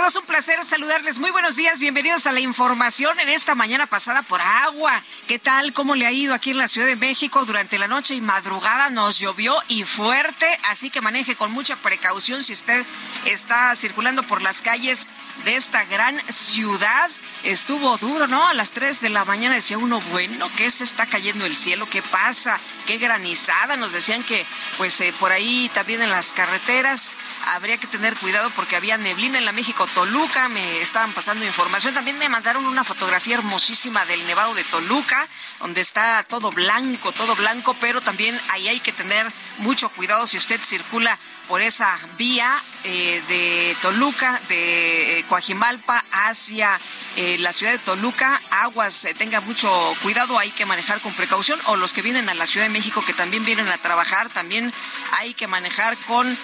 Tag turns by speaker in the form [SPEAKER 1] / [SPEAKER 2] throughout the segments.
[SPEAKER 1] Todos, un placer saludarles. Muy buenos días, bienvenidos a la información en esta mañana pasada por agua. ¿Qué tal? ¿Cómo le ha ido aquí en la Ciudad de México? Durante la noche y madrugada nos llovió y fuerte, así que maneje con mucha precaución si usted está circulando por las calles de esta gran ciudad. Estuvo duro, ¿no? A las 3 de la mañana decía uno, bueno, ¿qué se está cayendo el cielo? ¿Qué pasa? ¿Qué granizada? Nos decían que, pues, eh, por ahí también en las carreteras habría que tener cuidado porque había neblina en la México Toluca. Me estaban pasando información. También me mandaron una fotografía hermosísima del Nevado de Toluca, donde está todo blanco, todo blanco, pero también ahí hay que tener mucho cuidado si usted circula por esa vía eh, de Toluca, de eh, Coajimalpa hacia eh, la ciudad de Toluca. Aguas, eh, tenga mucho cuidado, hay que manejar con precaución. O los que vienen a la Ciudad de México, que también vienen a trabajar, también hay que manejar con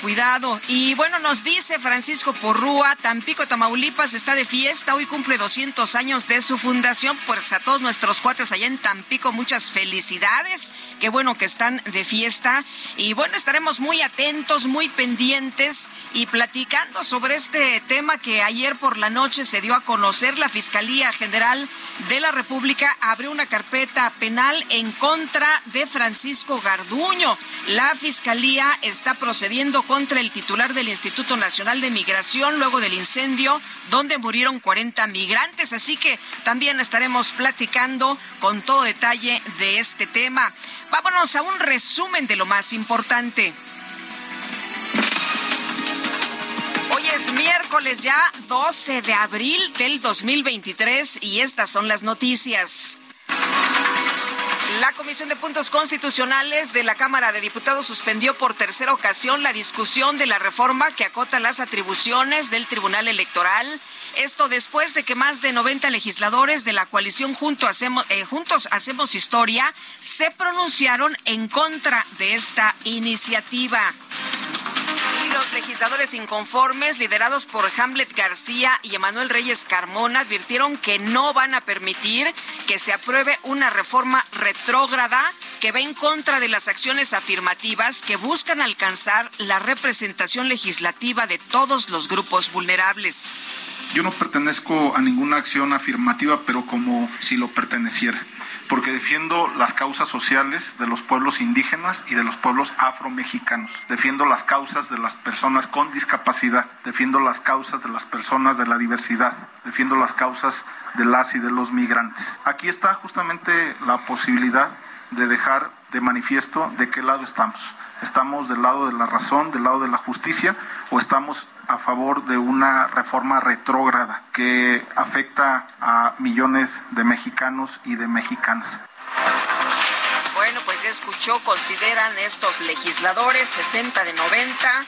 [SPEAKER 1] cuidado. Y bueno, nos dice Francisco Porrúa, Tampico, Tamaulipas está de fiesta. Hoy cumple 200 años de su fundación. Pues a todos nuestros cuates allá en Tampico, muchas felicidades. Qué bueno que están de fiesta. Y bueno, estaremos muy atentos, muy pendientes y platicando sobre este tema que ayer por la noche se dio a conocer. La Fiscalía General de la República abrió una carpeta penal en contra de Francisco Garduño. La Fiscalía está procediendo contra el titular del Instituto Nacional de Migración luego del incendio donde murieron 40 migrantes. Así que también estaremos platicando con todo detalle de este tema. Vámonos a un resumen de lo más importante. Hoy es miércoles ya 12 de abril del 2023 y estas son las noticias. La Comisión de Puntos Constitucionales de la Cámara de Diputados suspendió por tercera ocasión la discusión de la reforma que acota las atribuciones del Tribunal Electoral. Esto después de que más de 90 legisladores de la coalición eh, Juntos Hacemos Historia se pronunciaron en contra de esta iniciativa. Los legisladores inconformes, liderados por Hamlet García y Emanuel Reyes Carmona, advirtieron que no van a permitir que se apruebe una reforma retrógrada que va en contra de las acciones afirmativas que buscan alcanzar la representación legislativa de todos los grupos vulnerables.
[SPEAKER 2] Yo no pertenezco a ninguna acción afirmativa, pero como si lo perteneciera, porque defiendo las causas sociales de los pueblos indígenas y de los pueblos afromexicanos, defiendo las causas de las personas con discapacidad, defiendo las causas de las personas de la diversidad, defiendo las causas de las y de los migrantes. Aquí está justamente la posibilidad de dejar de manifiesto de qué lado estamos. ¿Estamos del lado de la razón, del lado de la justicia o estamos a favor de una reforma retrógrada que afecta a millones de mexicanos y de mexicanas?
[SPEAKER 1] Bueno, pues ya escuchó, consideran estos legisladores, 60 de 90,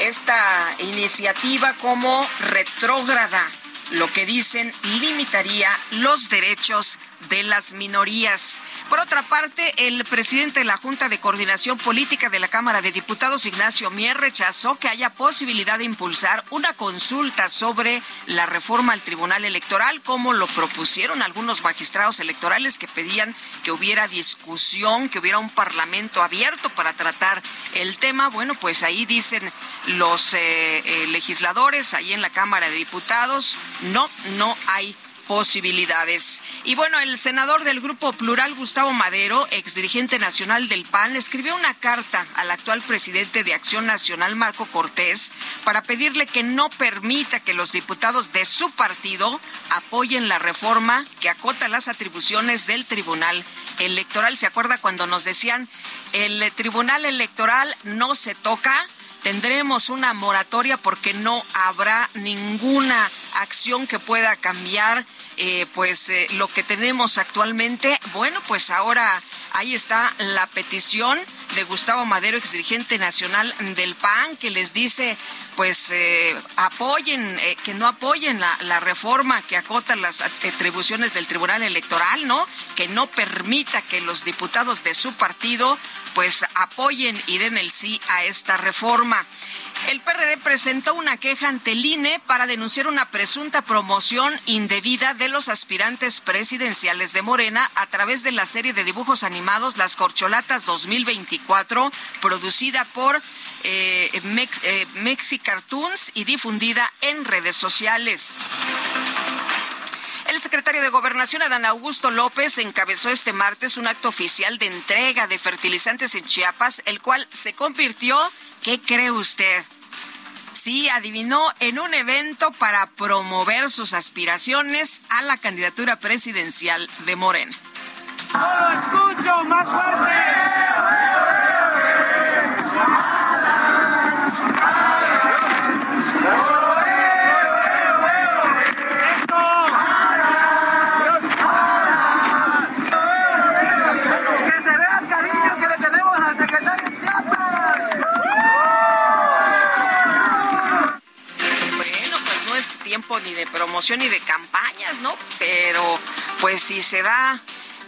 [SPEAKER 1] esta iniciativa como retrógrada, lo que dicen limitaría los derechos de las minorías. Por otra parte, el presidente de la Junta de Coordinación Política de la Cámara de Diputados, Ignacio Mier, rechazó que haya posibilidad de impulsar una consulta sobre la reforma al Tribunal Electoral, como lo propusieron algunos magistrados electorales que pedían que hubiera discusión, que hubiera un parlamento abierto para tratar el tema. Bueno, pues ahí dicen los eh, eh, legisladores, ahí en la Cámara de Diputados, no, no hay posibilidades. Y bueno, el senador del Grupo Plural, Gustavo Madero, ex dirigente nacional del PAN, escribió una carta al actual presidente de Acción Nacional, Marco Cortés, para pedirle que no permita que los diputados de su partido apoyen la reforma que acota las atribuciones del Tribunal Electoral. ¿Se acuerda cuando nos decían el Tribunal Electoral no se toca? tendremos una moratoria porque no habrá ninguna acción que pueda cambiar eh, pues eh, lo que tenemos actualmente. Bueno, pues ahora ahí está la petición de Gustavo Madero, ex dirigente nacional del PAN, que les dice, pues eh, apoyen, que no apoyen la, la, reforma que acota las atribuciones del Tribunal Electoral, ¿no? Que no permita que los diputados de su partido, pues apoyen y den el sí a esta reforma. El PRD presentó una queja ante el INE para denunciar una presunta promoción indebida de los aspirantes presidenciales de Morena a través de la serie de dibujos animados Las Corcholatas 2024, producida por eh, eh, Mexi Cartoons y difundida en redes sociales. El secretario de Gobernación, Adán Augusto López, encabezó este martes un acto oficial de entrega de fertilizantes en Chiapas, el cual se convirtió ¿Qué cree usted? Sí, adivinó en un evento para promover sus aspiraciones a la candidatura presidencial de Morena. escucho más fuerte! Ni de promoción ni de campañas, ¿no? Pero pues si se da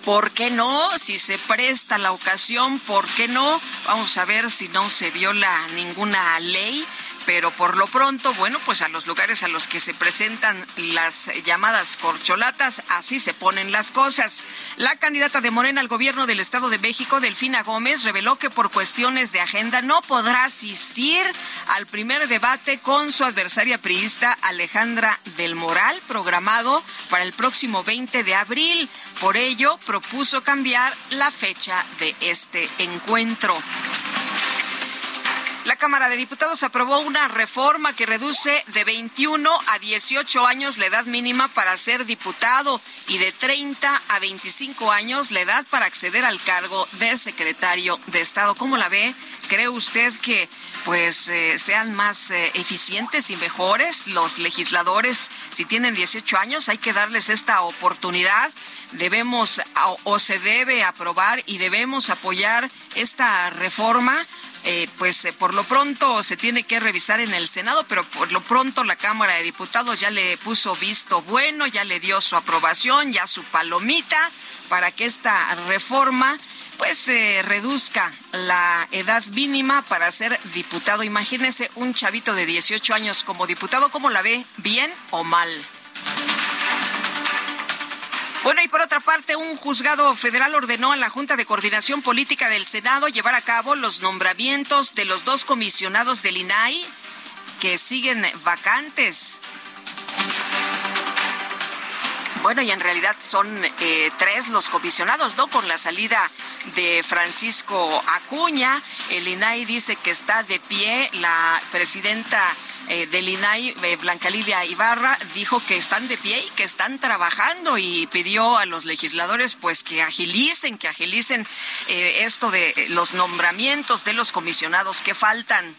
[SPEAKER 1] ¿Por qué no? Si se presta la ocasión, ¿por qué no? Vamos a ver si no se viola ninguna ley pero por lo pronto, bueno, pues a los lugares a los que se presentan las llamadas corcholatas, así se ponen las cosas. La candidata de Morena al gobierno del Estado de México, Delfina Gómez, reveló que por cuestiones de agenda no podrá asistir al primer debate con su adversaria priista Alejandra del Moral, programado para el próximo 20 de abril. Por ello, propuso cambiar la fecha de este encuentro. La Cámara de Diputados aprobó una reforma que reduce de 21 a 18 años la edad mínima para ser diputado y de 30 a 25 años la edad para acceder al cargo de secretario de Estado. ¿Cómo la ve? ¿Cree usted que pues eh, sean más eh, eficientes y mejores los legisladores si tienen 18 años? Hay que darles esta oportunidad. Debemos o se debe aprobar y debemos apoyar esta reforma eh, pues eh, por lo pronto se tiene que revisar en el Senado, pero por lo pronto la Cámara de Diputados ya le puso visto bueno, ya le dio su aprobación, ya su palomita para que esta reforma pues se eh, reduzca la edad mínima para ser diputado. Imagínese un chavito de 18 años como diputado, ¿cómo la ve? ¿Bien o mal? Bueno, y por otra parte, un juzgado federal ordenó a la Junta de Coordinación Política del Senado llevar a cabo los nombramientos de los dos comisionados del INAI que siguen vacantes. Bueno, y en realidad son eh, tres los comisionados, ¿no? Con la salida de Francisco Acuña, el INAI dice que está de pie, la presidenta eh, del INAI, eh, Blanca Lilia Ibarra, dijo que están de pie y que están trabajando y pidió a los legisladores pues que agilicen, que agilicen eh, esto de los nombramientos de los comisionados que faltan.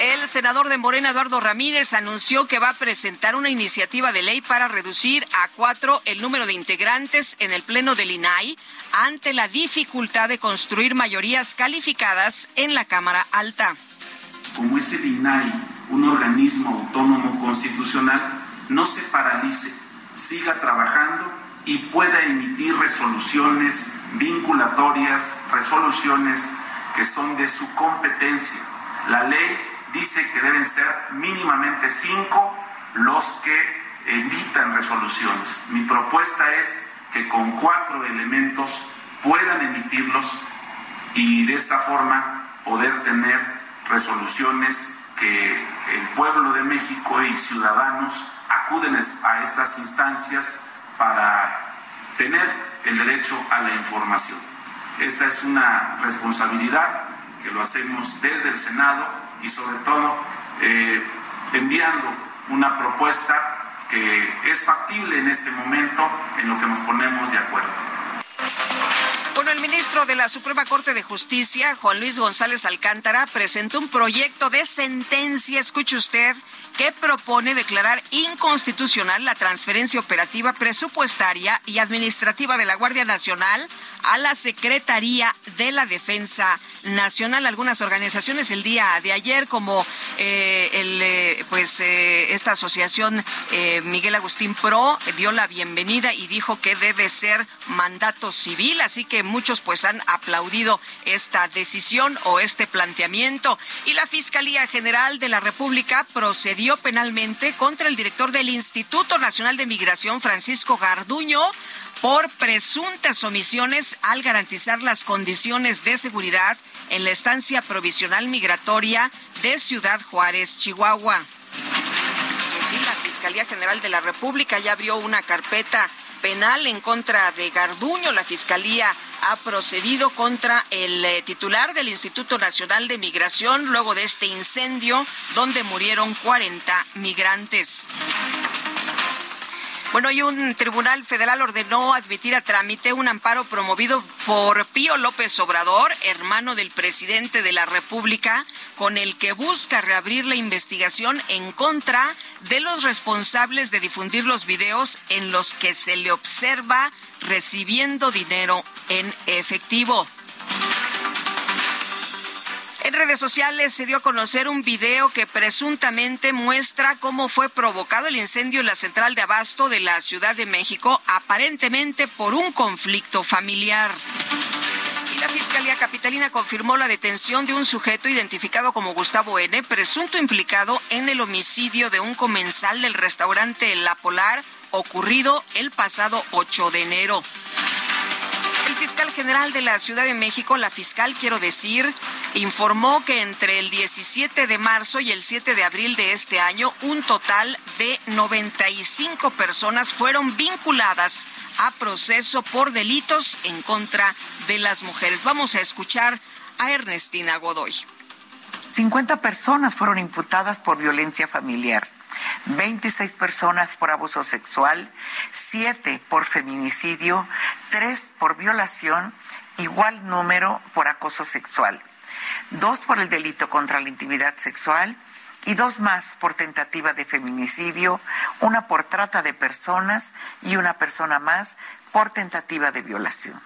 [SPEAKER 1] El senador de Morena, Eduardo Ramírez, anunció que va a presentar una iniciativa de ley para reducir a cuatro el número de integrantes en el Pleno del INAI ante la dificultad de construir mayorías calificadas en la Cámara Alta
[SPEAKER 3] como es el INAI, un organismo autónomo constitucional, no se paralice, siga trabajando y pueda emitir resoluciones vinculatorias, resoluciones que son de su competencia. La ley dice que deben ser mínimamente cinco los que emitan resoluciones. Mi propuesta es que con cuatro elementos puedan emitirlos y de esta forma poder tener resoluciones que el pueblo de México y ciudadanos acuden a estas instancias para tener el derecho a la información. Esta es una responsabilidad que lo hacemos desde el Senado y sobre todo eh, enviando una propuesta que es factible en este momento en lo que nos ponemos de acuerdo.
[SPEAKER 1] Bueno, el ministro de la Suprema Corte de Justicia, Juan Luis González Alcántara, presentó un proyecto de sentencia, escuche usted, que propone declarar inconstitucional la transferencia operativa presupuestaria y administrativa de la Guardia Nacional a la Secretaría de la Defensa Nacional. Algunas organizaciones el día de ayer, como eh, el, eh, pues eh, esta asociación Miguel Agustín Pro, dio la bienvenida y dijo que debe ser mandato civil, así que muchos pues han aplaudido esta decisión o este planteamiento. Y la Fiscalía General de la República procedió penalmente contra el director del Instituto Nacional de Migración, Francisco Garduño, por presuntas omisiones al garantizar las condiciones de seguridad en la estancia provisional migratoria de Ciudad Juárez, Chihuahua. Pues la Fiscalía General de la República ya abrió una carpeta penal en contra de Garduño. La Fiscalía ha procedido contra el eh, titular del Instituto Nacional de Migración luego de este incendio donde murieron 40 migrantes. Bueno, y un tribunal federal ordenó admitir a trámite un amparo promovido por Pío López Obrador, hermano del presidente de la República, con el que busca reabrir la investigación en contra de los responsables de difundir los videos en los que se le observa recibiendo dinero en efectivo. En redes sociales se dio a conocer un video que presuntamente muestra cómo fue provocado el incendio en la central de abasto de la Ciudad de México, aparentemente por un conflicto familiar. Y la Fiscalía Capitalina confirmó la detención de un sujeto identificado como Gustavo N., presunto implicado en el homicidio de un comensal del restaurante La Polar, ocurrido el pasado 8 de enero. El fiscal general de la Ciudad de México, la fiscal, quiero decir, informó que entre el 17 de marzo y el 7 de abril de este año, un total de 95 personas fueron vinculadas a proceso por delitos en contra de las mujeres. Vamos a escuchar a Ernestina Godoy.
[SPEAKER 4] 50 personas fueron imputadas por violencia familiar. 26 personas por abuso sexual, 7 por feminicidio, 3 por violación, igual número por acoso sexual, 2 por el delito contra la intimidad sexual y dos más por tentativa de feminicidio, una por trata de personas y una persona más por tentativa de violación.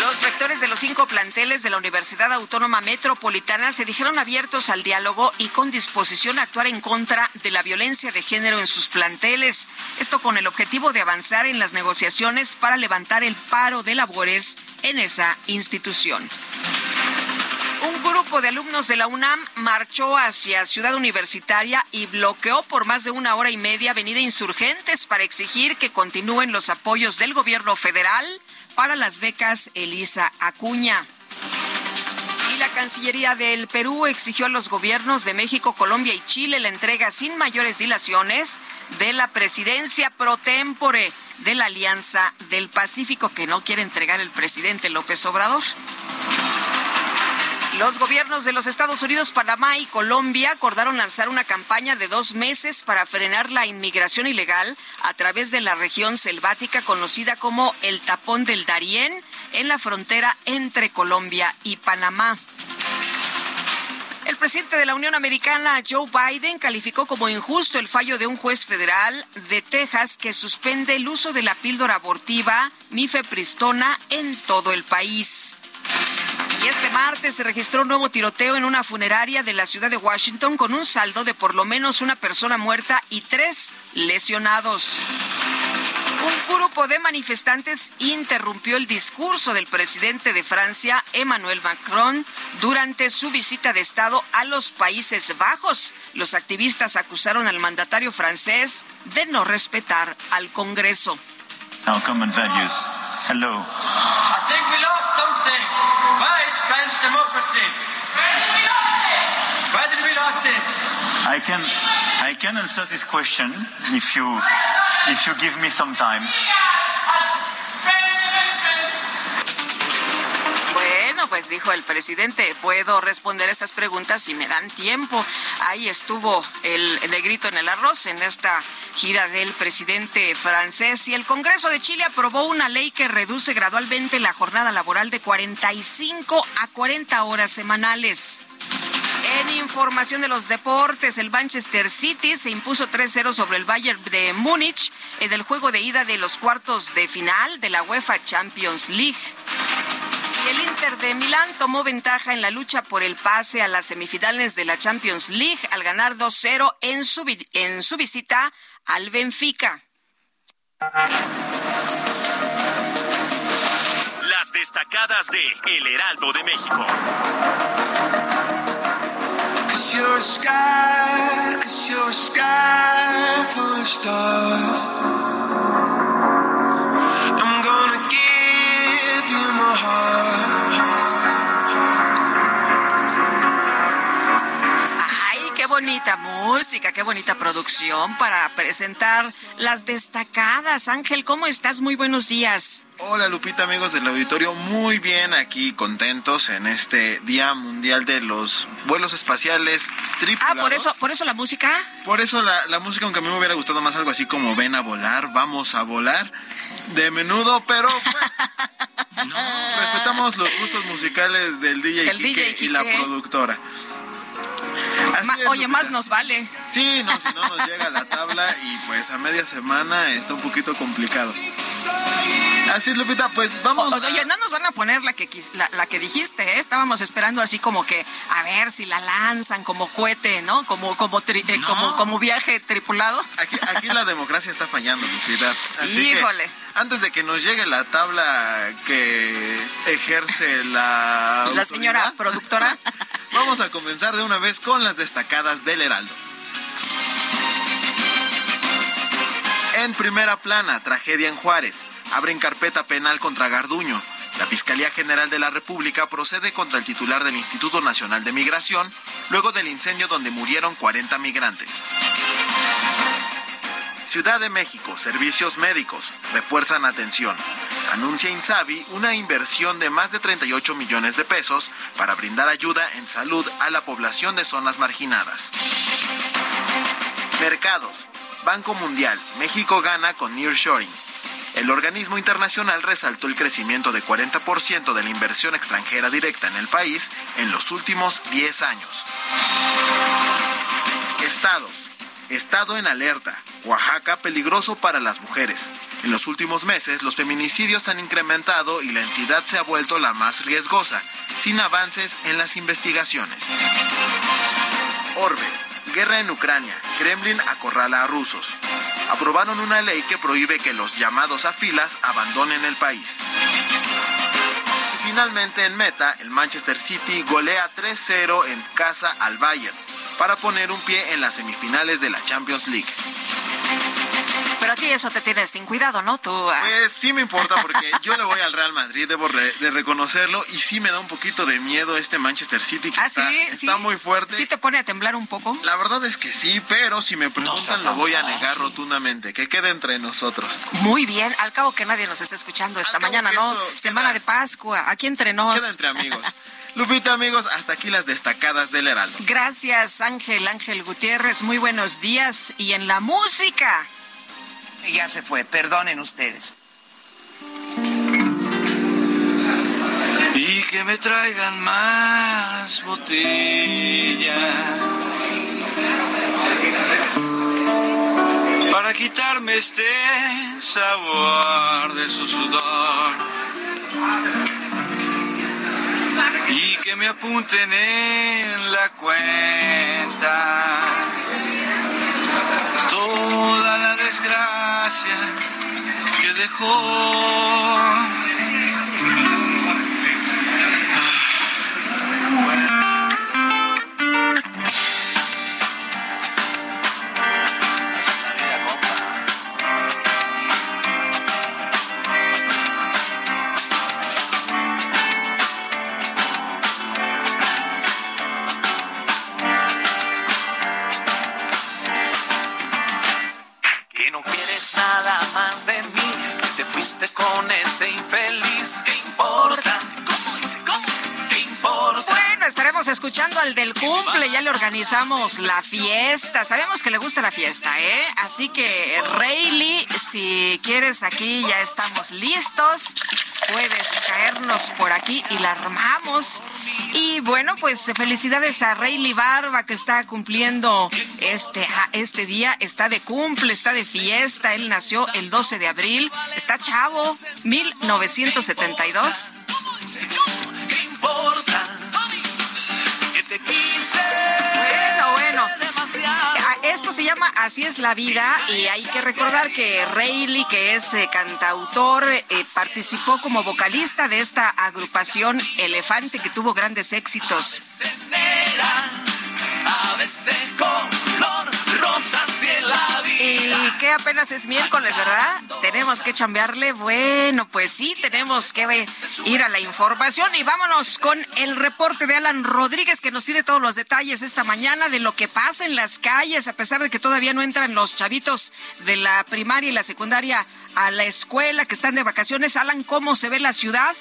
[SPEAKER 1] Los rectores de los cinco planteles de la Universidad Autónoma Metropolitana se dijeron abiertos al diálogo y con disposición a actuar en contra de la violencia de género en sus planteles. Esto con el objetivo de avanzar en las negociaciones para levantar el paro de labores en esa institución. Un grupo de alumnos de la UNAM marchó hacia Ciudad Universitaria y bloqueó por más de una hora y media Avenida Insurgentes para exigir que continúen los apoyos del gobierno federal para las becas Elisa Acuña. Y la Cancillería del Perú exigió a los gobiernos de México, Colombia y Chile la entrega sin mayores dilaciones de la presidencia pro tempore de la Alianza del Pacífico que no quiere entregar el presidente López Obrador. Los gobiernos de los Estados Unidos, Panamá y Colombia acordaron lanzar una campaña de dos meses para frenar la inmigración ilegal a través de la región selvática conocida como el Tapón del Darién en la frontera entre Colombia y Panamá. El presidente de la Unión Americana, Joe Biden, calificó como injusto el fallo de un juez federal de Texas que suspende el uso de la píldora abortiva mifepristona en todo el país. Este martes se registró un nuevo tiroteo en una funeraria de la ciudad de Washington con un saldo de por lo menos una persona muerta y tres lesionados. Un grupo de manifestantes interrumpió el discurso del presidente de Francia, Emmanuel Macron, durante su visita de Estado a los Países Bajos. Los activistas acusaron al mandatario francés de no respetar al Congreso. Hello. I think we lost something. Where is French democracy?
[SPEAKER 5] Why did we lost it?
[SPEAKER 6] I can I can answer this question if you if you give me some time.
[SPEAKER 1] Pues dijo el presidente, puedo responder estas preguntas si me dan tiempo. Ahí estuvo el negrito en el arroz en esta gira del presidente francés y el Congreso de Chile aprobó una ley que reduce gradualmente la jornada laboral de 45 a 40 horas semanales. En información de los deportes, el Manchester City se impuso 3-0 sobre el Bayern de Múnich en el juego de ida de los cuartos de final de la UEFA Champions League. Y el Inter de Milán tomó ventaja en la lucha por el pase a las semifinales de la Champions League al ganar 2-0 en su, en su visita al Benfica.
[SPEAKER 7] Las destacadas de El Heraldo de México.
[SPEAKER 1] Bonita música, qué bonita producción para presentar las destacadas. Ángel, ¿cómo estás? Muy buenos días.
[SPEAKER 8] Hola Lupita, amigos del auditorio, muy bien aquí, contentos en este Día Mundial de los Vuelos Espaciales Tripulados.
[SPEAKER 1] Ah, por eso, por eso la música.
[SPEAKER 8] Por eso la, la música, aunque a mí me hubiera gustado más algo así como ven a volar, vamos a volar, de menudo, pero pues, no, respetamos los gustos musicales del DJ,
[SPEAKER 1] Quique.
[SPEAKER 8] y la productora.
[SPEAKER 1] Es, oye, más nos vale.
[SPEAKER 8] Sí, no, si no nos llega la tabla y pues a media semana está un poquito complicado. Así es, Lupita, pues vamos.
[SPEAKER 1] O, oye, no nos van a poner la que la, la que dijiste, ¿eh? Estábamos esperando así como que a ver si la lanzan como cohete, ¿no? Como como tri, eh, no. como como viaje tripulado.
[SPEAKER 8] Aquí, aquí la democracia está fallando, Lupita. Así
[SPEAKER 1] Híjole.
[SPEAKER 8] Que, antes de que nos llegue la tabla que ejerce la
[SPEAKER 1] la señora productora,
[SPEAKER 8] vamos a comenzar de una vez con las destacadas del Heraldo. En primera plana, tragedia en Juárez. Abren carpeta penal contra Garduño. La Fiscalía General de la República procede contra el titular del Instituto Nacional de Migración luego del incendio donde murieron 40 migrantes. Ciudad de México, servicios médicos, refuerzan atención. Anuncia Insabi una inversión de más de 38 millones de pesos para brindar ayuda en salud a la población de zonas marginadas. Mercados. Banco Mundial. México gana con Nearshoring. El organismo internacional resaltó el crecimiento de 40% de la inversión extranjera directa en el país en los últimos 10 años. Estados. Estado en alerta. Oaxaca peligroso para las mujeres. En los últimos meses los feminicidios han incrementado y la entidad se ha vuelto la más riesgosa, sin avances en las investigaciones. Orbe. Guerra en Ucrania. Kremlin acorrala a rusos. Aprobaron una ley que prohíbe que los llamados a filas abandonen el país. Finalmente en meta, el Manchester City golea 3-0 en casa al Bayern para poner un pie en las semifinales de la Champions League.
[SPEAKER 1] Pero a ti eso te tiene sin cuidado, ¿no? Tú. ah.
[SPEAKER 8] Pues sí me importa porque yo le voy al Real Madrid, debo re- de reconocerlo, y sí me da un poquito de miedo este Manchester City que
[SPEAKER 1] Ah,
[SPEAKER 8] está,
[SPEAKER 1] sí,
[SPEAKER 8] está
[SPEAKER 1] sí.
[SPEAKER 8] muy fuerte.
[SPEAKER 1] Sí te pone a temblar un poco.
[SPEAKER 8] La verdad es que sí, pero si me preguntan lo voy a negar rotundamente, que quede entre nosotros.
[SPEAKER 1] Muy bien, al cabo que nadie nos está escuchando esta mañana, ¿no? Semana de Pascua, aquí entre nos.
[SPEAKER 8] Queda entre amigos. Lupita, amigos, hasta aquí las destacadas del Heraldo.
[SPEAKER 1] Gracias, Ángel, Ángel Gutiérrez, muy buenos días. Y en la música,
[SPEAKER 9] Ya se fue, perdonen ustedes.
[SPEAKER 5] Y que me traigan más botella. Para quitarme este sabor de su sudor. Y que me apunten en la cuenta. Toda la desgracia que dejó.
[SPEAKER 1] Al del cumple, ya le organizamos la fiesta. Sabemos que le gusta la fiesta, ¿eh? Así que, Rayleigh, si quieres aquí, ya estamos listos. Puedes caernos por aquí y la armamos. Y bueno, pues felicidades a Rayleigh Barba que está cumpliendo este, este día. Está de cumple, está de fiesta. Él nació el 12 de abril. Está chavo, 1972. ¿Qué importa? Esto se llama Así es la vida y hay que recordar que Rayleigh, que es eh, cantautor, eh, participó como vocalista de esta agrupación Elefante que tuvo grandes éxitos. A veces color rosa y que apenas es miércoles, ¿verdad? Tenemos que chambearle. Bueno, pues sí, tenemos que ir a la información y vámonos con el reporte de Alan Rodríguez que nos tiene todos los detalles esta mañana de lo que pasa en las calles, a pesar de que todavía no entran los chavitos de la primaria y la secundaria a la escuela que están de vacaciones. Alan, ¿cómo se ve la ciudad?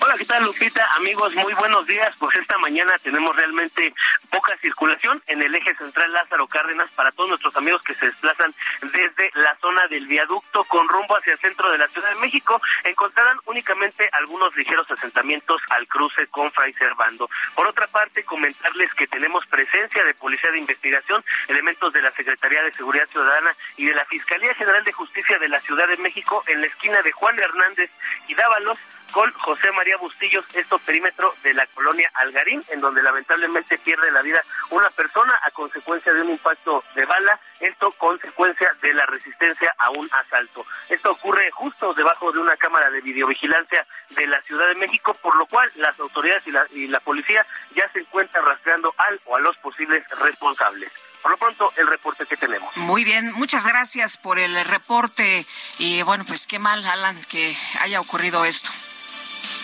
[SPEAKER 10] Hola, ¿qué tal Lupita? Amigos, muy buenos días. Pues esta mañana tenemos realmente poca circulación en el eje central Lázaro Cárdenas para todos nuestros amigos que se desplazan desde la zona del viaducto con rumbo hacia el centro de la Ciudad de México. Encontrarán únicamente algunos ligeros asentamientos al cruce con Fray Servando. Por otra parte, comentarles que tenemos presencia de Policía de Investigación, elementos de la Secretaría de Seguridad Ciudadana y de la Fiscalía General de Justicia de la Ciudad de México en la esquina de Juan Hernández y Dávalos con José María Bustillos, esto perímetro de la colonia Algarín, en donde lamentablemente pierde la vida una persona a consecuencia de un impacto de bala, esto consecuencia de la resistencia a un asalto. Esto ocurre justo debajo de una cámara de videovigilancia de la Ciudad de México, por lo cual las autoridades y la, y la policía ya se encuentran rastreando al o a los posibles responsables. Por lo pronto, el reporte que tenemos.
[SPEAKER 1] Muy bien, muchas gracias por el reporte y bueno, pues qué mal, Alan, que haya ocurrido esto.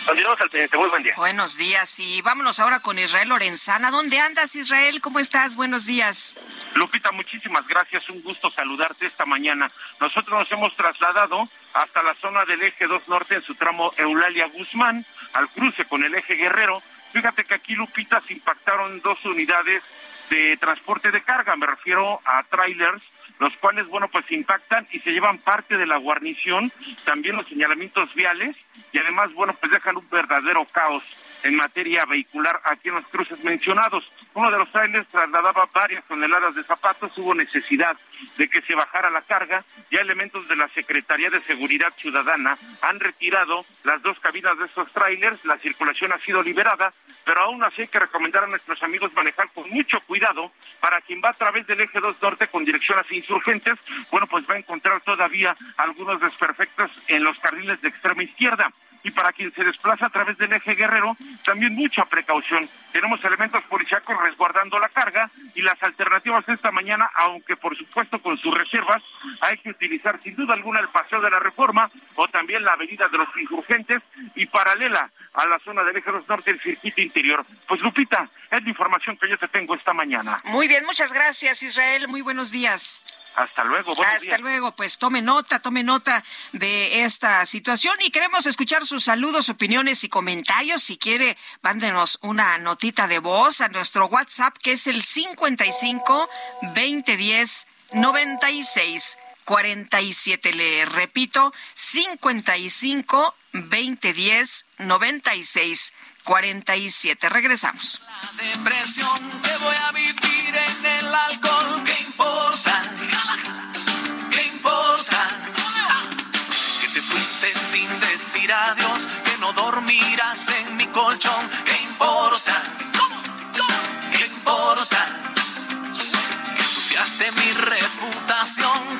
[SPEAKER 10] Continuamos al pendiente. Muy buen día.
[SPEAKER 1] Buenos días. Y vámonos ahora con Israel Lorenzana. ¿Dónde andas, Israel? ¿Cómo estás? Buenos días.
[SPEAKER 11] Lupita, muchísimas gracias. Un gusto saludarte esta mañana. Nosotros nos hemos trasladado hasta la zona del eje 2 Norte en su tramo Eulalia Guzmán, al cruce con el eje Guerrero. Fíjate que aquí, Lupita, se impactaron dos unidades de transporte de carga. Me refiero a trailers los cuales, bueno, pues impactan y se llevan parte de la guarnición, también los señalamientos viales y además, bueno, pues dejan un verdadero caos en materia vehicular aquí en los cruces mencionados. Uno de los trailers trasladaba varias toneladas de zapatos, hubo necesidad de que se bajara la carga. Ya elementos de la Secretaría de Seguridad Ciudadana han retirado las dos cabinas de estos trailers, la circulación ha sido liberada, pero aún así hay que recomendar a nuestros amigos manejar con mucho cuidado para quien va a través del eje 2 norte con dirección hacia insurgentes, bueno, pues va a encontrar todavía algunos desperfectos en los carriles de extrema izquierda y para quien se desplaza a través del eje guerrero, también mucha precaución. Tenemos elementos policíacos resguardando la carga y las alternativas esta mañana, aunque por supuesto con sus reservas, hay que utilizar sin duda alguna el paseo de la reforma o también la avenida de los insurgentes y paralela a la zona del eje norte, el circuito interior. Pues Lupita, es la información que yo te tengo esta mañana.
[SPEAKER 1] Muy bien, muchas gracias Israel, muy buenos días.
[SPEAKER 11] Hasta luego.
[SPEAKER 1] Hasta luego. Pues tome nota, tome nota de esta situación y queremos escuchar sus saludos, opiniones y comentarios. Si quiere, mándenos una notita de voz a nuestro WhatsApp que es el 55 2010 96 47. Le repito, 55 2010 96 47. Regresamos.
[SPEAKER 12] La depresión te voy a vivir en el alcohol, ¿qué importa? Que no dormirás en mi colchón, ¿qué importa? ¿Qué importa? Que ensuciaste mi reputación,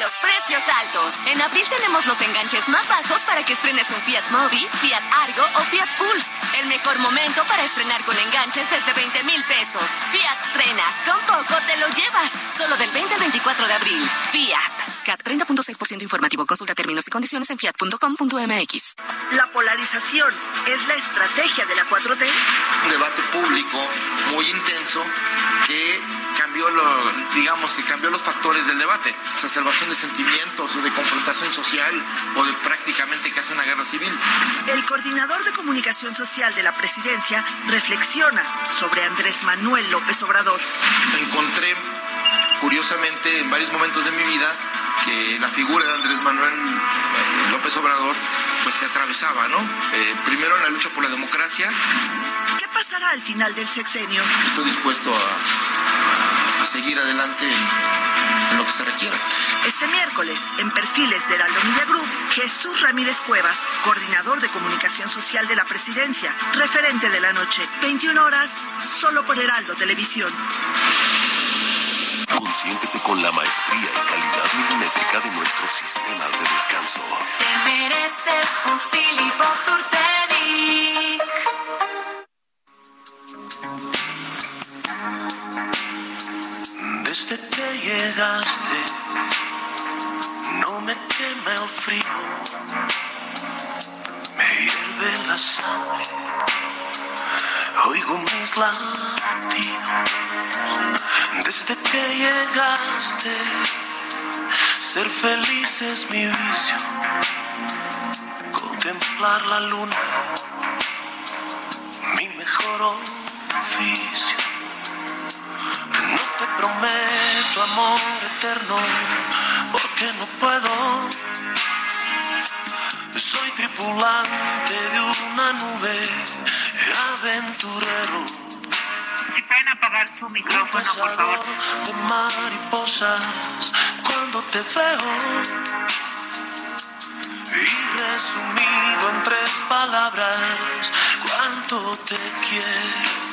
[SPEAKER 13] Los precios altos. En abril tenemos los enganches más bajos para que estrenes un Fiat Mobi, Fiat Argo o Fiat Pulse. El mejor momento para estrenar con enganches desde 20 mil pesos. Fiat estrena. Con poco te lo llevas. Solo del 20 al 24 de abril. Fiat. CAT 30.6% informativo. Consulta términos y condiciones en fiat.com.mx.
[SPEAKER 14] La polarización es la estrategia de la 4T.
[SPEAKER 15] Un debate público muy intenso que cambió lo, digamos que cambió los factores del debate, exacerbación de sentimientos o de confrontación social o de prácticamente casi una guerra civil.
[SPEAKER 14] El coordinador de comunicación social de la presidencia reflexiona sobre Andrés Manuel López Obrador.
[SPEAKER 15] Encontré curiosamente en varios momentos de mi vida que la figura de Andrés Manuel López Obrador pues se atravesaba, ¿no? Eh, primero en la lucha por la democracia.
[SPEAKER 14] ¿Qué pasará al final del sexenio?
[SPEAKER 15] Estoy dispuesto a, a seguir adelante en, en, lo que se requiera.
[SPEAKER 14] Este miércoles, en Perfiles de Heraldo Media Group, Jesús Ramírez Cuevas, coordinador de comunicación social de la presidencia, referente de la noche, 21 horas, solo por Heraldo Televisión.
[SPEAKER 16] Consiéntete con la maestría y calidad milimétrica de nuestros sistemas de descanso.
[SPEAKER 17] Te mereces un Silly.
[SPEAKER 12] Desde que llegaste, no me quema el frío, me hierve la sangre, oigo mis latidos. Desde que llegaste, ser feliz es mi vicio, contemplar la luna, mi mejor oficio. Prometo amor eterno, porque no puedo. Soy tripulante de una nube, aventurero.
[SPEAKER 1] Si pueden apagar su micrófono, por favor.
[SPEAKER 12] De mariposas cuando te veo. Y resumido en tres palabras, cuánto te quiero.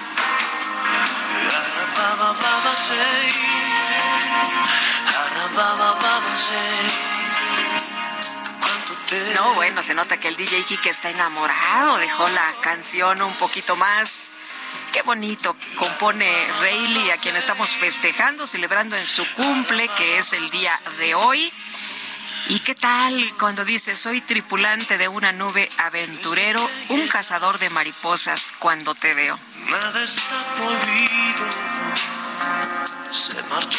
[SPEAKER 12] Say.
[SPEAKER 1] No, bueno, se nota que el DJ Kike está enamorado. Dejó la canción un poquito más. Qué bonito compone Rayleigh, a quien estamos festejando, celebrando en su cumple, que es el día de hoy. ¿Y qué tal cuando dice soy tripulante de una nube aventurero, un cazador de mariposas cuando te veo?
[SPEAKER 12] Nada está prohibido.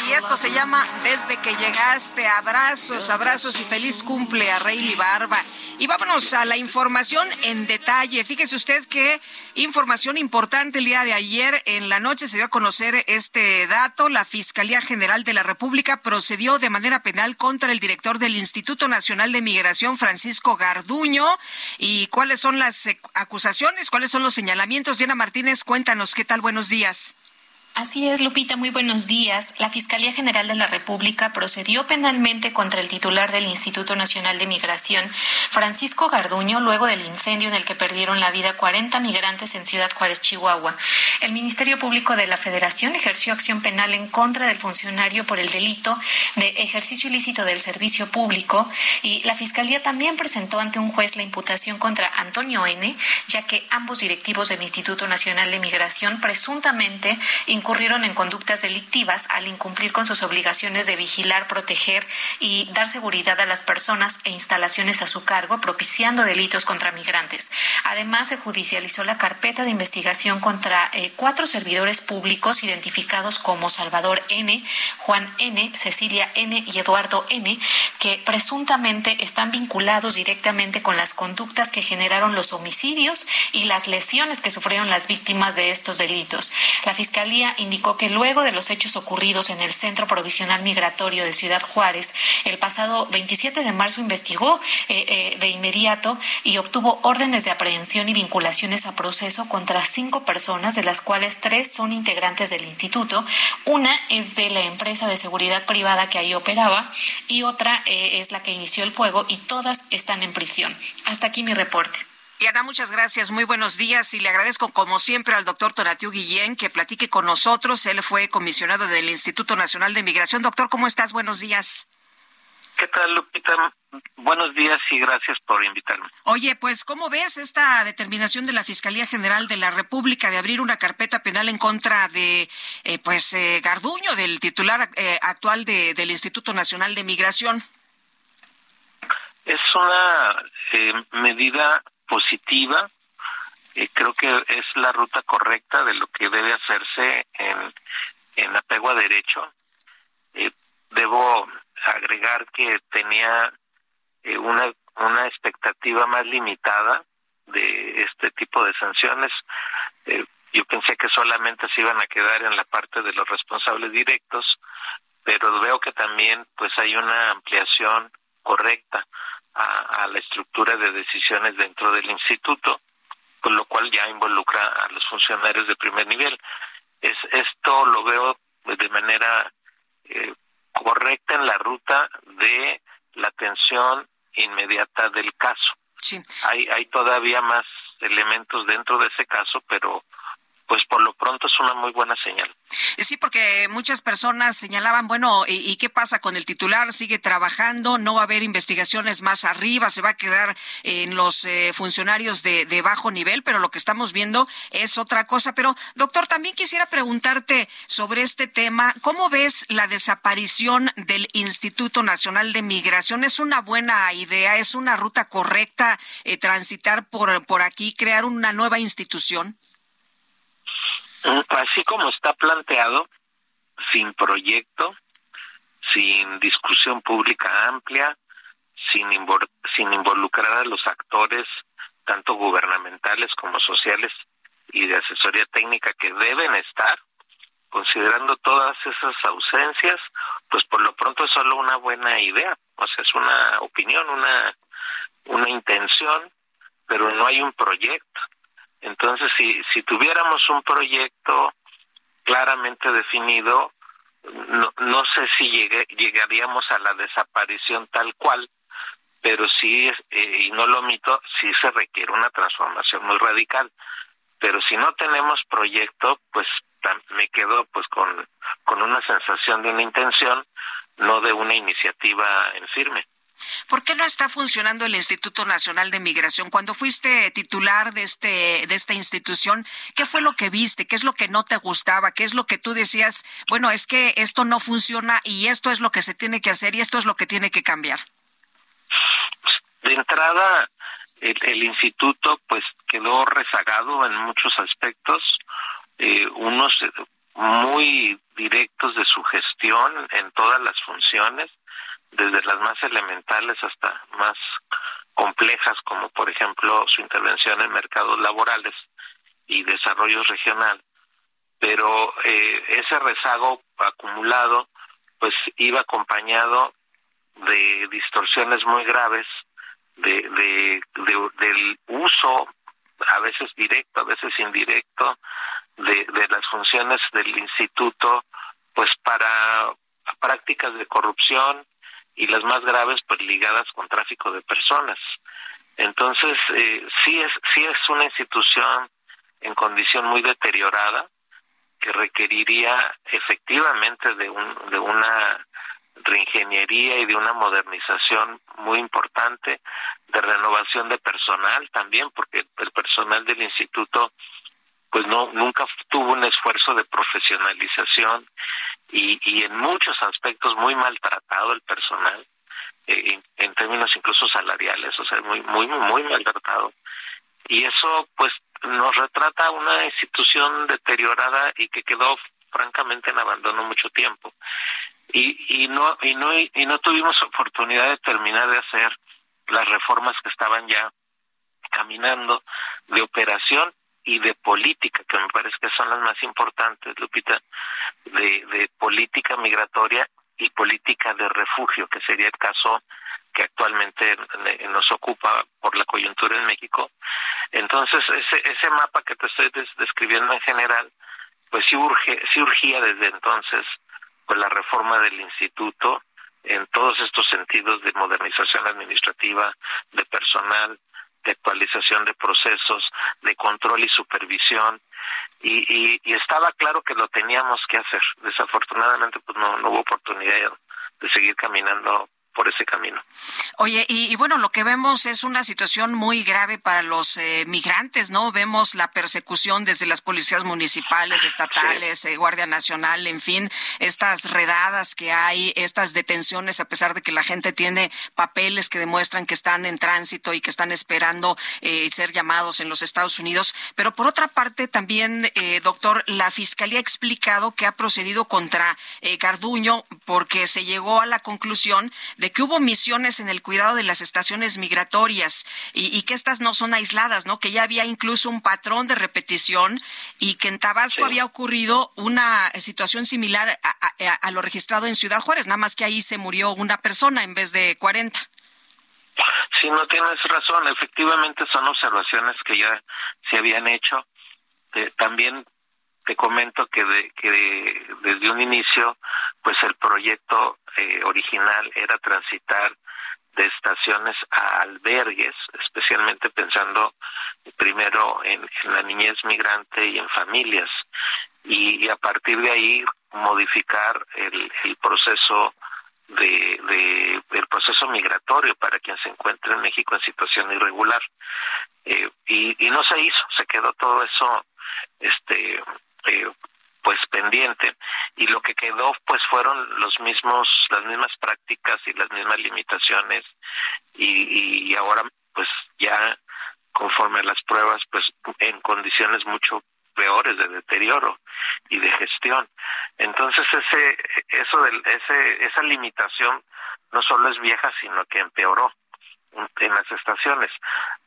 [SPEAKER 1] Y esto se llama Desde que llegaste. Abrazos, abrazos y feliz cumple a Rayleigh Barba. Y vámonos a la información en detalle. Fíjese usted que información importante el día de ayer en la noche se dio a conocer este dato. La Fiscalía General de la República procedió de manera penal contra el director del Instituto Nacional de Migración, Francisco Garduño. ¿Y cuáles son las acusaciones? ¿Cuáles son los señalamientos? Diana Martínez, cuéntanos qué tal. Buenos días.
[SPEAKER 18] Así es, Lupita, muy buenos días. La Fiscalía General de la República procedió penalmente contra el titular del Instituto Nacional de Migración, Francisco Garduño, luego del incendio en el que perdieron la vida 40 migrantes en Ciudad Juárez, Chihuahua. El Ministerio Público de la Federación ejerció acción penal en contra del funcionario por el delito de ejercicio ilícito del servicio público y la Fiscalía también presentó ante un juez la imputación contra Antonio N., ya que ambos directivos del Instituto Nacional de Migración presuntamente incurrieron incurrieron en conductas delictivas al incumplir con sus obligaciones de vigilar, proteger y dar seguridad a las personas e instalaciones a su cargo, propiciando delitos contra migrantes. Además, se judicializó la carpeta de investigación contra eh, cuatro servidores públicos identificados como Salvador N., Juan N., Cecilia N. y Eduardo N., que presuntamente están vinculados directamente con las conductas que generaron los homicidios y las lesiones que sufrieron las víctimas de estos delitos. La Fiscalía indicó que luego de los hechos ocurridos en el Centro Provisional Migratorio de Ciudad Juárez, el pasado 27 de marzo investigó eh, eh, de inmediato y obtuvo órdenes de aprehensión y vinculaciones a proceso contra cinco personas, de las cuales tres son integrantes del instituto. Una es de la empresa de seguridad privada que ahí operaba y otra eh, es la que inició el fuego y todas están en prisión. Hasta aquí mi reporte.
[SPEAKER 1] Y Ana, muchas gracias, muy buenos días y le agradezco como siempre al doctor Tonatiu Guillén que platique con nosotros. Él fue comisionado del Instituto Nacional de Migración. Doctor, ¿cómo estás? Buenos días.
[SPEAKER 19] ¿Qué tal, Lupita? Buenos días y gracias por invitarme.
[SPEAKER 1] Oye, pues, ¿cómo ves esta determinación de la Fiscalía General de la República de abrir una carpeta penal en contra de, eh, pues, eh, Garduño, del titular eh, actual de, del Instituto Nacional de Migración?
[SPEAKER 19] Es una medida positiva. Eh, creo que es la ruta correcta de lo que debe hacerse en, en apego a derecho. Eh, debo agregar que tenía eh, una, una expectativa más limitada de este tipo de sanciones. yo pensé que solamente se iban a quedar en la parte de los responsables directos, pero veo que también pues hay una ampliación correcta a, la estructura de decisiones dentro del instituto, con lo cual ya involucra a los funcionarios de primer nivel. Es, esto lo veo de manera eh, correcta en la ruta de la atención inmediata del caso.
[SPEAKER 1] Sí.
[SPEAKER 19] Hay, hay todavía más elementos dentro de ese caso, pero pues por lo pronto es una muy buena señal.
[SPEAKER 1] Sí, porque muchas personas señalaban, bueno, ¿y, qué pasa con el titular? ¿Sigue trabajando? ¿No va a haber investigaciones más arriba? ¿Se va a quedar en los eh, funcionarios de, bajo nivel? Pero lo que estamos viendo es otra cosa. Pero, doctor, también quisiera preguntarte sobre este tema. ¿Cómo ves la desaparición del Instituto Nacional de Migración? ¿Es una buena idea? ¿Es una ruta correcta eh, transitar por, por aquí, crear una nueva institución?
[SPEAKER 19] Así como está planteado, sin proyecto, sin discusión pública amplia, sin, involucrar a los actores, tanto gubernamentales como sociales y de asesoría técnica que deben estar, considerando todas esas ausencias, pues por lo pronto es solo una buena idea, o sea, es una opinión, una, una intención, pero no hay un proyecto. Entonces, si, si tuviéramos un proyecto claramente definido, no, no sé si llegaríamos a la desaparición tal cual, pero sí, eh, y no lo omito, sí se requiere una transformación muy radical. Pero si no tenemos proyecto, pues me quedo pues con, con una sensación de una intención, no de una iniciativa en firme.
[SPEAKER 1] ¿Por qué no está funcionando el Instituto Nacional de Migración? Cuando fuiste titular de este de esta institución, ¿qué fue lo que viste? ¿Qué es lo que no te gustaba? ¿Qué es lo que tú decías, bueno, es que esto no funciona y esto es lo que se tiene que hacer y esto es lo que tiene que cambiar?
[SPEAKER 19] De entrada, el, instituto pues quedó rezagado en muchos aspectos, eh, unos muy directos de su gestión en todas las funciones, desde las más elementales hasta más complejas, como por ejemplo su intervención en mercados laborales y desarrollo regional. Pero eh, ese rezago acumulado, pues iba acompañado de distorsiones muy graves de, de, del uso, a veces directo, a veces indirecto, de, de las funciones del instituto, pues para prácticas de corrupción, y las más graves pues ligadas con tráfico de personas. Entonces, eh, sí es sí es una institución en condición muy deteriorada que requeriría efectivamente de un de una reingeniería y de una modernización muy importante, de renovación de personal también, porque el personal del instituto pues no nunca tuvo un esfuerzo de profesionalización y, y en muchos aspectos muy maltratado el personal eh, en, términos incluso salariales o sea muy muy muy maltratado. Y eso pues nos retrata una institución deteriorada y que quedó francamente en abandono mucho tiempo. Y, y no y no y no tuvimos oportunidad de terminar de hacer las reformas que estaban ya caminando de operación y de política, que me parece que son las más importantes, Lupita, de, política migratoria y política de refugio, que sería el caso que actualmente nos ocupa por la coyuntura en México. Entonces, ese, ese mapa que te estoy describiendo en general, pues sí, urge, sí urgía desde entonces pues la reforma del instituto en todos estos sentidos de modernización administrativa, de personal, de actualización de procesos, de control y supervisión, y, y, estaba claro que lo teníamos que hacer. Desafortunadamente, pues no, no hubo oportunidad de seguir caminando por ese camino.
[SPEAKER 1] Oye, y, bueno, lo que vemos es una situación muy grave para los eh, migrantes, ¿no? Vemos la persecución desde las policías municipales, estatales, eh, Guardia Nacional, en fin, estas redadas que hay, estas detenciones, a pesar de que la gente tiene papeles que demuestran que están en tránsito y que están esperando eh, ser llamados en los Estados Unidos. Pero por otra parte, también, doctor, la Fiscalía ha explicado que ha procedido contra Garduño porque se llegó a la conclusión de que hubo misiones en el cuidado de las estaciones migratorias y, que estas no son aisladas, ¿no? Que ya había incluso un patrón de repetición y que en Tabasco había ocurrido una situación similar a, lo registrado en Ciudad Juárez, nada más que ahí se murió una persona en vez de 40.
[SPEAKER 19] Sí, no tienes razón. Efectivamente son observaciones que ya se habían hecho. Eh, también te comento que, de, que desde un inicio, pues el proyecto eh, original era transitar de estaciones a albergues, especialmente pensando primero en, la niñez migrante y en familias, y, a partir de ahí modificar el, el proceso de, de, el proceso migratorio para quien se encuentre en México en situación irregular. Eh, y, y no se hizo se quedó todo eso este pues pendiente. Y lo que quedó pues fueron los mismos las mismas prácticas y las mismas limitaciones. Y, y ahora pues ya conforme a las pruebas pues en condiciones mucho peores de deterioro y de gestión. Entonces ese eso del ese esa limitación no solo es vieja sino que empeoró en las estaciones.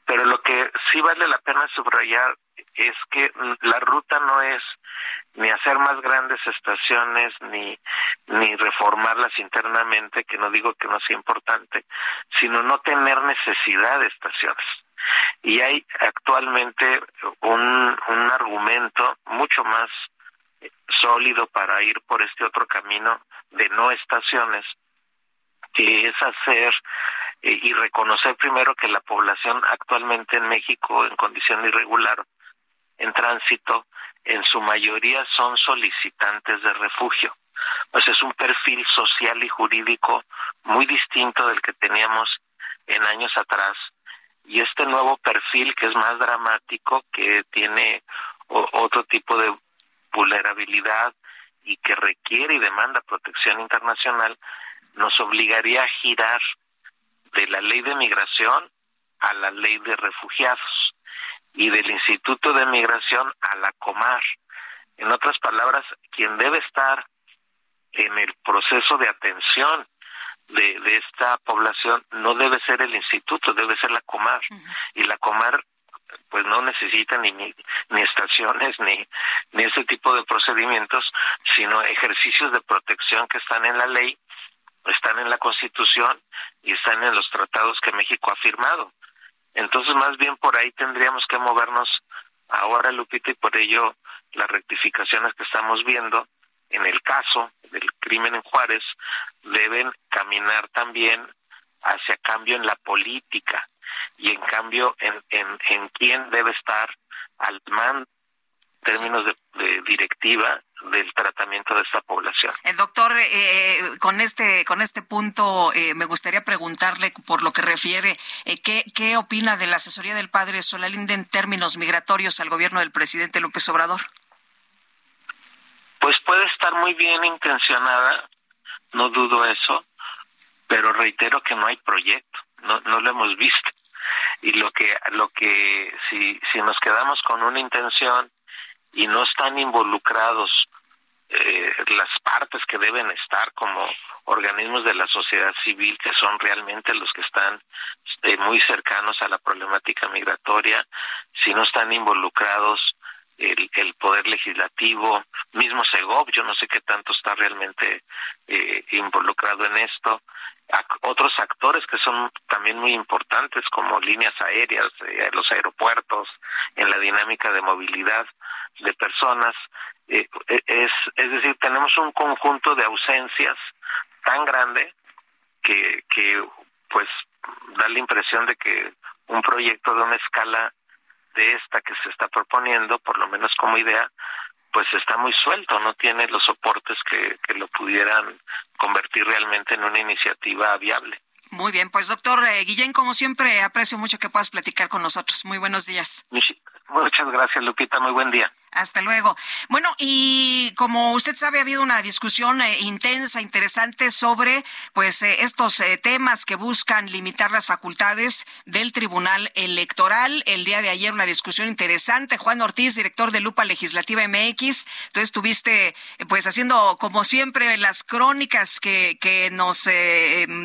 [SPEAKER 19] Pero lo que sí vale la pena subrayar es que la ruta no es ni hacer más grandes estaciones ni ni reformarlas internamente que no digo que no sea importante sino no tener necesidad de estaciones. Y hay actualmente un un argumento mucho más sólido para ir por este otro camino de no estaciones que es hacer eh, y reconocer primero que la población actualmente en México en condición irregular en tránsito en su mayoría son solicitantes de refugio. Pues es un perfil social y jurídico muy distinto del que teníamos en años atrás. Y este nuevo perfil que es más dramático, que tiene otro tipo de vulnerabilidad y que requiere y demanda protección internacional, nos obligaría a girar de la ley de migración a la ley de refugiados y del Instituto de Migración a la Comar. En otras palabras, quien debe estar en el proceso de atención de, de esta población no debe ser el instituto, debe ser la Comar. Y la Comar pues no necesita ni, ni, ni estaciones ni, ni ese tipo de procedimientos, sino ejercicios de protección que están en la ley, están en la Constitución y están en los tratados que México ha firmado. Entonces, más bien por ahí tendríamos que movernos ahora, Lupita, y por ello las rectificaciones que estamos viendo en el caso del crimen en Juárez deben caminar también hacia cambio en la política y en cambio en, en, en quién debe estar al mando términos de, directiva del tratamiento de esta población.
[SPEAKER 1] El doctor, eh, con este con este punto eh, me gustaría preguntarle por lo que refiere eh, ¿qué, qué opina de la asesoría del padre Solalinde en términos migratorios al gobierno del presidente López Obrador.
[SPEAKER 19] Pues puede estar muy bien intencionada, no dudo eso, pero reitero que no hay proyecto, no, no lo hemos visto y lo que lo que si si nos quedamos con una intención y no están involucrados eh, las partes que deben estar como organismos de la sociedad civil que son realmente los que están eh, muy cercanos a la problemática migratoria, si no están involucrados el, el poder legislativo, mismo Segov, yo no sé qué tanto está realmente eh, involucrado en esto, otros actores que son también muy importantes como líneas aéreas, los aeropuertos, en la dinámica de movilidad de personas. Eh, eh, es, es decir, tenemos un conjunto de ausencias tan grande que, que pues da la impresión de que un proyecto de una escala de esta que se está proponiendo, por lo menos como idea, pues está muy suelto, no tiene los soportes que, que lo pudieran convertir realmente en una iniciativa viable.
[SPEAKER 1] Muy bien, pues doctor eh, Guillén, como siempre, aprecio mucho que puedas platicar con nosotros. Muy buenos días.
[SPEAKER 19] Muchas gracias, Lupita. Muy buen día.
[SPEAKER 1] Hasta luego. Bueno, y como usted sabe, ha habido una discusión eh, intensa, interesante sobre pues eh, estos eh, temas que buscan limitar las facultades del Tribunal Electoral. El día de ayer una discusión interesante. Juan Ortiz, director de Lupa Legislativa MX. Entonces estuviste pues haciendo como siempre las crónicas que, que nos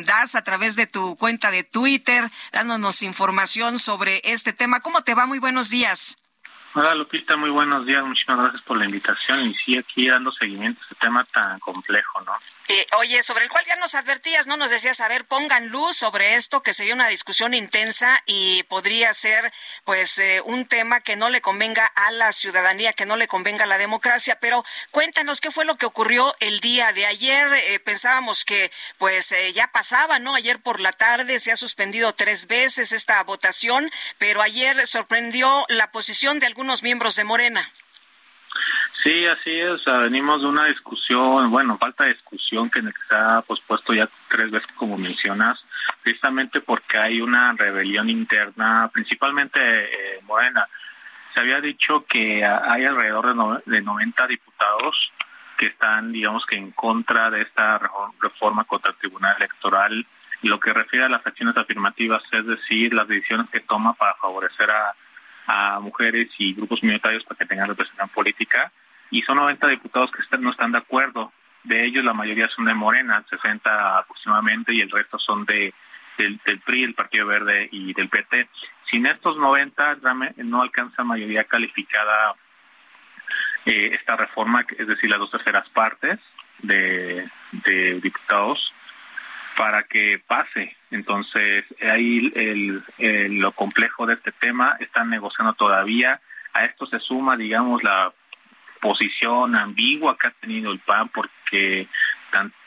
[SPEAKER 1] das a través de tu cuenta de Twitter, dándonos información sobre este tema. ¿Cómo te va? Muy buenos días.
[SPEAKER 20] Hola Lupita, muy buenos días, muchísimas gracias por la invitación y sí, aquí dando seguimiento a este tema tan complejo, ¿no?
[SPEAKER 1] Eh, oye, sobre el cual ya nos advertías, ¿no? Nos decías, a ver, pongan luz sobre esto, que sería una discusión intensa y podría ser, pues, eh, un tema que no le convenga a la ciudadanía, que no le convenga a la democracia. Pero cuéntanos qué fue lo que ocurrió el día de ayer. Eh, pensábamos que, pues, ya pasaba, ¿no? Ayer por la tarde se ha suspendido tres veces esta votación, pero ayer sorprendió la posición de algunos miembros de Morena.
[SPEAKER 20] Sí, así es. venimos de una discusión, bueno, falta de discusión que se pospuesto ya tres veces, como mencionas, precisamente porque hay una rebelión interna, principalmente eh, Morena. Se había dicho que hay alrededor de, de 90 diputados que están, digamos que en contra de esta reforma contra el Tribunal Electoral, lo que refiere a las acciones afirmativas, es decir, las decisiones que toma para favorecer a a mujeres y grupos minoritarios para que tengan representación política y son 90 diputados que no están de acuerdo. De ellos la mayoría son de Morena, 60 aproximadamente, y el resto son de del, PRI, el Partido Verde y del PT. Sin estos 90 no alcanza mayoría calificada eh, esta reforma, es decir, las dos terceras partes de diputados para que pase. Entonces, ahí el, lo complejo de este tema, están negociando todavía. A esto se suma, digamos, la posición ambigua que ha tenido el PAN, porque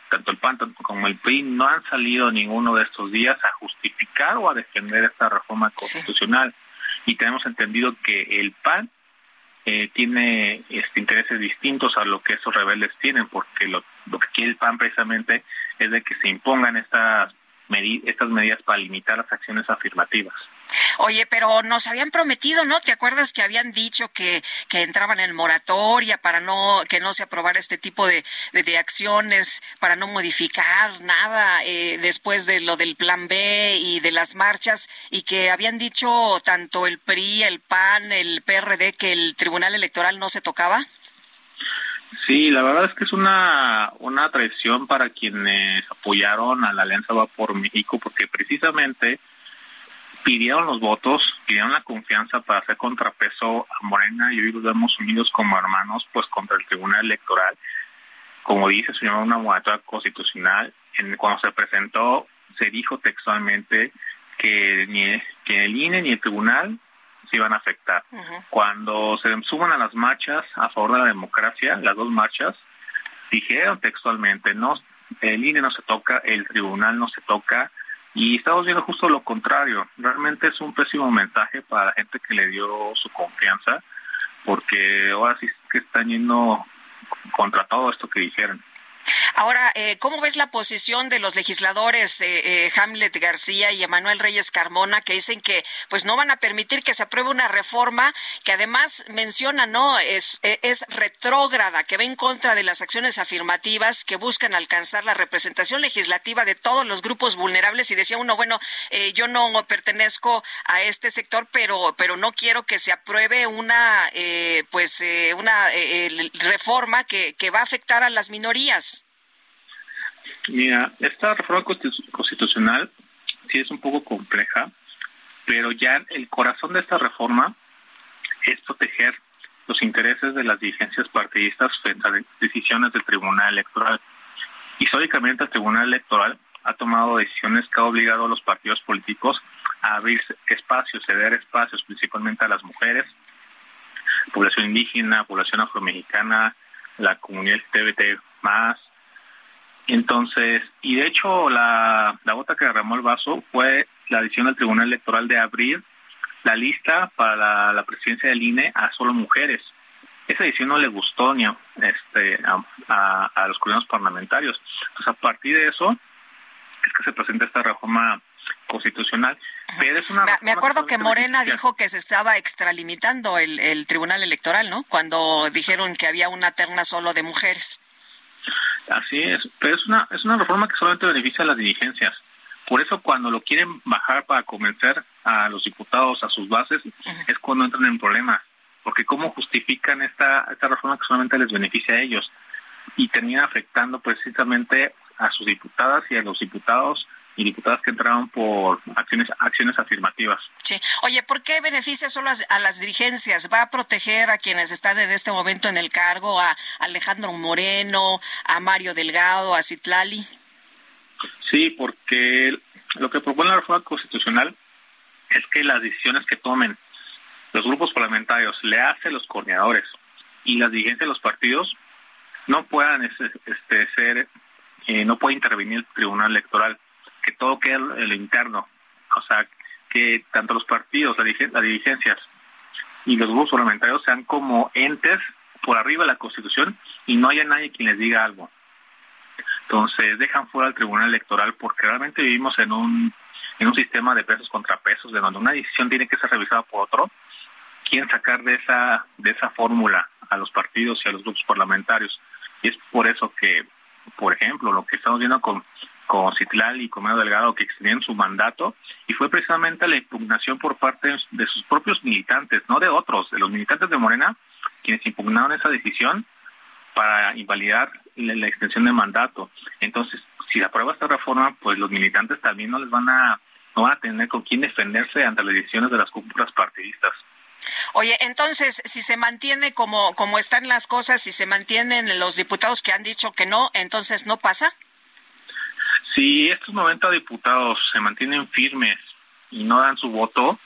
[SPEAKER 20] tanto el PAN como el PRI no han salido ninguno de estos días a justificar o a defender esta reforma constitucional. Y tenemos entendido que el PAN eh, tiene este, intereses distintos a lo que esos rebeldes tienen, porque lo, que quiere el PAN precisamente es de que se impongan estas, estas medidas para limitar las acciones afirmativas.
[SPEAKER 1] Oye, pero nos habían prometido, ¿no? ¿Te acuerdas que habían dicho que, que entraban en moratoria para no que no se aprobara este tipo de, de, acciones, para no modificar nada eh, después de lo del plan B y de las marchas y que habían dicho tanto el PRI, el PAN, el PRD que el Tribunal Electoral no se tocaba?
[SPEAKER 20] Sí, la verdad es que es una, una traición para quienes apoyaron a la Alianza Va por México, porque precisamente pidieron los votos, pidieron la confianza para hacer contrapeso a Morena y hoy los vemos unidos como hermanos, pues contra el Tribunal Electoral. Como dice, se llamó una moratoria constitucional. En, cuando se presentó, se dijo textualmente que ni que el INE ni el Tribunal se iban a afectar. Cuando se suman a las marchas a favor de la democracia, las dos marchas, dijeron textualmente, no, el INE no se toca, el tribunal no se toca, y estamos viendo justo lo contrario. Realmente es un pésimo mensaje para la gente que le dio su confianza, porque ahora sí que están yendo contra todo esto que dijeron.
[SPEAKER 1] Ahora, eh, ¿cómo ves la posición de los legisladores eh, eh, Hamlet García y Emanuel Reyes Carmona que dicen que pues no van a permitir que se apruebe una reforma que además menciona no es es retrógrada, que va en contra de las acciones afirmativas que buscan alcanzar la representación legislativa de todos los grupos vulnerables y decía uno bueno yo no pertenezco a este sector pero pero no quiero que se apruebe una pues una reforma que que va a afectar a las minorías.
[SPEAKER 20] Mira, esta reforma constitucional sí es un poco compleja, pero ya el corazón de esta reforma es proteger los intereses de las dirigencias partidistas frente a decisiones del Tribunal Electoral. Históricamente el Tribunal Electoral ha tomado decisiones que ha obligado a los partidos políticos a abrir espacios, ceder espacios principalmente a las mujeres, población indígena, población afromexicana, la comunidad LGBT más, entonces, y de hecho la, la gota que derramó el vaso fue la decisión del Tribunal Electoral de abrir la lista para la, presidencia del INE a solo mujeres. Esa decisión no le gustó ni a, este, a, los coordinadores parlamentarios. Entonces, a partir de eso es que se presenta esta reforma constitucional. Pero es una
[SPEAKER 1] me, acuerdo que Morena dijo que se estaba extralimitando el, el Tribunal Electoral, ¿no? Cuando dijeron que había una terna solo de mujeres.
[SPEAKER 20] Así es, pero es una, es una reforma que solamente beneficia a las dirigencias. Por eso cuando lo quieren bajar para convencer a los diputados, a sus bases, es cuando entran en problemas. Porque cómo justifican esta, esta reforma que solamente les beneficia a ellos y termina afectando precisamente a sus diputadas y a los diputados y diputadas que entraron por acciones acciones afirmativas.
[SPEAKER 1] Sí. Oye, ¿por qué beneficia solo a, las dirigencias? ¿Va a proteger a quienes están en este momento en el cargo, a Alejandro Moreno, a Mario Delgado, a Citlali?
[SPEAKER 20] Sí, porque lo que propone la reforma constitucional es que las decisiones que tomen los grupos parlamentarios le hace los coordinadores y las dirigencias de los partidos no puedan este, ser, eh, no puede intervenir el Tribunal Electoral que todo quede en lo interno. O sea, que tanto los partidos, las dirigencias y los grupos parlamentarios sean como entes por arriba de la Constitución y no haya nadie quien les diga algo. Entonces dejan fuera al Tribunal Electoral porque realmente vivimos en un en un sistema de pesos contra pesos, de donde una decisión tiene que ser revisada por otro. Quieren sacar de esa de esa fórmula a los partidos y a los grupos parlamentarios. Y es por eso que, por ejemplo, lo que estamos viendo con con Citlal y con Delgado que extendían su mandato y fue precisamente la impugnación por parte de sus propios militantes, no de otros, de los militantes de Morena, quienes impugnaron esa decisión para invalidar la, extensión de mandato. Entonces, si se aprueba esta reforma, pues los militantes también no les van a no van a tener con quién defenderse ante las decisiones de las cúpulas partidistas.
[SPEAKER 1] Oye, entonces, si se mantiene como, como están las cosas, si se mantienen los diputados que han dicho que no, entonces no pasa.
[SPEAKER 20] Si estos 90 diputados se mantienen firmes y no dan su voto,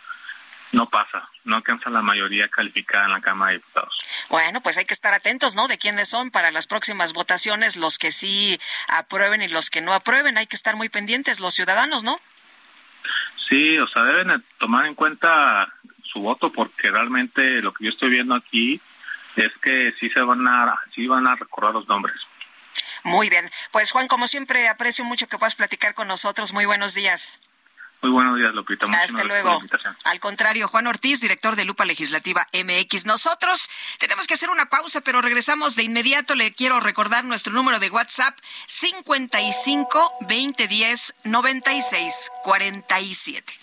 [SPEAKER 20] no pasa, no alcanza la mayoría calificada en la Cámara de Diputados.
[SPEAKER 1] Bueno, pues hay que estar atentos, ¿no? De quiénes son para las próximas votaciones, los que sí aprueben y los que no aprueben. Hay que estar muy pendientes los ciudadanos, ¿no?
[SPEAKER 20] Sí, o sea, deben tomar en cuenta su voto porque realmente lo que yo estoy viendo aquí es que sí se van a sí van a recordar los nombres.
[SPEAKER 1] Muy bien. Pues Juan, como siempre, aprecio mucho que puedas platicar con nosotros. Muy buenos días.
[SPEAKER 20] Muy buenos días, Lupita.
[SPEAKER 1] Hasta luego. Al contrario, Juan Ortiz, director de Lupa Legislativa MX. Nosotros tenemos que hacer una pausa, pero regresamos de inmediato. Le quiero recordar nuestro número de WhatsApp 55 2010 96 47.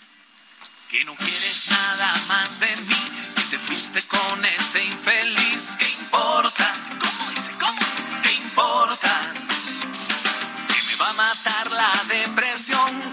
[SPEAKER 12] Que no quieres nada más de mí, que te fuiste con ese infeliz. ¿Qué importa? ¿Cómo dice? ¿Cómo? ¿Qué importa? va a matar la depresión,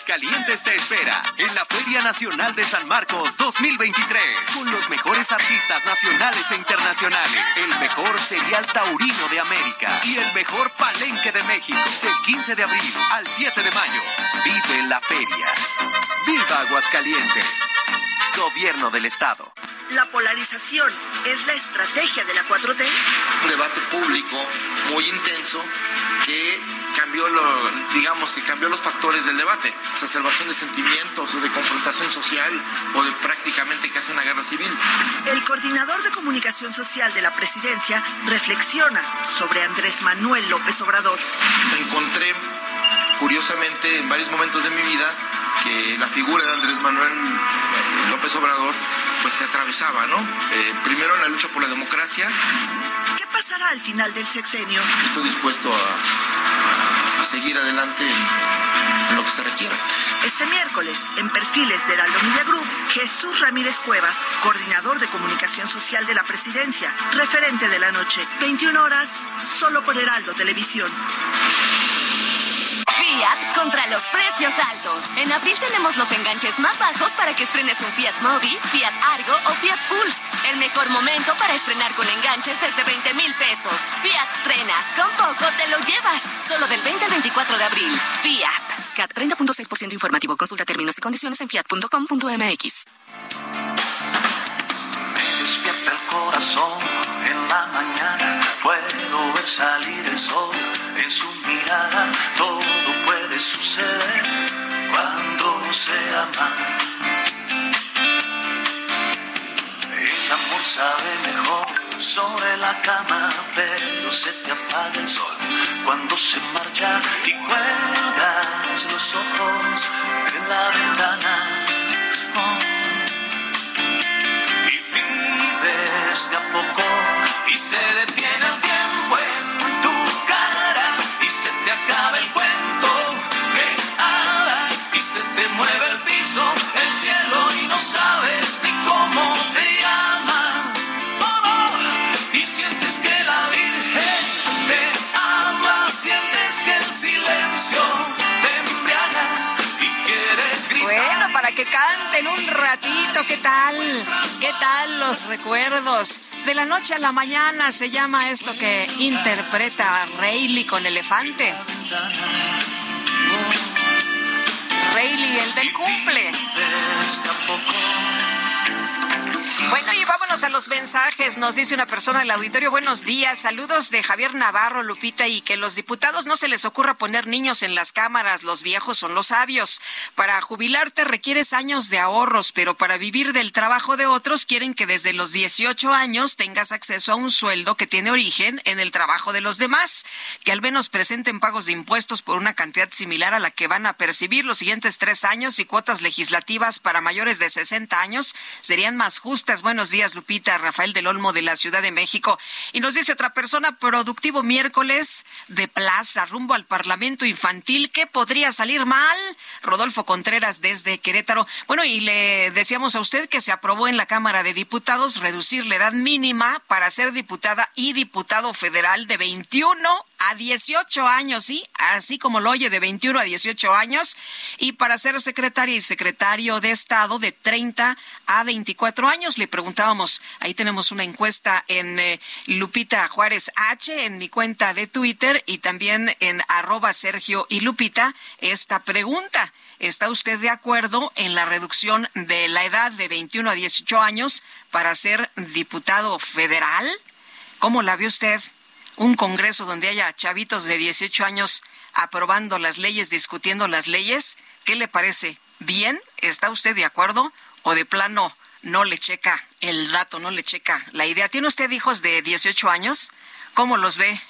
[SPEAKER 21] Aguascalientes te espera en la Feria Nacional de San Marcos 2023 con los mejores artistas nacionales e internacionales, el mejor serial taurino de América y el mejor palenque de México del 15 de abril al 7 de mayo. Vive la feria. ¡Viva Aguascalientes! Gobierno del Estado.
[SPEAKER 14] La polarización es la estrategia de la 4T.
[SPEAKER 15] Un debate público muy intenso que cambió lo, digamos que cambió los factores del debate, exacerbación de sentimientos o de confrontación social o de prácticamente casi una guerra civil.
[SPEAKER 14] El coordinador de comunicación social de la presidencia reflexiona sobre Andrés Manuel López Obrador.
[SPEAKER 15] Encontré curiosamente en varios momentos de mi vida que la figura de Andrés Manuel López Obrador pues se atravesaba, ¿no? Eh, primero en la lucha por la democracia.
[SPEAKER 14] ¿Qué pasará al final del sexenio?
[SPEAKER 15] Estoy dispuesto a, a seguir adelante en, en, lo que se requiera.
[SPEAKER 14] Este miércoles, en Perfiles de Heraldo Media Group, Jesús Ramírez Cuevas, coordinador de comunicación social de la presidencia, referente de la noche, 21 horas, solo por Heraldo Televisión.
[SPEAKER 13] Fiat contra los precios altos. En abril tenemos los enganches más bajos para que estrenes un Fiat Mobi, Fiat Argo o Fiat Pulse. El mejor momento para estrenar con enganches desde 20 mil pesos. Fiat estrena. Con poco te lo llevas. Solo del 20 al 24 de abril. Fiat. CAT 30.6% informativo. Consulta términos y condiciones en fiat.com.mx.
[SPEAKER 12] Me despierta el corazón en la mañana. Puedo ver salir el sol en su mirada. Todo puede suceder cuando se ama. El amor sabe mejor sobre la cama, pero se te apaga el sol cuando se marcha y cuelgas los ojos en la ventana. Y vives de a poco y se detiene el tiempo en tu cara y se te acaba el cuento cielo y no sabes ni cómo te llamas. Oh, no. Y sientes que la Virgen te ama, sientes que el silencio te embriaga y quieres gritar.
[SPEAKER 1] Bueno, para que canten un ratito, ¿qué tal? ¿Qué tal los recuerdos? De la noche a la mañana se llama esto que interpreta Rayleigh con elefante. Rayleigh, el del cumple. Bueno, y vámonos a los mensajes. Nos dice una persona del auditorio, buenos días, saludos de Javier Navarro, Lupita, y que los diputados no se les ocurra poner niños en las cámaras, los viejos son los sabios. Para jubilarte requieres años de ahorros, pero para vivir del trabajo de otros quieren que desde los 18 años tengas acceso a un sueldo que tiene origen en el trabajo de los demás, que al menos presenten pagos de impuestos por una cantidad similar a la que van a percibir los siguientes tres años y cuotas legislativas para mayores de 60 años serían más justas. Buenos días, Lupita. Rafael del Olmo de la Ciudad de México. Y nos dice otra persona, productivo miércoles de plaza rumbo al Parlamento Infantil. ¿Qué podría salir mal? Rodolfo Contreras desde Querétaro. Bueno, y le decíamos a usted que se aprobó en la Cámara de Diputados reducir la edad mínima para ser diputada y diputado federal de 21 a 18 años, ¿sí? Así como lo oye, de 21 a 18 años. Y para ser secretaria y secretario de Estado de 30 a 24 años. Le preguntábamos, ahí tenemos una encuesta en eh, Lupita Juárez H, en mi cuenta de Twitter y también en arroba Sergio y Lupita, esta pregunta. ¿Está usted de acuerdo en la reducción de la edad de 21 a 18 años para ser diputado federal? ¿Cómo la ve usted? Un Congreso donde haya chavitos de 18 años aprobando las leyes, discutiendo las leyes. ¿Qué le parece? ¿Bien? ¿Está usted de acuerdo? ¿O de plano no le checa el dato, no le checa la idea. ¿Tiene usted hijos de 18 años? ¿Cómo los ve?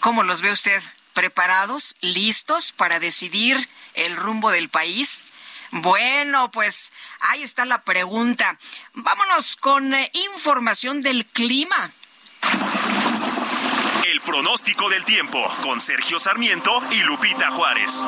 [SPEAKER 1] ¿Cómo los ve usted? ¿Preparados? ¿Listos para decidir el rumbo del país? Bueno, pues ahí está la pregunta. Vámonos con eh, información del clima.
[SPEAKER 7] El pronóstico del tiempo con Sergio Sarmiento y Lupita Juárez.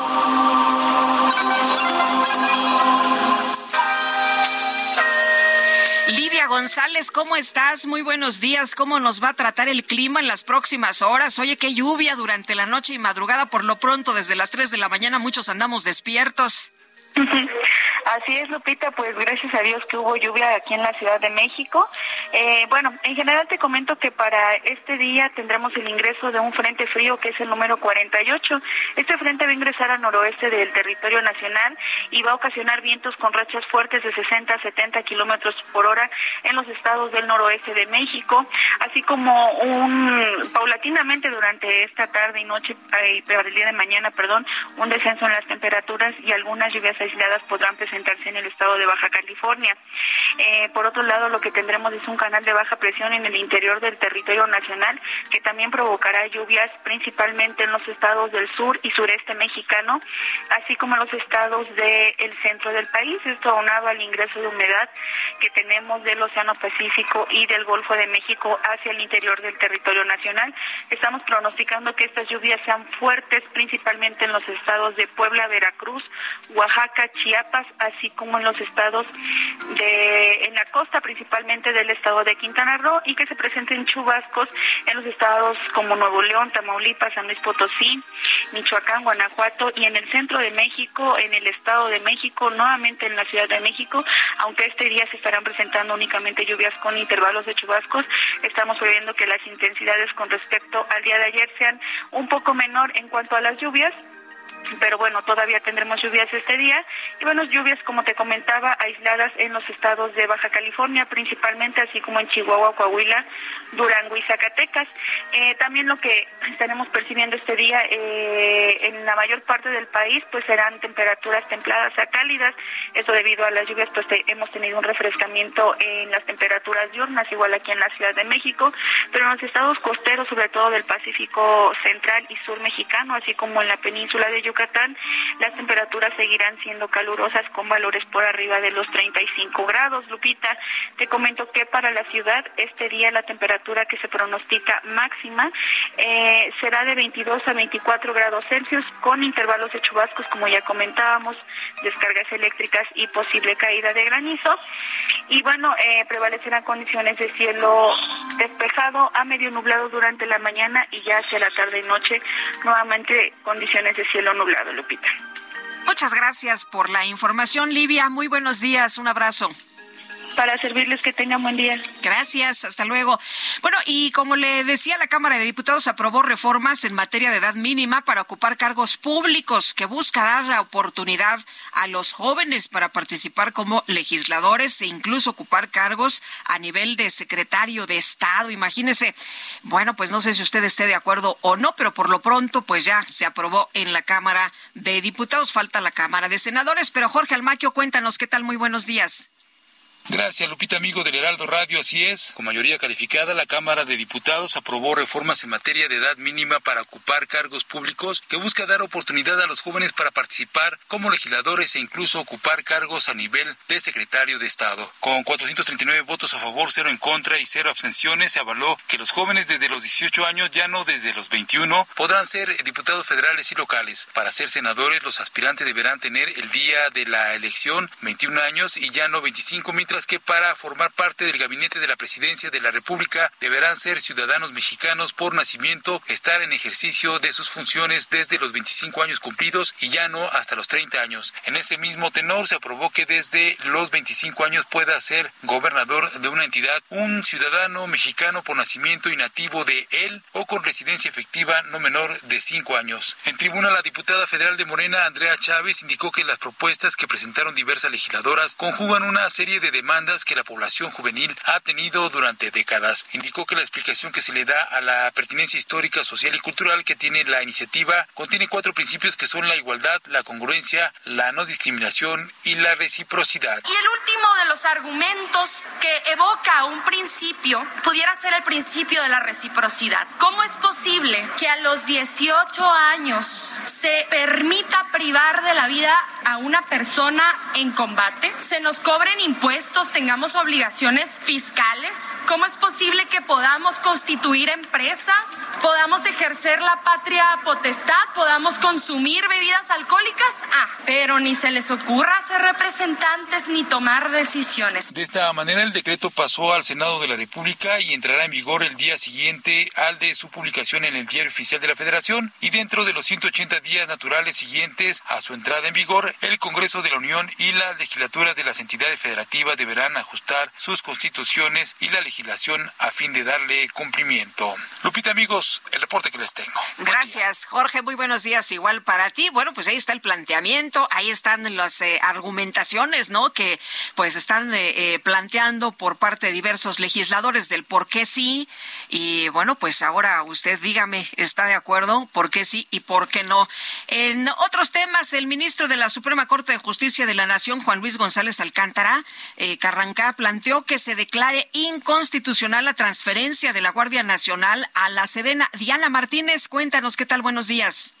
[SPEAKER 1] Lidia González, ¿cómo estás? Muy buenos días. ¿Cómo nos va a tratar el clima en las próximas horas? Oye, qué lluvia durante la noche y madrugada. Por lo pronto, desde las 3 de la mañana, muchos andamos despiertos.
[SPEAKER 22] Así es, Lupita, pues gracias a Dios que hubo lluvia aquí en la Ciudad de México. Eh, bueno, en general te comento que para este día tendremos el ingreso de un frente frío que es el número 48. Este frente va a ingresar al noroeste del territorio nacional y va a ocasionar vientos con rachas fuertes de 60 a 70 kilómetros por hora en los estados del noroeste de México, así como un paulatinamente durante esta tarde y noche, eh, el día de mañana, perdón, un descenso en las temperaturas y algunas lluvias aisladas podrán presentarse en el estado de Baja California. Eh, por otro lado, lo que tendremos es un canal de baja presión en el interior del territorio nacional que también provocará lluvias principalmente en los estados del sur y sureste mexicano, así como en los estados del centro del país. Esto aunado al ingreso de humedad que tenemos del Océano Pacífico y del Golfo de México hacia el interior del territorio nacional. Estamos pronosticando que estas lluvias sean fuertes principalmente en los estados de Puebla, Veracruz, Oaxaca, Chiapas, así como en los estados de en la costa principalmente del estado de Quintana Roo y que se presenten chubascos en los estados como Nuevo León, Tamaulipas, San Luis Potosí, Michoacán, Guanajuato y en el centro de México, en el estado de México, nuevamente en la Ciudad de México, aunque este día se estarán presentando únicamente lluvias con intervalos de chubascos, estamos previendo que las intensidades con respecto al día de ayer sean un poco menor en cuanto a las lluvias pero bueno, todavía tendremos lluvias este día. Y bueno, lluvias como te comentaba, aisladas en los estados de Baja California principalmente, así como en Chihuahua, Coahuila, Durango y Zacatecas. Eh, también lo que estaremos percibiendo este día eh, en la mayor parte del país, pues serán temperaturas templadas a cálidas, esto debido a las lluvias, pues hemos tenido un refrescamiento en las temperaturas diurnas, igual aquí en la Ciudad de México, pero en los estados costeros, sobre todo del Pacífico Central y Sur mexicano, así como en la península de Yucatán, Yucatán, las temperaturas seguirán siendo calurosas con valores por arriba de los 35 grados. Lupita, te comento que para la ciudad este día la temperatura que se pronostica máxima eh, será de 22 a 24 grados Celsius con intervalos de chubascos, como ya comentábamos, descargas eléctricas y posible caída de granizo. Y bueno, eh, prevalecerán condiciones de cielo despejado a medio nublado durante la mañana y ya hacia la tarde y noche nuevamente condiciones de cielo Lupita.
[SPEAKER 1] Muchas gracias por la información, Livia. Muy buenos días. Un abrazo
[SPEAKER 22] para servirles que tengan buen día.
[SPEAKER 1] Gracias, hasta luego. Bueno, y como le decía, la Cámara de Diputados aprobó reformas en materia de edad mínima para ocupar cargos públicos que busca dar la oportunidad a los jóvenes para participar como legisladores e incluso ocupar cargos a nivel de secretario de Estado. Imagínese, bueno, pues no sé si usted esté de acuerdo o no, pero por lo pronto pues ya se aprobó en la Cámara de Diputados, falta la Cámara de Senadores, pero Jorge Almaquio, cuéntanos qué tal, muy buenos días.
[SPEAKER 23] Gracias, Lupita, amigo del Heraldo Radio. Así es, con mayoría calificada, la Cámara de Diputados aprobó reformas en materia de edad mínima para ocupar cargos públicos que busca dar oportunidad a los jóvenes para participar como legisladores e incluso ocupar cargos a nivel de secretario de Estado. Con 439 votos a favor, cero en contra y cero abstenciones, se avaló que los jóvenes desde los 18 años, ya no desde los 21, podrán ser diputados federales y locales. Para ser senadores, los aspirantes deberán tener el día de la elección 21 años y ya no 25, mientras que para formar parte del gabinete de la presidencia de la República deberán ser ciudadanos mexicanos por nacimiento, estar en ejercicio de sus funciones desde los 25 años cumplidos y ya no hasta los 30 años. En ese mismo tenor se aprobó que desde los 25 años pueda ser gobernador de una entidad un ciudadano mexicano por nacimiento y nativo de él o con residencia efectiva no menor de 5 años. En tribuna la diputada federal de Morena, Andrea Chávez, indicó que las propuestas que presentaron diversas legisladoras conjugan una serie de demandas que la población juvenil ha tenido durante décadas. Indicó que la explicación que se le da a la pertinencia histórica, social y cultural que tiene la iniciativa contiene cuatro principios que son la igualdad, la congruencia, la no discriminación y la reciprocidad.
[SPEAKER 24] Y el último de los argumentos que evoca un principio pudiera ser el principio de la reciprocidad. ¿Cómo es posible que a los 18 años se permita privar de la vida a una persona en combate? ¿Se nos cobren impuestos, tengamos obligaciones fiscales? ¿Cómo es posible que podamos constituir empresas, podamos ejercer la patria potestad, podamos consumir bebidas alcohólicas? Ah, pero ni se les ocurra ser representantes ni tomar decisiones.
[SPEAKER 23] De esta manera, el decreto pasó al Senado de la República y entrará en vigor el día siguiente al de su publicación en el Diario Oficial de la Federación y dentro de los 180 días naturales siguientes a su entrada en vigor, el Congreso de la Unión y la legislatura de las entidades federativas deberán ajustar sus constituciones y la legislación a fin de darle cumplimiento. Lupita, amigos, el reporte que les tengo.
[SPEAKER 1] Gracias, Jorge. Muy buenos días. Igual para ti. Bueno, pues ahí está el planteamiento, ahí están las eh, argumentaciones, ¿no? Que pues están eh, eh, planteando por parte de diversos legisladores del por qué sí. Y bueno, pues ahora usted dígame, ¿está de acuerdo? ¿Por qué sí y por qué no? En otros temas, el ministro de la Suprema Corte de Justicia de la Nación, Juan Luis González Alcántara, Carrancá, planteó que se declare inconstitucional la transferencia de la Guardia Nacional a la Sedena. Diana Martínez, cuéntanos qué tal, buenos días.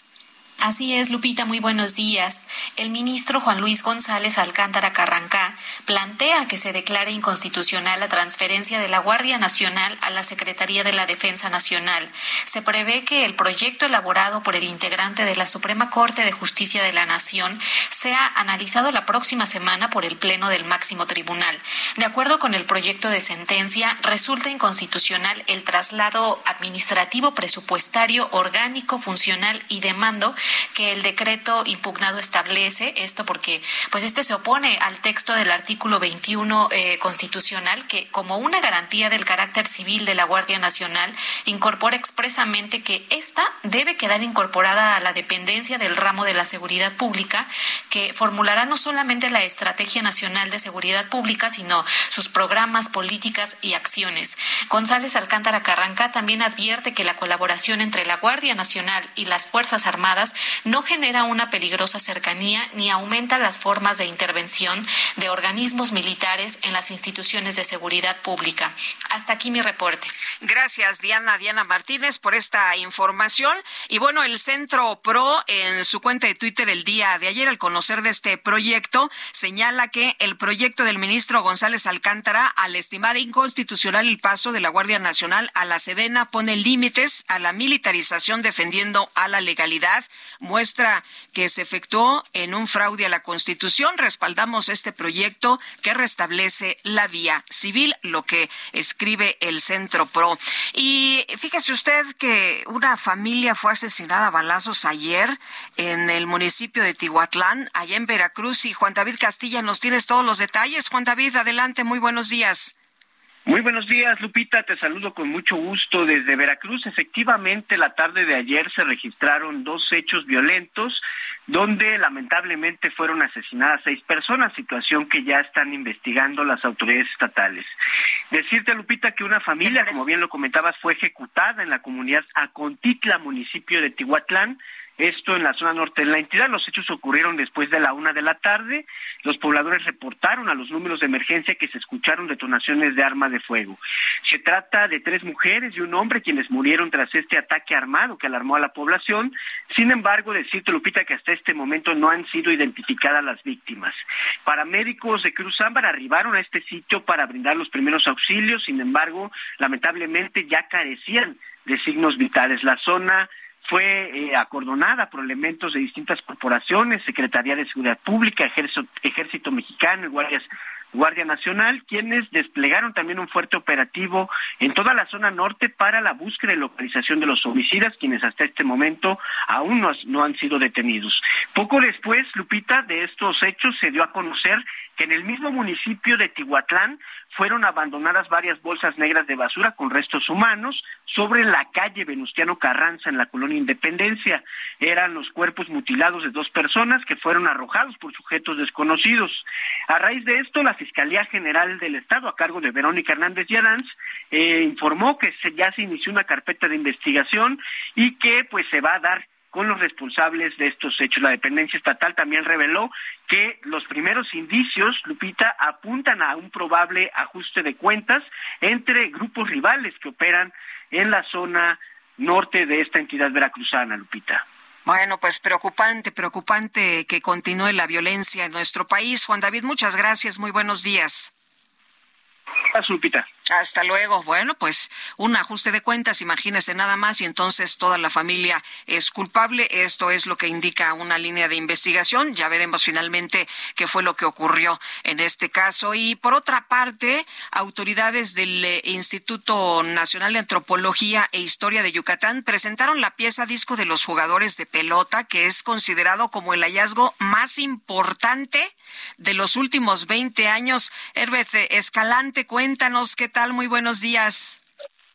[SPEAKER 18] Así es, Lupita, muy buenos días. El ministro Juan Luis González Alcántara Carrancá plantea que se declare inconstitucional la transferencia de la Guardia Nacional a la Secretaría de la Defensa Nacional. Se prevé que el proyecto elaborado por el integrante de la Suprema Corte de Justicia de la Nación sea analizado la próxima semana por el Pleno del Máximo Tribunal. De acuerdo con el proyecto de sentencia, resulta inconstitucional el traslado administrativo, presupuestario, orgánico, funcional y de mando que el decreto impugnado establece esto porque pues este se opone al texto del artículo 21 eh, constitucional que como una garantía del carácter civil de la Guardia Nacional incorpora expresamente que esta debe quedar incorporada a la dependencia del ramo de la seguridad pública que formulará no solamente la estrategia nacional de seguridad pública sino sus programas, políticas y acciones. González Alcántara Carranca también advierte que la colaboración entre la Guardia Nacional y las Fuerzas Armadas no genera una peligrosa cercanía ni aumenta las formas de intervención de organismos militares en las instituciones de seguridad pública. Hasta aquí mi reporte.
[SPEAKER 1] Gracias, Diana, Diana Martínez, por esta información. Y bueno, el Centro PRO en su cuenta de Twitter el día de ayer, al conocer de este proyecto, señala que el proyecto del ministro González Alcántara, al estimar inconstitucional el paso de la Guardia Nacional a la Sedena, pone límites a la militarización defendiendo a la legalidad muestra que se efectuó en un fraude a la Constitución. Respaldamos este proyecto que restablece la vía civil, lo que escribe el Centro PRO. Y fíjese usted que una familia fue asesinada a balazos ayer en el municipio de Tihuatlán, allá en Veracruz. Y Juan David Castilla, nos tienes todos los detalles. Juan David, adelante, muy buenos días.
[SPEAKER 25] Muy buenos días, Lupita. Te saludo con mucho gusto desde Veracruz. Efectivamente, la tarde de ayer se registraron dos hechos violentos donde lamentablemente fueron asesinadas seis personas, situación que ya están investigando las autoridades estatales. Decirte, Lupita, que una familia, como bien lo comentabas, fue ejecutada en la comunidad Acontitla, municipio de Tihuatlán, esto en la zona norte de la entidad. Los hechos ocurrieron después de la una de la tarde. Los pobladores reportaron a los números de emergencia que se escucharon detonaciones de arma de fuego. Se trata de tres mujeres y un hombre quienes murieron tras este ataque armado que alarmó a la población. Sin embargo, decirte, Lupita, que hasta este momento no han sido identificadas las víctimas. Paramédicos de Cruz Ámbar arribaron a este sitio para brindar los primeros auxilios. Sin embargo, lamentablemente ya carecían de signos vitales. La zona fue eh, acordonada por elementos de distintas corporaciones, Secretaría de Seguridad Pública, Ejército, Mexicano y Guardia Nacional, quienes desplegaron también un fuerte operativo en toda la zona norte para la búsqueda y localización de los homicidas, quienes hasta este momento aún no, no han sido detenidos. Poco después, Lupita, de estos hechos se dio a conocer que en el mismo municipio de Tihuatlán fueron abandonadas varias bolsas negras de basura con restos humanos sobre la calle Venustiano Carranza en la colonia Independencia. Eran los cuerpos mutilados de dos personas que fueron arrojados por sujetos desconocidos. A raíz de esto, la Fiscalía General del Estado, a cargo de Verónica Hernández Yaranz, eh, informó que ya se inició una carpeta de investigación y que pues se va a dar con los responsables de estos hechos. La dependencia estatal también reveló que los primeros indicios, Lupita, apuntan a un probable ajuste de cuentas entre grupos rivales que operan en la zona norte de esta entidad veracruzana, Lupita.
[SPEAKER 1] Bueno, pues preocupante, preocupante que continúe la violencia en nuestro país. Juan David, muchas gracias, muy buenos días.
[SPEAKER 25] Lupita.
[SPEAKER 1] Hasta luego. Bueno, pues un ajuste de cuentas, imagínese nada más, y entonces toda la familia es culpable. Esto es lo que indica una línea de investigación. Ya veremos finalmente qué fue lo que ocurrió en este caso. Y por otra parte, autoridades del eh, Instituto Nacional de Antropología e Historia de Yucatán presentaron la pieza disco de los jugadores de pelota, que es considerado como el hallazgo más importante de los últimos 20 años. Herbeth Escalante, cuéntanos qué tal muy buenos días.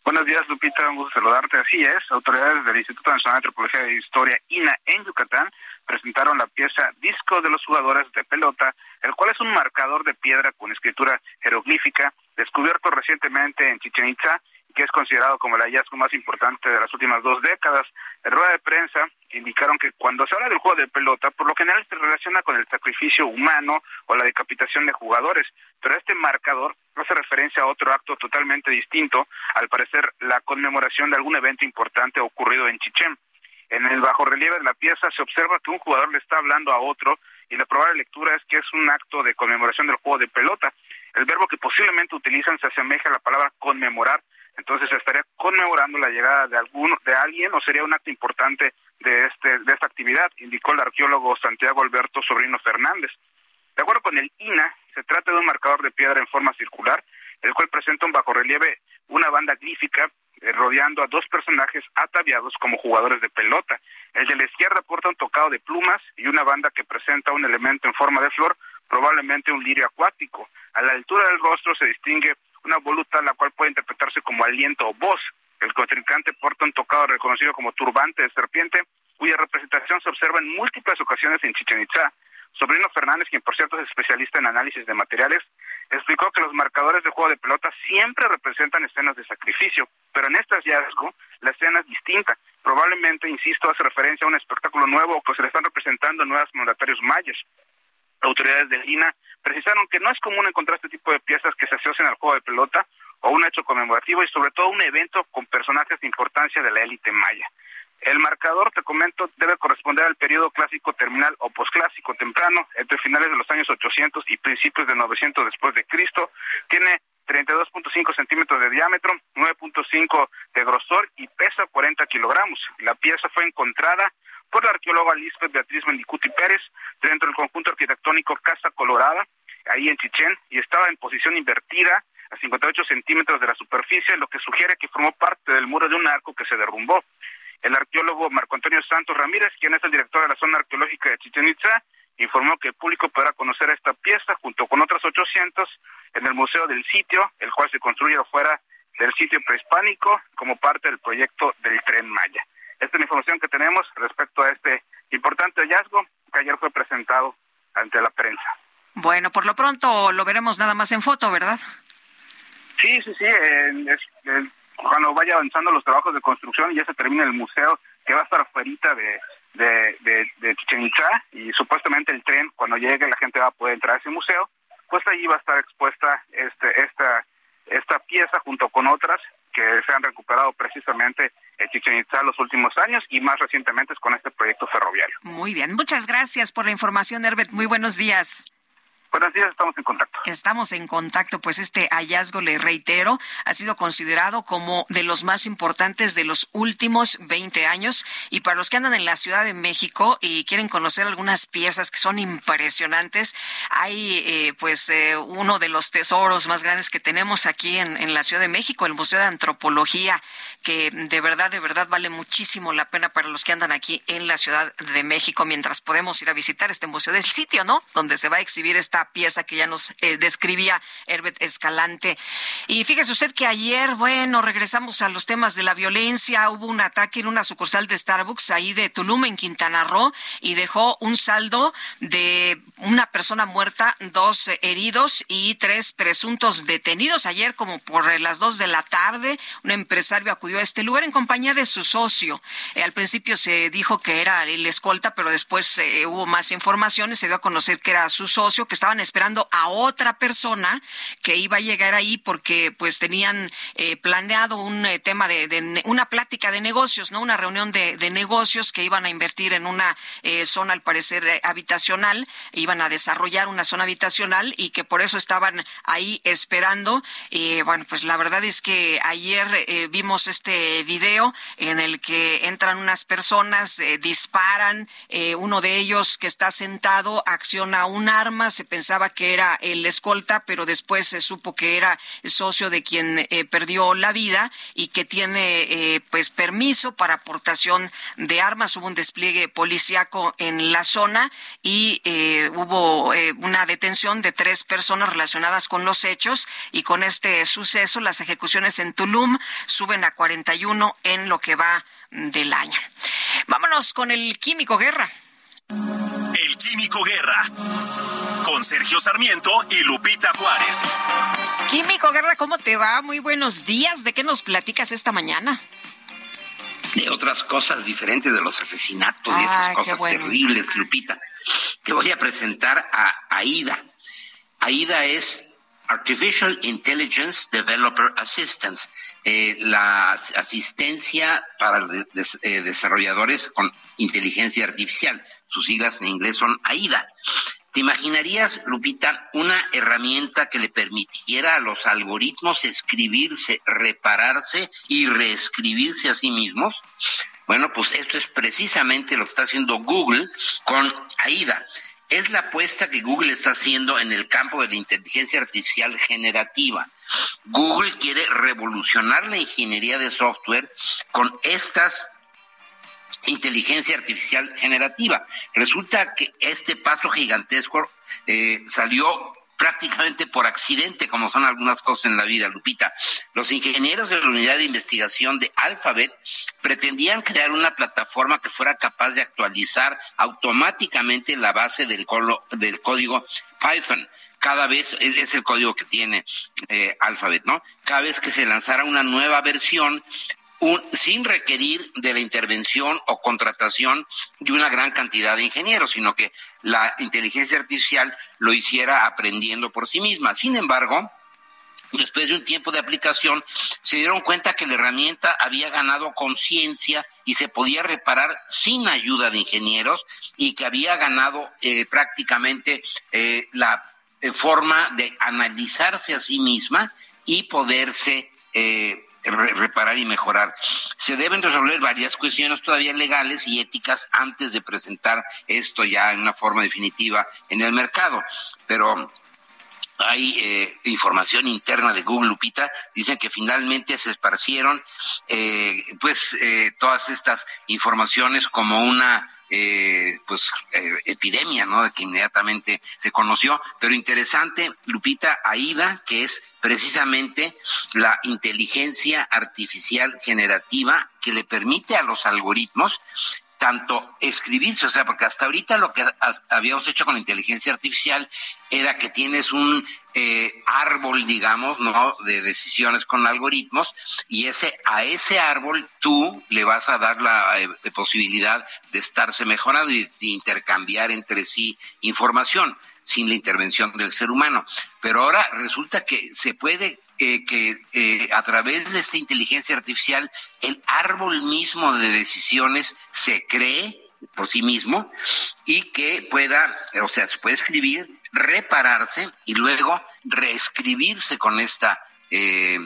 [SPEAKER 26] Buenos días, Lupita. Un gusto saludarte. Así es, autoridades del Instituto Nacional de Antropología e Historia, INA, en Yucatán, presentaron la pieza Disco de los Jugadores de Pelota, el cual es un marcador de piedra con escritura jeroglífica, descubierto recientemente en Chichen Itza que es considerado como el hallazgo más importante de las últimas dos décadas. En rueda de prensa indicaron que cuando se habla del juego de pelota, por lo general se relaciona con el sacrificio humano o la decapitación de jugadores, pero este marcador hace referencia a otro acto totalmente distinto, al parecer la conmemoración de algún evento importante ocurrido en Chichén. En el bajo relieve de la pieza se observa que un jugador le está hablando a otro y la probable lectura es que es un acto de conmemoración del juego de pelota. El verbo que posiblemente utilizan se asemeja a la palabra conmemorar, entonces estaría conmemorando la llegada de algún de alguien o sería un acto importante de este de esta actividad, indicó el arqueólogo Santiago Alberto Sobrino Fernández. De acuerdo con el INA, se trata de un marcador de piedra en forma circular, el cual presenta un bajorrelieve, una banda glífica eh, rodeando a dos personajes ataviados como jugadores de pelota. El de la izquierda porta un tocado de plumas y una banda que presenta un elemento en forma de flor, probablemente un lirio acuático. A la altura del rostro se distingue una voluta la cual puede interpretarse como aliento o voz. El contrincante porta un tocado reconocido como turbante de serpiente, cuya representación se observa en múltiples ocasiones en Chichen Itza. Sobrino Fernández, quien por cierto es especialista en análisis de materiales, explicó que los marcadores de juego de pelota siempre representan escenas de sacrificio, pero en este hallazgo la escena es distinta. Probablemente, insisto, hace referencia a un espectáculo nuevo que se le están representando nuevos mandatarios mayas. Autoridades de INA precisaron que no es común encontrar este tipo de piezas que se asocian al juego de pelota o un hecho conmemorativo y sobre todo un evento con personajes de importancia de la élite maya. El marcador, te comento, debe corresponder al periodo clásico terminal o posclásico temprano, entre finales de los años 800 y principios de 900 después de Cristo. Tiene 32.5 centímetros de diámetro, 9.5 de grosor y pesa 40 kilogramos. La pieza fue encontrada la arqueóloga Lisbeth Beatriz Mendicuti Pérez dentro del conjunto arquitectónico Casa Colorada, ahí en Chichén, y estaba en posición invertida a 58 centímetros de la superficie, lo que sugiere que formó parte del muro de un arco que se derrumbó. El arqueólogo Marco Antonio Santos Ramírez, quien es el director de la zona arqueológica de Chichen Itza, informó que el público podrá conocer esta pieza junto con otras 800 en el Museo del Sitio, el cual se construye afuera del sitio prehispánico como parte del proyecto del Tren Maya. Esta es la información que tenemos respecto a este importante hallazgo que ayer fue presentado ante la prensa.
[SPEAKER 1] Bueno, por lo pronto lo veremos nada más en foto, ¿verdad?
[SPEAKER 26] Sí, sí, sí. cuando vaya avanzando los trabajos de construcción y ya se termina el museo, que va a estar afuera de, de, de, Chichen Itza, y supuestamente el tren, cuando llegue la gente va a poder entrar a ese museo, pues allí va a estar expuesta este, esta, esta pieza junto con otras que se han recuperado precisamente Itza los últimos años y más recientemente es con este proyecto ferroviario.
[SPEAKER 1] Muy bien, muchas gracias por la información, Herbert. Muy buenos días.
[SPEAKER 26] Buenos días, estamos en contacto.
[SPEAKER 1] Estamos en contacto, pues este hallazgo, le reitero, ha sido considerado como de los más importantes de los últimos 20 años. Y para los que andan en la Ciudad de México y quieren conocer algunas piezas que son impresionantes, hay eh, pues eh, uno de los tesoros más grandes que tenemos aquí en, en la Ciudad de México, el Museo de Antropología, que de verdad, de verdad vale muchísimo la pena para los que andan aquí en la Ciudad de México, mientras podemos ir a visitar este museo del sitio, ¿no? Donde se va a exhibir esta pieza que ya nos eh, describía Herbert Escalante. Y fíjese usted que ayer, bueno, regresamos a los temas de la violencia. Hubo un ataque en una sucursal de Starbucks ahí de Tulum, en Quintana Roo, y dejó un saldo de una persona muerta, dos heridos y tres presuntos detenidos. Ayer, como por las dos de la tarde, un empresario acudió a este lugar en compañía de su socio. Eh, al principio se dijo que era el escolta, pero después eh, hubo más informaciones. Se dio a conocer que era su socio, que estaban esperando a otra persona que iba a llegar ahí porque pues tenían eh, planeado un tema de, una plática de negocios, no una reunión de, de negocios que iban a invertir en una zona al parecer habitacional iban a desarrollar una zona habitacional y que por eso estaban ahí esperando. y bueno, pues la verdad es que ayer eh, vimos este video en el que entran unas personas, eh, disparan, eh, uno de ellos que está sentado acciona un arma, se pensaba que era el escolta, pero después se supo que era socio de quien perdió la vida y que tiene pues permiso para aportación de armas. Hubo un despliegue policiaco en la zona y hubo eh, una detención de tres personas relacionadas con los hechos y con este suceso las ejecuciones en Tulum suben a 41 en lo que va del año. Vámonos con el Químico Guerra.
[SPEAKER 7] El Químico Guerra con Sergio Sarmiento y Lupita Juárez.
[SPEAKER 1] Químico Guerra, ¿cómo te va? Muy buenos días. ¿De qué nos platicas esta mañana?
[SPEAKER 27] de otras cosas diferentes de los asesinatos, de esas cosas terribles, Lupita. Te voy a presentar a AIDA. AIDA es Artificial Intelligence Developer Assistance, eh, la asistencia para eh, desarrolladores con inteligencia artificial. Sus siglas en inglés son AIDA. ¿Te imaginarías, Lupita, una herramienta que le permitiera a los algoritmos escribirse, repararse y reescribirse a sí mismos? Bueno, pues esto es precisamente lo que está haciendo Google con AIDA. Es la apuesta que Google está haciendo en el campo de la inteligencia artificial generativa. Google quiere revolucionar la ingeniería de software con estas inteligencia artificial generativa. Resulta que este paso gigantesco eh, salió prácticamente por accidente, como son algunas cosas en la vida, Lupita. Los ingenieros de la unidad de investigación de Alphabet pretendían crear una plataforma que fuera capaz de actualizar automáticamente la base del, del código Python cada vez es, el código que tiene eh, Alphabet, ¿no? Cada vez que se lanzara una nueva versión, sin requerir de la intervención o contratación de una gran cantidad de ingenieros, sino que la inteligencia artificial lo hiciera aprendiendo por sí misma. Sin embargo, después de un tiempo de aplicación, se dieron cuenta que la herramienta había ganado conciencia y se podía reparar sin ayuda de ingenieros y que había ganado eh, prácticamente eh, la eh, forma de analizarse a sí misma y poderse reparar y mejorar. Se deben resolver varias cuestiones todavía legales y éticas antes de presentar esto ya en una forma definitiva en el mercado. Pero hay eh, información interna de Google Lupita, dicen que finalmente se esparcieron eh, pues eh, todas estas informaciones como una eh, pues eh, epidemia, ¿no? De que inmediatamente se conoció, pero interesante, Lupita AIDA, que es precisamente la inteligencia artificial generativa que le permite a los algoritmos tanto escribirse, o sea, porque hasta ahorita lo que habíamos hecho con la inteligencia artificial era que tienes un eh, árbol, digamos, ¿no? De decisiones con algoritmos y ese a ese árbol tú le vas a dar la eh, posibilidad de estarse mejorando y de intercambiar entre sí información sin la intervención del ser humano. Pero ahora resulta que se puede eh, que eh, a través de esta inteligencia artificial el árbol mismo de decisiones se cree por sí mismo y que pueda, o sea, se puede escribir, repararse y luego reescribirse con esta eh,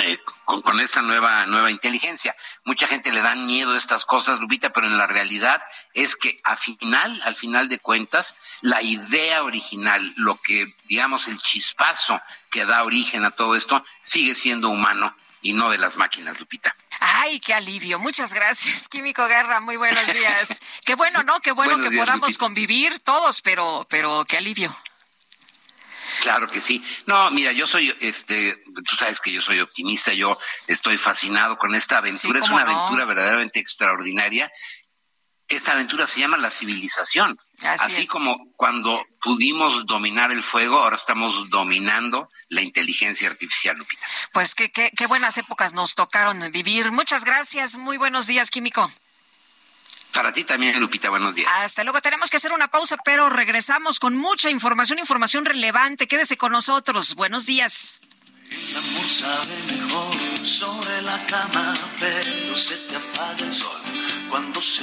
[SPEAKER 27] eh, con, esta nueva nueva inteligencia. Mucha gente le dan miedo a estas cosas, Lupita, pero en la realidad es que al final, al final de cuentas, la idea original, lo que digamos el chispazo que da origen a todo esto, sigue siendo humano y no de las máquinas, Lupita.
[SPEAKER 1] Ay, qué alivio. Muchas gracias, Químico Guerra. Muy buenos días. qué bueno, ¿no? Qué bueno que podamos convivir todos, pero, pero qué alivio.
[SPEAKER 27] Claro que sí. No, mira, yo soy, este, tú sabes que yo soy optimista, yo estoy fascinado con esta aventura, es una aventura verdaderamente extraordinaria. esta aventura se llama la civilización. Así, como cuando pudimos dominar el fuego, ahora estamos dominando la inteligencia artificial, Lupita.
[SPEAKER 1] Pues qué, qué, qué buenas épocas nos tocaron vivir. Muchas gracias. Muy buenos días, Químico.
[SPEAKER 27] Para ti también, Lupita, buenos días.
[SPEAKER 1] Hasta luego. Tenemos que hacer una pausa, pero regresamos con mucha información, información relevante. Quédese con nosotros. Buenos días.
[SPEAKER 12] El amor sabe mejor sobre la cama, pero se te apaga el sol cuando se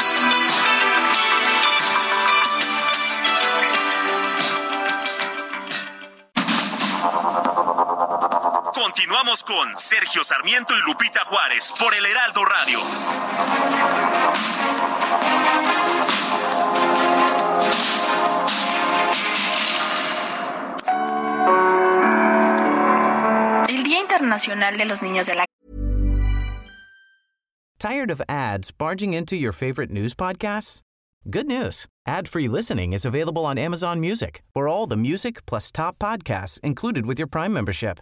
[SPEAKER 7] Continuamos con Sergio Sarmiento y Lupita Juárez por el Heraldo Radio.
[SPEAKER 28] El Día Internacional de los Niños de la
[SPEAKER 29] Tired of ads barging into your favorite news podcasts? Good news. Ad-free listening is available on Amazon Music. For all the music plus top podcasts included with your Prime membership.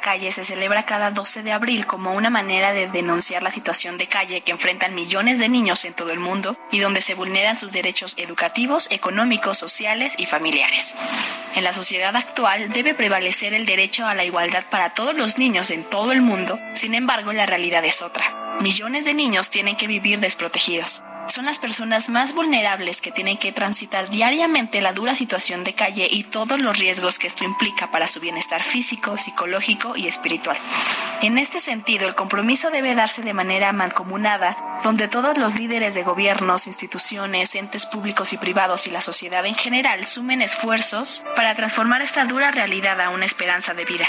[SPEAKER 28] Calle se celebra cada 12 de abril como una manera de denunciar la situación de calle que enfrentan millones de niños en todo el mundo y donde se vulneran sus derechos educativos, económicos, sociales y familiares. En la sociedad actual debe prevalecer el derecho a la igualdad para todos los niños en todo el mundo, sin embargo la realidad es otra. Millones de niños tienen que vivir desprotegidos son las personas más vulnerables que tienen que transitar diariamente la dura situación de calle y todos los riesgos que esto implica para su bienestar físico, psicológico y espiritual. En este sentido, el compromiso debe darse de manera mancomunada, donde todos los líderes de gobiernos, instituciones, entes públicos y privados y la sociedad en general sumen esfuerzos para transformar esta dura realidad a una esperanza de vida.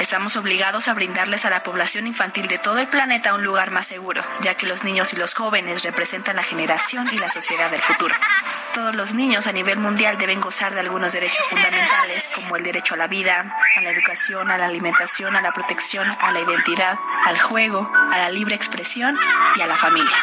[SPEAKER 28] Estamos obligados a brindarles a la población infantil de todo el planeta un lugar más seguro, ya que los niños y los jóvenes representan la generación y la sociedad del futuro. Todos los niños a nivel mundial deben gozar de algunos derechos fundamentales como el derecho a la vida, a la educación, a la alimentación, a la protección, a la identidad, al juego, a la libre expresión y a la familia.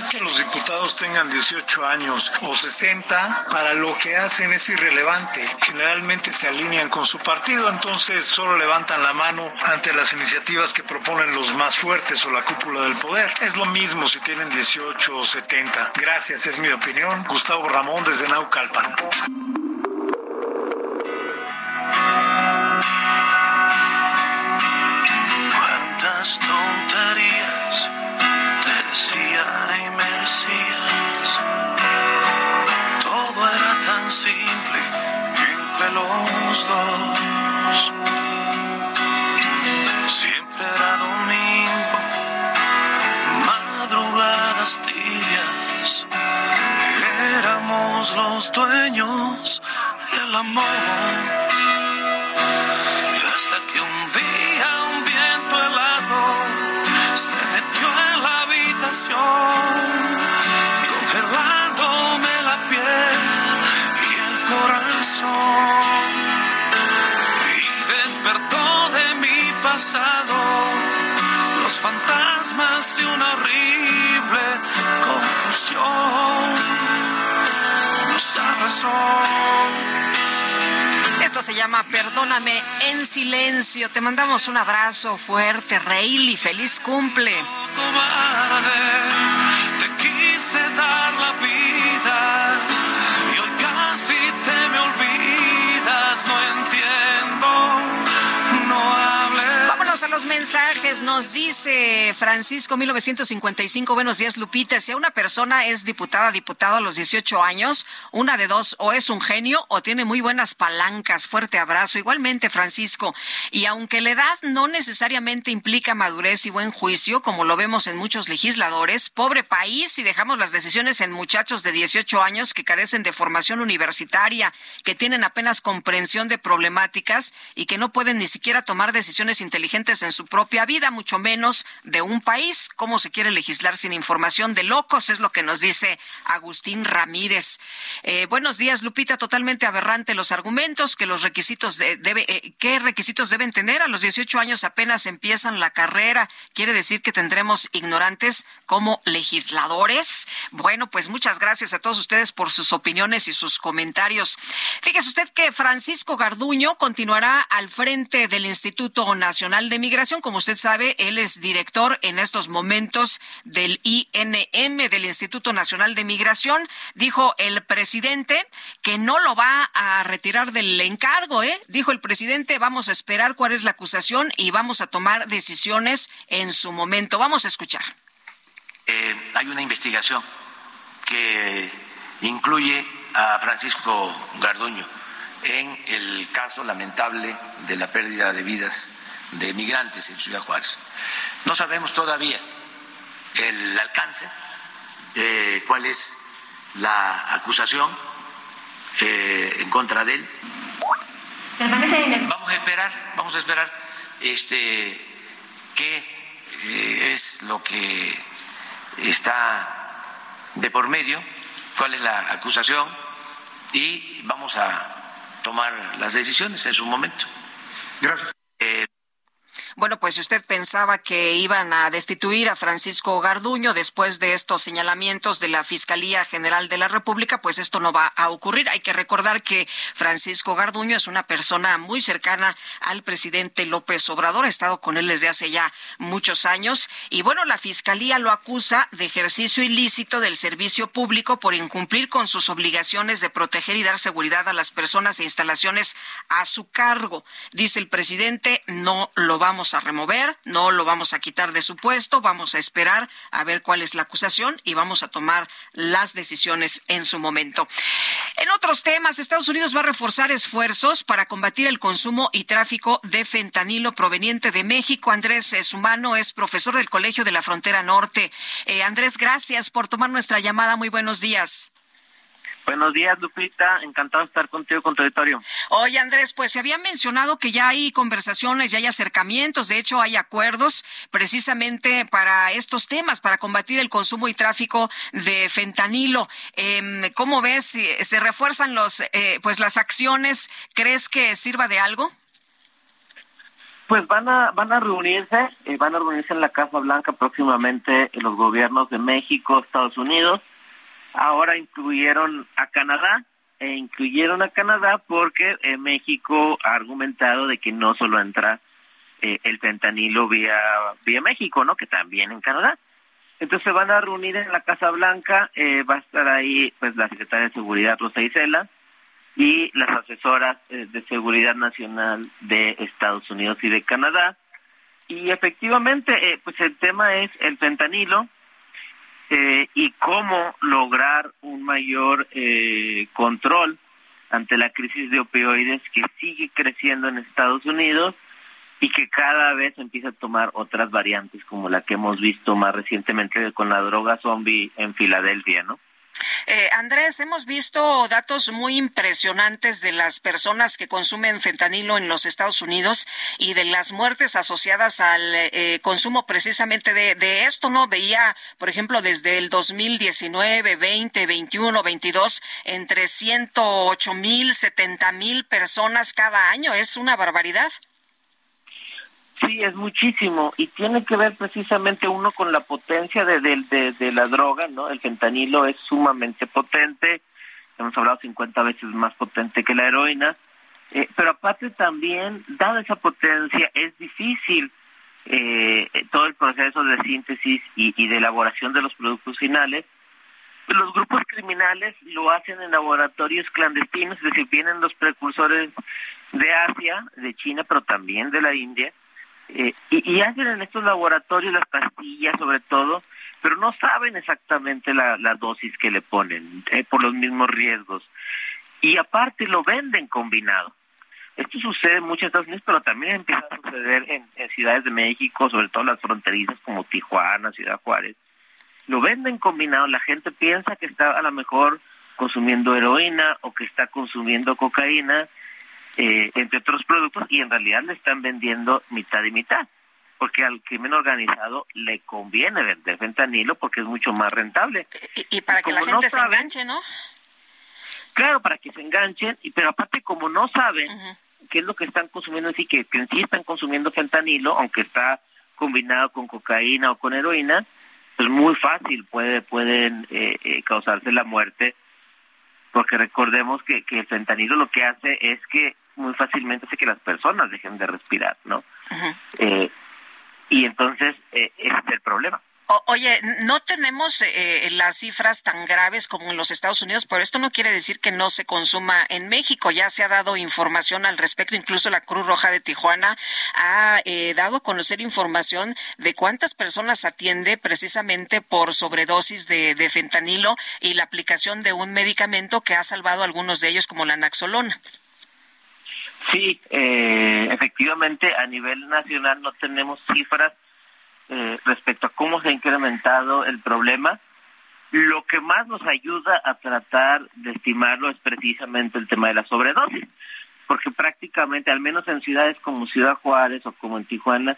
[SPEAKER 30] Que los diputados tengan 18 años o 60 para lo que hacen es irrelevante. Generalmente se alinean con su partido, entonces solo levantan la mano ante las iniciativas que proponen los más fuertes o la cúpula del poder. Es lo mismo si tienen 18 o 70. Gracias, es mi opinión. Gustavo Ramón desde Naucalpan.
[SPEAKER 12] Todo era tan simple entre los dos. Siempre era domingo, madrugadas tibias. Éramos los dueños del amor. congelándome corazón. Y despertó de mi pasado los fantasmas y una horrible confusión. Nos abrazó.
[SPEAKER 1] Esto se llama Perdóname en silencio. Te mandamos un abrazo fuerte, y Feliz cumple.
[SPEAKER 12] te quise dar la vida casi te me olvidas. No hables
[SPEAKER 1] los mensajes. Nos dice Francisco 1955. Buenos días, Lupita. Si una persona es diputada, diputado a los 18 años, una de dos, o es un genio o tiene muy buenas palancas. Fuerte abrazo. Igualmente, Francisco. Y aunque la edad no necesariamente implica madurez y buen juicio, como lo vemos en muchos legisladores, pobre país si dejamos las decisiones en muchachos de 18 años que carecen de formación universitaria, que tienen apenas comprensión de problemáticas y que no pueden ni siquiera tomar decisiones inteligentes en su propia vida, mucho menos de un país. ¿Cómo se quiere legislar sin información de locos? Es lo que nos dice Agustín Ramírez. Eh, buenos días, Lupita. Totalmente aberrante los argumentos que los requisitos debe, eh, qué requisitos deben tener. A los 18 años apenas empiezan la carrera. ¿Quiere decir que tendremos ignorantes como legisladores? Bueno, pues muchas gracias a todos ustedes por sus opiniones y sus comentarios. Fíjese usted que Francisco Garduño continuará al frente del Instituto Nacional Migración. Como usted sabe, él es director en estos momentos del INM, del Instituto Nacional de Migración. Dijo el presidente que no lo va a retirar del encargo, ¿eh? Dijo el presidente, vamos a esperar cuál es la acusación y vamos a tomar decisiones en su momento. Vamos a escuchar.
[SPEAKER 31] Eh, hay una investigación que incluye a Francisco Garduño en el caso lamentable de la pérdida de vidas de migrantes en Ciudad Juárez. No sabemos todavía el alcance, eh, cuál es la acusación eh, en contra de él. Vamos a esperar, vamos a esperar este, qué eh, es lo que está de por medio, cuál es la acusación y vamos a tomar las decisiones en su momento. Gracias. Eh,
[SPEAKER 1] bueno, pues si usted pensaba que iban a destituir a Francisco Garduño después de estos señalamientos de la Fiscalía General de la República, pues esto no va a ocurrir. Hay que recordar que Francisco Garduño es una persona muy cercana al presidente López Obrador, ha estado con él desde hace ya muchos años. Y bueno, la Fiscalía lo acusa de ejercicio ilícito del servicio público por incumplir con sus obligaciones de proteger y dar seguridad a las personas e instalaciones a su cargo. Dice el presidente, no lo vamos a remover, no lo vamos a quitar de su puesto, vamos a esperar a ver cuál es la acusación y vamos a tomar las decisiones en su momento. En otros temas, Estados Unidos va a reforzar esfuerzos para combatir el consumo y tráfico de fentanilo proveniente de México. Andrés Sumano es profesor del Colegio de la Frontera Norte. Eh, Andrés, gracias por tomar nuestra llamada. Muy buenos días.
[SPEAKER 32] Buenos días, Lupita. Encantado de estar contigo, con tu auditorio.
[SPEAKER 1] Oye, Andrés, pues se había mencionado que ya hay conversaciones, ya hay acercamientos, de hecho hay acuerdos precisamente para estos temas, para combatir el consumo y tráfico de fentanilo. Eh, ¿Cómo ves? ¿Se refuerzan los, eh, pues las acciones? ¿Crees que sirva de algo?
[SPEAKER 32] Pues van a van a reunirse, eh, van a reunirse en la Casa Blanca próximamente los gobiernos de México, Estados Unidos ahora incluyeron a Canadá e incluyeron a Canadá porque eh, México ha argumentado de que no solo entra eh, el fentanilo vía vía México, ¿no? Que también en Canadá. Entonces se van a reunir en la Casa Blanca, eh, va a estar ahí pues la secretaria de Seguridad Rosa Isela y las asesoras de Seguridad Nacional de Estados Unidos y de Canadá. Y efectivamente, pues el tema es el fentanilo, eh, y cómo lograr un mayor eh, control ante la crisis de opioides que sigue creciendo en Estados Unidos y que cada vez empieza a tomar otras variantes como la que hemos visto más recientemente con la droga zombie en Filadelfia, ¿no?
[SPEAKER 1] Eh, Andrés, hemos visto datos muy impresionantes de las personas que consumen fentanilo en los Estados Unidos y de las muertes asociadas al eh, consumo precisamente de, esto, ¿no? Veía, por ejemplo, desde el 2019, 20, 21, 22, entre 108 mil, 70 mil personas cada año. Es una barbaridad.
[SPEAKER 32] Sí, es muchísimo y tiene que ver precisamente uno con la potencia de, de, la droga, ¿no? El fentanilo es sumamente potente, hemos hablado 50 veces más potente que la heroína, eh, pero aparte también, dada esa potencia, es difícil eh, todo el proceso de síntesis y, y de elaboración de los productos finales. Los grupos criminales lo hacen en laboratorios clandestinos, es decir, vienen los precursores de Asia, de China, pero también de la India, Eh, y, hacen en estos laboratorios las pastillas sobre todo, pero no saben exactamente la, dosis que le ponen eh, por los mismos riesgos. Y aparte lo venden combinado. Esto sucede en muchos Estados Unidos, pero también empieza a suceder en, en ciudades de México, sobre todo las fronterizas como Tijuana, Ciudad Juárez. Lo venden combinado, la gente piensa que está a lo mejor consumiendo heroína o que está consumiendo cocaína, eh, entre otros productos, y en realidad le están vendiendo mitad y mitad, porque al crimen organizado le conviene vender fentanilo porque es mucho más rentable.
[SPEAKER 1] Y, para que la gente se enganche, ¿no?
[SPEAKER 32] Claro, para que se enganchen, y pero aparte como no saben qué es lo que están consumiendo, así que, que en sí están consumiendo fentanilo, aunque está combinado con cocaína o con heroína, pues muy fácil puede pueden eh, eh, causarse la muerte porque recordemos que, que el fentanilo lo que hace es que muy fácilmente hace que las personas dejen de respirar, ¿no? Eh, y entonces eh, ese es el problema
[SPEAKER 1] oye, no tenemos eh, las cifras tan graves como en los Estados Unidos, pero esto no quiere decir que no se consuma en México. Ya se ha dado información al respecto. Incluso la Cruz Roja de Tijuana ha eh, dado a conocer información de cuántas personas atiende precisamente por sobredosis de, fentanilo y la aplicación de un medicamento que ha salvado a algunos de ellos, como la naxolona.
[SPEAKER 32] Sí, eh, efectivamente, a nivel nacional no tenemos cifras eh, respecto a cómo se ha incrementado el problema. Lo que más nos ayuda a tratar de estimarlo es precisamente el tema de la sobredosis, porque prácticamente, al menos en ciudades como Ciudad Juárez o como en Tijuana,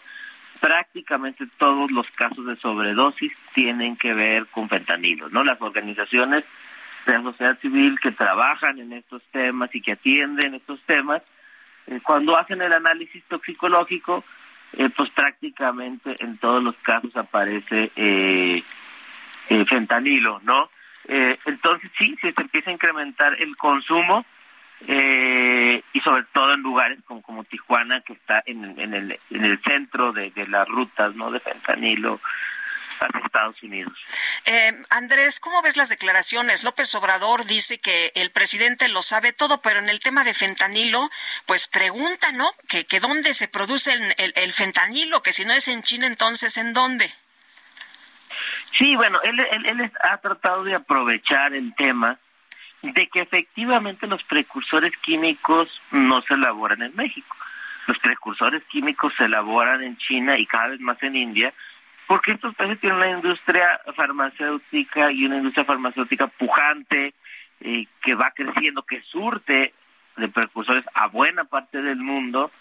[SPEAKER 32] prácticamente todos los casos de sobredosis tienen que ver con fentanilo, ¿no? Las organizaciones de la sociedad civil que trabajan en estos temas y que atienden estos temas, eh, cuando hacen el análisis toxicológico, eh, pues prácticamente en todos los casos aparece eh, fentanilo, ¿no? Entonces sí, si se empieza a incrementar el consumo y sobre todo en lugares como, como Tijuana, que está en, en, el, en el centro de, de las rutas, ¿no? De fentanilo, Estados Unidos.
[SPEAKER 1] Eh, Andrés, ¿cómo ves las declaraciones? López Obrador dice que el presidente lo sabe todo, pero en el tema de fentanilo, pues pregunta, ¿no? Que, que dónde se produce el, fentanilo, que si no es en China, entonces ¿en dónde?
[SPEAKER 32] Sí, bueno, él, él ha tratado de aprovechar el tema de que efectivamente los precursores químicos no se elaboran en México. Los precursores químicos se elaboran en China y cada vez más en India, porque estos países tienen una industria farmacéutica y una industria farmacéutica pujante eh, que va creciendo, que surte de precursores a buena parte del mundo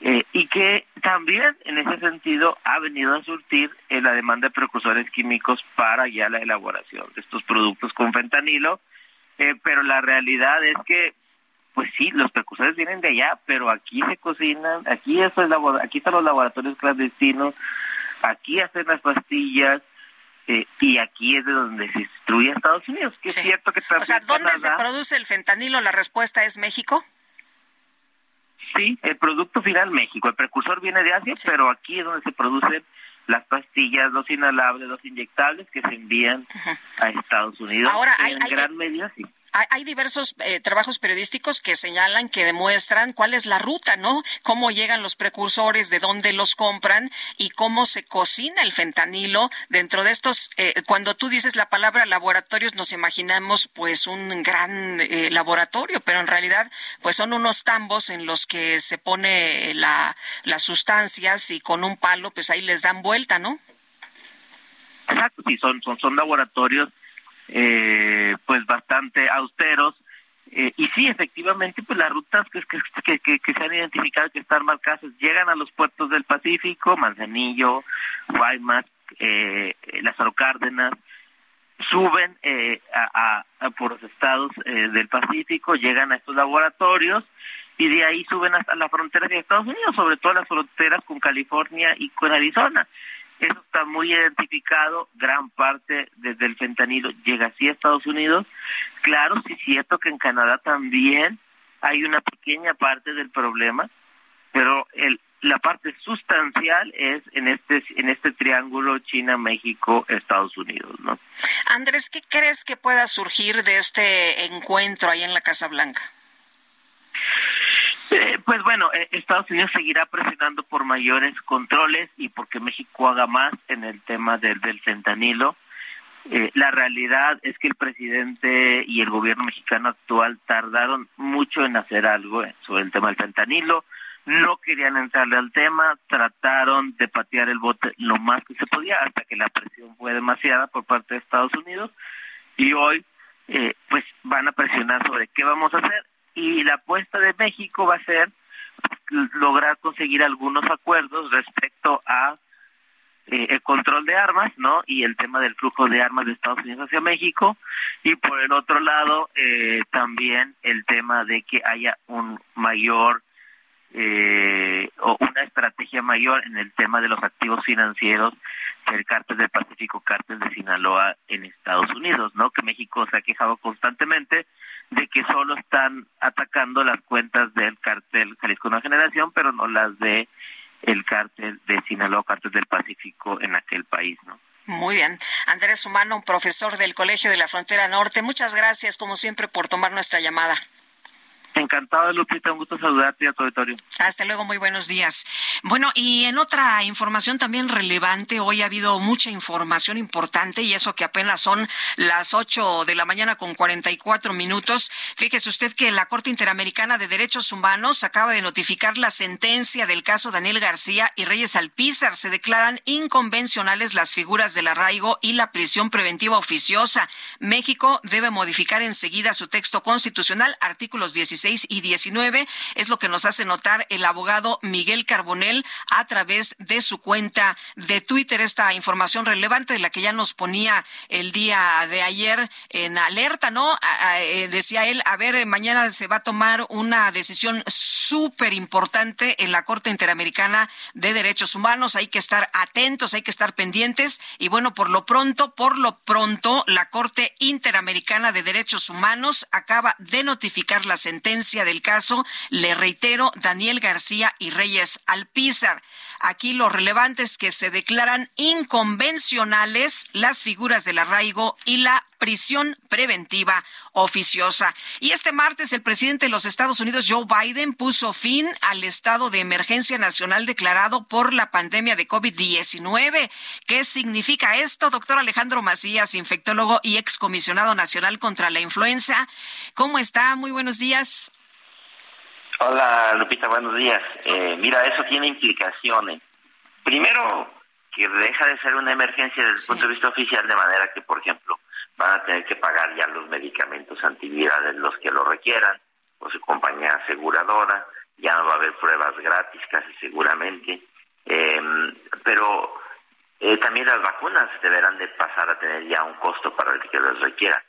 [SPEAKER 32] eh, y que también en ese sentido ha venido a surtir la demanda de precursores químicos para ya la elaboración de estos productos con fentanilo, eh, pero la realidad es que pues sí, los precursores vienen de allá, pero aquí se cocinan, aquí están los laboratorios clandestinos, aquí hacen las pastillas eh, y aquí es de donde se destruye Estados Unidos, que es cierto que
[SPEAKER 1] O sea, ¿dónde se produce el fentanilo? La respuesta es México.
[SPEAKER 32] Sí, el producto final México, el precursor viene de Asia, pero aquí es donde se producen las pastillas, los inhalables, los inyectables que se envían a Estados Unidos.
[SPEAKER 1] Ahora, en gran medida sí hay, diversos eh, trabajos periodísticos que señalan, que demuestran cuál es la ruta, ¿no? Cómo llegan los precursores, de dónde los compran y cómo se cocina el fentanilo. Dentro de estos, eh, cuando tú dices la palabra laboratorios, nos imaginamos pues un gran eh, laboratorio, pero en realidad pues son unos tambos en los que se pone la, las sustancias y con un palo pues ahí les dan vuelta, ¿no?
[SPEAKER 32] Exacto, sí, son, son, son laboratorios eh, pues bastante austeros. Eh, y sí, efectivamente, pues las rutas que, que, que, que, se han identificado que están marcadas llegan a los puertos del Pacífico, Manzanillo, Guaymas, eh, Lázaro Cárdenas, suben eh, a, a, por los estados eh, del Pacífico, llegan a estos laboratorios y de ahí suben hasta las fronteras de Estados Unidos, sobre todo las fronteras con California y con Arizona. Eso está muy identificado, gran parte desde el fentanilo llega así a Estados Unidos. Claro, sí es cierto que en Canadá también hay una pequeña parte del problema, pero la parte sustancial es en este en este triángulo China, México, Estados Unidos, ¿no?
[SPEAKER 1] Andrés, ¿qué crees que pueda surgir de este encuentro ahí en la Casa Blanca?
[SPEAKER 32] Eh, pues bueno, eh, Estados Unidos seguirá presionando por mayores controles y porque México haga más en el tema del, del fentanilo. Eh, la realidad es que el presidente y el gobierno mexicano actual tardaron mucho en hacer algo sobre el tema del fentanilo. No querían entrarle al tema, trataron de patear el bote lo más que se podía hasta que la presión fue demasiada por parte de Estados Unidos y hoy pues van a presionar sobre qué vamos a hacer y la apuesta de México va a ser lograr conseguir algunos acuerdos respecto a eh, el control de armas, ¿no? Y el tema del flujo de armas de Estados Unidos hacia México. Y por el otro lado, eh, también el tema de que haya un mayor eh, o una estrategia mayor en el tema de los activos financieros del cártel del Pacífico, cártel de Sinaloa en Estados Unidos, ¿no? Que México se ha quejado constantemente de que solo están atacando las cuentas del cártel Jalisco Nueva Generación, pero no las de el cártel de Sinaloa, cártel del Pacífico en aquel país, ¿no?
[SPEAKER 1] Muy bien. Andrés Humano, profesor del Colegio de la Frontera Norte, muchas gracias, como siempre, por tomar nuestra llamada.
[SPEAKER 32] Encantado, Lupita, un gusto saludarte a tu auditorio.
[SPEAKER 1] Hasta luego, muy buenos días. Bueno, y en otra información también relevante, hoy ha habido mucha información importante y eso que apenas son las 8 de la mañana con 44 minutos. Fíjese usted que la Corte Interamericana de Derechos Humanos acaba de notificar la sentencia del caso Daniel García y Reyes Alpizar. Se declaran inconvencionales las figuras del arraigo y la prisión preventiva oficiosa. México debe modificar enseguida su texto constitucional, artículos 16 y 19. Es lo que nos hace notar el abogado Miguel Carbonel a través de su cuenta de Twitter. Esta información relevante de la que ya nos ponía el día de ayer en alerta, ¿no? Eh, decía él, a ver, mañana se va a tomar una decisión súper importante en la Corte Interamericana de Derechos Humanos. Hay que estar atentos, hay que estar pendientes. Y bueno, por lo pronto, por lo pronto, la Corte Interamericana de Derechos Humanos acaba de notificar la sentencia del caso, le reitero, Daniel García y Reyes Alpizar. Aquí lo relevante es que se declaran inconvencionales las figuras del arraigo y la prisión preventiva oficiosa. Y este martes el presidente de los Estados Unidos, Joe Biden, puso fin al estado de emergencia nacional declarado por la pandemia de COVID-19. ¿Qué significa esto, doctor Alejandro Macías, infectólogo y excomisionado nacional contra la influenza? ¿Cómo está? Muy buenos días.
[SPEAKER 33] Hola Lupita, buenos días. Eh, mira, eso tiene implicaciones. Primero, que deja de ser una emergencia desde el punto de vista oficial, de manera que, por ejemplo, van a tener que pagar ya los medicamentos antivirales los que lo requieran, o su compañía aseguradora, ya no va a haber pruebas gratis casi seguramente, em, pero eh, también las vacunas deberán de pasar a tener ya un costo para el que las requiera.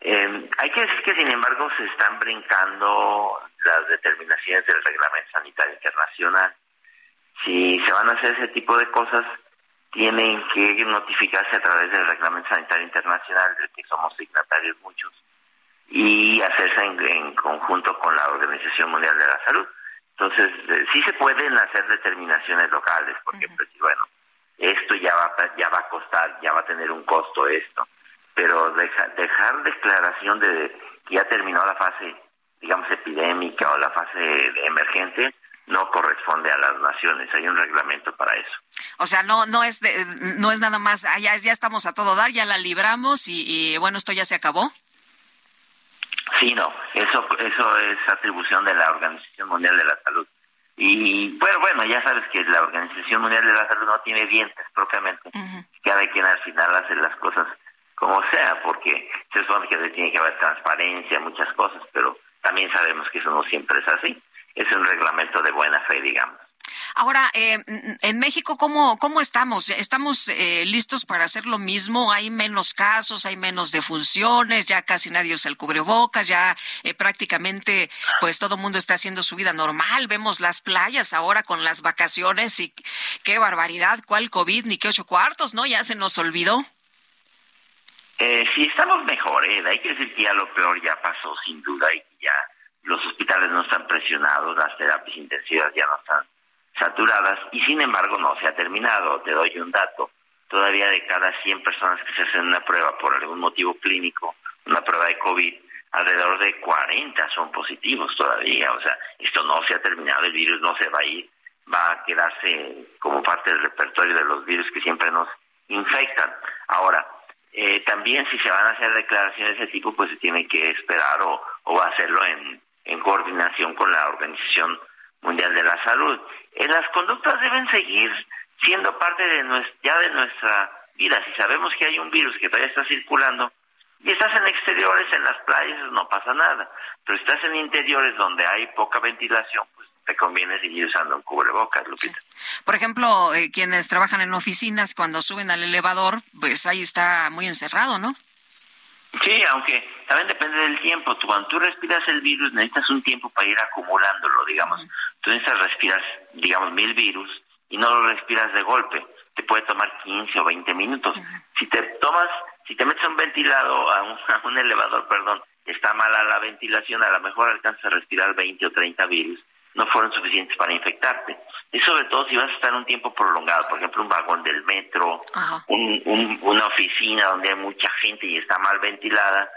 [SPEAKER 33] Eh, hay que decir que, sin embargo, se están brincando las determinaciones del Reglamento Sanitario Internacional. Si se van a hacer ese tipo de cosas, tienen que notificarse a través del Reglamento Sanitario Internacional, del que somos signatarios muchos, y hacerse en, conjunto con la Organización Mundial de la Salud. Entonces, eh, sí se pueden hacer determinaciones locales, porque, pues, bueno, esto ya va, ya va a costar, ya va a tener un costo esto pero dejar declaración de que ya terminó la fase, digamos, epidémica o la fase emergente, no corresponde a las naciones. Hay un reglamento para eso.
[SPEAKER 1] O sea, no no es no es nada más, ya, ya estamos a todo dar, ya la libramos y, bueno, esto ya se acabó.
[SPEAKER 33] Sí, no, eso eso es atribución de la Organización Mundial de la Salud. Y bueno, bueno, ya sabes que la Organización Mundial de la Salud no tiene dientes propiamente. Cada quien al final hace las cosas como sea, porque se supone que tiene que haber transparencia, muchas cosas, pero también sabemos que eso no siempre es así. Es un reglamento de buena fe, digamos.
[SPEAKER 1] Ahora, eh, en México, ¿cómo, cómo estamos? ¿Estamos eh, listos para hacer lo mismo? ¿Hay menos casos, hay menos defunciones, ya casi nadie usa el cubrebocas, ya eh, prácticamente pues todo el mundo está haciendo su vida normal? Vemos las playas ahora con las vacaciones y qué barbaridad, cuál COVID, ni qué ocho cuartos, ¿no? Ya se nos olvidó.
[SPEAKER 33] Eh, sí, estamos mejor, ¿eh? hay que decir que ya lo peor ya pasó sin duda y ya los hospitales no están presionados, las terapias intensivas ya no están saturadas y sin embargo no se ha terminado. Te doy un dato, todavía de cada 100 personas que se hacen una prueba por algún motivo clínico, una prueba de COVID, alrededor de 40 40 son positivos todavía. O sea, esto no se ha terminado, el virus no se va a ir, va a quedarse como parte del repertorio de los virus que siempre nos infectan. Ahora, eh, también si se van a hacer declaraciones de ese tipo, pues se tiene que esperar o, o hacerlo en, en coordinación con la Organización Mundial de la Salud. Eh, las conductas deben seguir siendo parte de nuestra, ya de nuestra vida. Si sabemos que hay un virus que todavía está circulando y estás en exteriores, en las playas, no pasa nada. Pero si estás en interiores donde hay poca ventilación, pues te conviene seguir usando un cubrebocas, Lupita.
[SPEAKER 1] Por ejemplo, eh, quienes trabajan en oficinas, cuando suben al elevador, pues ahí está muy encerrado, ¿no?
[SPEAKER 33] Sí, aunque también depende del tiempo. Tú, cuando tú respiras el virus, necesitas un tiempo para ir acumulándolo, digamos. Tú necesitas respirar, digamos, mil virus y no lo respiras de golpe. Te puede tomar 15 o 20 minutos. Si te tomas, si te metes un ventilado, a un, a un elevador, perdón, está mala la ventilación, a lo mejor alcanzas a respirar 20 o 30 virus no fueron suficientes para infectarte. Y sobre todo si vas a estar un tiempo prolongado, por ejemplo, un vagón del metro, un, una oficina donde hay mucha gente y está mal ventilada,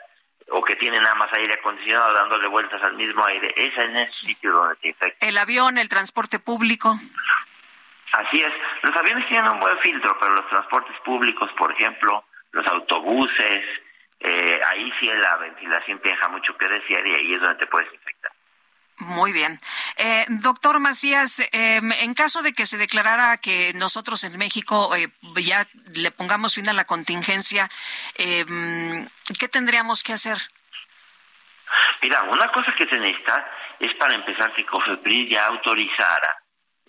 [SPEAKER 33] o que tiene nada más aire acondicionado dándole vueltas al mismo aire, es en ese sitio donde te infecta.
[SPEAKER 1] El avión, el transporte público.
[SPEAKER 33] Así es. Los aviones tienen un buen filtro, pero los transportes públicos, por ejemplo, los autobuses, eh, ahí sí la ventilación te deja mucho que desear y ahí es donde te puedes infectar.
[SPEAKER 1] Muy bien. Eh, doctor Macías, em, en caso de que se declarara que nosotros en México eh, ya le pongamos fin a la contingencia, em, ¿qué tendríamos que hacer?
[SPEAKER 33] Mira, una cosa que se necesita es para empezar que COFEPRIS ya autorizara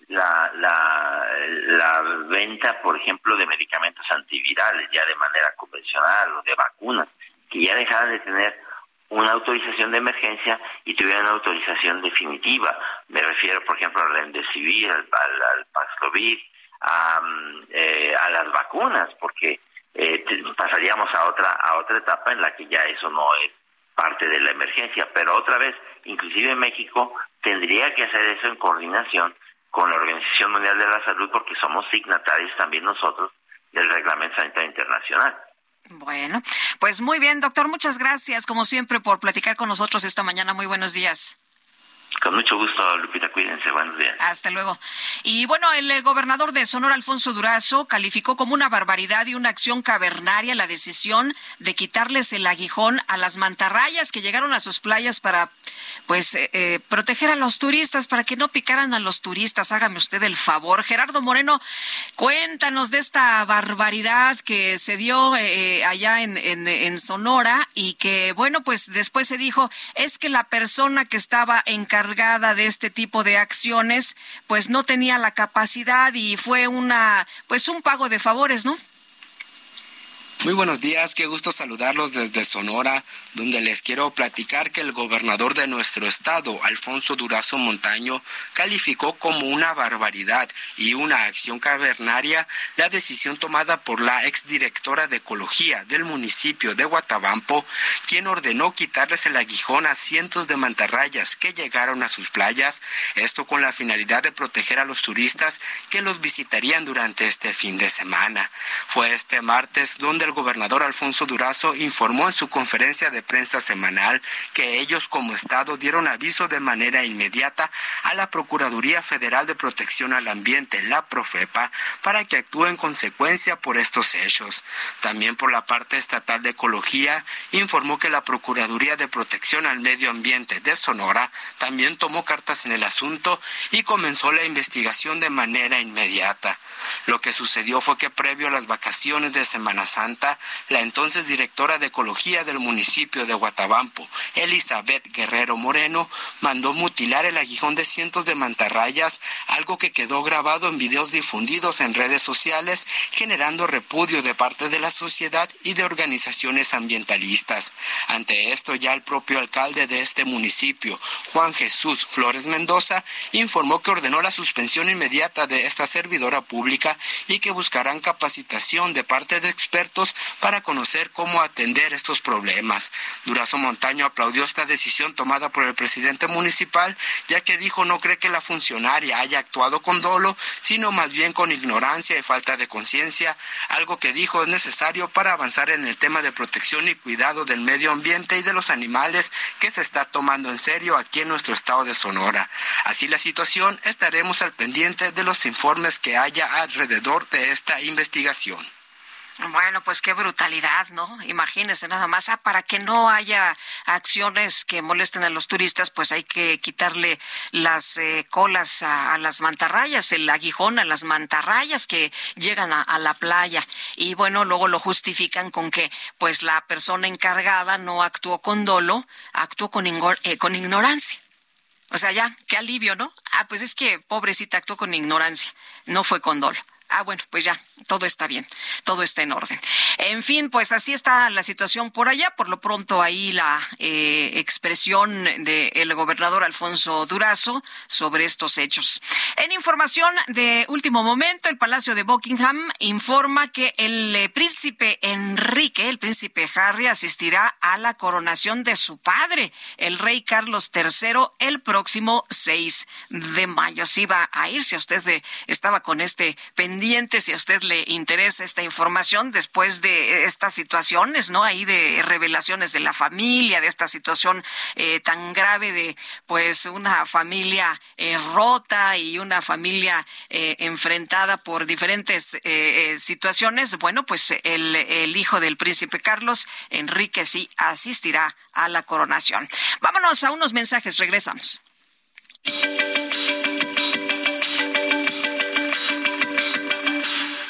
[SPEAKER 33] la, la, la venta, por ejemplo, de medicamentos antivirales ya de manera convencional o de vacunas, que ya dejaran de tener una autorización de emergencia y tuvieran una autorización definitiva. Me refiero, por ejemplo, al Remdesivir, al, al, al Paxlovid, a, eh, a las vacunas, porque eh, pasaríamos a otra a otra etapa en la que ya eso no es parte de la emergencia. Pero otra vez, inclusive México tendría que hacer eso en coordinación con la Organización Mundial de la Salud, porque somos signatarios también nosotros del Reglamento Sanitario Internacional.
[SPEAKER 1] Bueno, pues muy bien, doctor, muchas gracias, como siempre, por platicar con nosotros esta mañana. Muy buenos días.
[SPEAKER 33] Con mucho gusto, Lupita, cuídense, buenos días.
[SPEAKER 1] Hasta luego. Y bueno, el eh, gobernador de Sonora, Alfonso Durazo, calificó como una barbaridad y una acción cavernaria la decisión de quitarles el aguijón a las mantarrayas que llegaron a sus playas para, pues, eh, eh, proteger a los turistas, para que no picaran a los turistas. Hágame usted el favor. Gerardo Moreno, cuéntanos de esta barbaridad que se dio allá en, en Sonora y que, bueno, pues después se dijo, es que la persona que estaba encargada de este tipo de acciones, pues no tenía la capacidad y fue una, pues un pago de favores, ¿no?
[SPEAKER 34] Muy buenos días, qué gusto saludarlos desde Sonora, donde les quiero platicar que el gobernador de nuestro estado, Alfonso Durazo Montaño, calificó como una barbaridad y una acción cavernaria la decisión tomada por la exdirectora de Ecología del municipio de Guatabampo, quien ordenó quitarles el aguijón a cientos de mantarrayas que llegaron a sus playas, esto con la finalidad de proteger a los turistas que los visitarían durante este fin de semana. Fue este martes donde el gobernador Alfonso Durazo informó en su conferencia de prensa semanal que ellos como Estado dieron aviso de manera inmediata a la Procuraduría Federal de Protección al Ambiente, la Profepa, para que actúe en consecuencia por estos hechos. También por la parte estatal de Ecología informó que la Procuraduría de Protección al Medio Ambiente de Sonora también tomó cartas en el asunto y comenzó la investigación de manera inmediata. Lo que sucedió fue que previo a las vacaciones de Semana Santa, la entonces directora de Ecología del municipio de Guatabampo, Elizabeth Guerrero Moreno, mandó mutilar el aguijón de cientos de mantarrayas, algo que quedó grabado en videos difundidos en redes sociales, generando repudio de parte de la sociedad y de organizaciones ambientalistas. Ante esto, ya el propio alcalde de este municipio, Juan Jesús Flores Mendoza, informó que ordenó la suspensión inmediata de esta servidora pública y que buscarán capacitación de parte de expertos para conocer cómo atender estos problemas. Durazo Montaño aplaudió esta decisión tomada por el presidente municipal, ya que dijo no cree que la funcionaria haya actuado con dolo, sino más bien con ignorancia y falta de conciencia, algo que dijo es necesario para avanzar en el tema de protección y cuidado del medio ambiente y de los animales que se está tomando en serio aquí en nuestro estado de Sonora. Así la situación, estaremos al pendiente de los informes que haya alrededor de esta investigación.
[SPEAKER 1] Bueno, pues qué brutalidad, ¿no? Imagínese nada más. Ah, para que no haya acciones que molesten a los turistas, pues hay que quitarle las eh, colas a, las mantarrayas, el aguijón a las mantarrayas que llegan a, la playa. Y bueno, luego lo justifican con que, pues la persona encargada no actuó con dolo, actuó con, eh, con ignorancia. O sea, ya, qué alivio, ¿no? Ah, pues es que pobrecita actuó con ignorancia, no fue con dolo. Ah, bueno, pues ya, todo está bien, todo está en orden. En fin, pues así está la situación por allá. Por lo pronto ahí la eh, expresión del gobernador Alfonso Durazo sobre estos hechos. En información de último momento, el Palacio de Buckingham informa que el eh, príncipe Enrique, el príncipe Harry, asistirá a la coronación de su padre, el rey Carlos III, el próximo 6 de mayo. Si va a ir, si usted eh, estaba con este pendiente si a usted le interesa esta información después de estas situaciones, ¿no? Ahí de revelaciones de la familia, de esta situación eh, tan grave de, pues, una familia eh, rota y una familia eh, enfrentada por diferentes situaciones. Bueno, pues el hijo del príncipe Carlos, Enrique, sí asistirá a la coronación. Vámonos a unos mensajes, regresamos.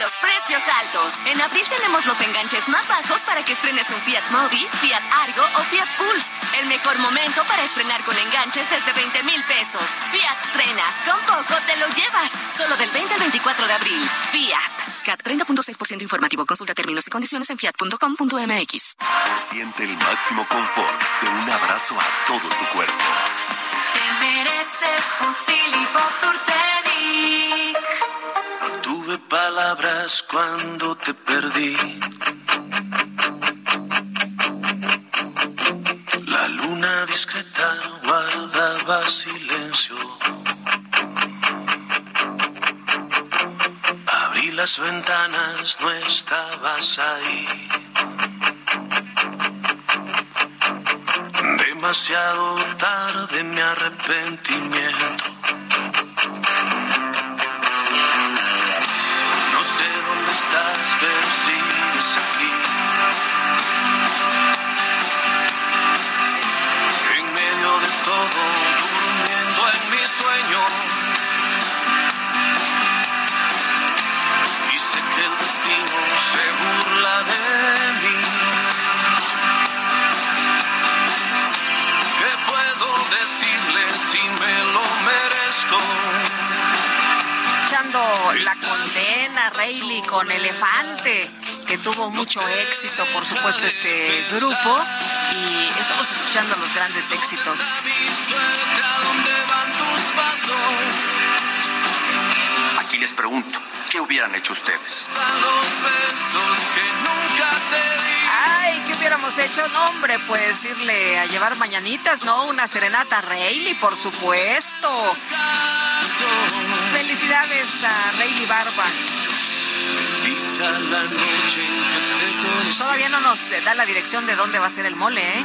[SPEAKER 13] Los precios altos. En abril tenemos los enganches más bajos para que estrenes un Fiat Mobi, Fiat Argo o Fiat Pulse. El mejor momento para estrenar con enganches desde 20 mil pesos. Fiat estrena. Con poco te lo llevas. Solo del 20 al 24 de abril. Fiat. 30.6% informativo. Consulta términos y condiciones en fiat.com.mx.
[SPEAKER 16] Siente el máximo confort de un abrazo a todo tu cuerpo.
[SPEAKER 35] Te mereces un
[SPEAKER 12] No palabras cuando te perdí. La luna discreta guardaba silencio las ventanas no estabas ahí. Demasiado tarde mi arrepentimiento. Decirle si me lo merezco?
[SPEAKER 1] Escuchando la condena, Rayleigh con Elefante que tuvo mucho éxito, por supuesto, este grupo. Y estamos escuchando los grandes éxitos.
[SPEAKER 16] Aquí les pregunto, ¿qué hubieran hecho ustedes?
[SPEAKER 1] Ay, ¿qué hubiéramos hecho? No, hombre, pues irle a llevar mañanitas, ¿no? Una serenata a Rayleigh, por supuesto. Felicidades a Rayleigh Barba. Todavía no nos da la dirección de dónde va a ser el mole, ¿eh?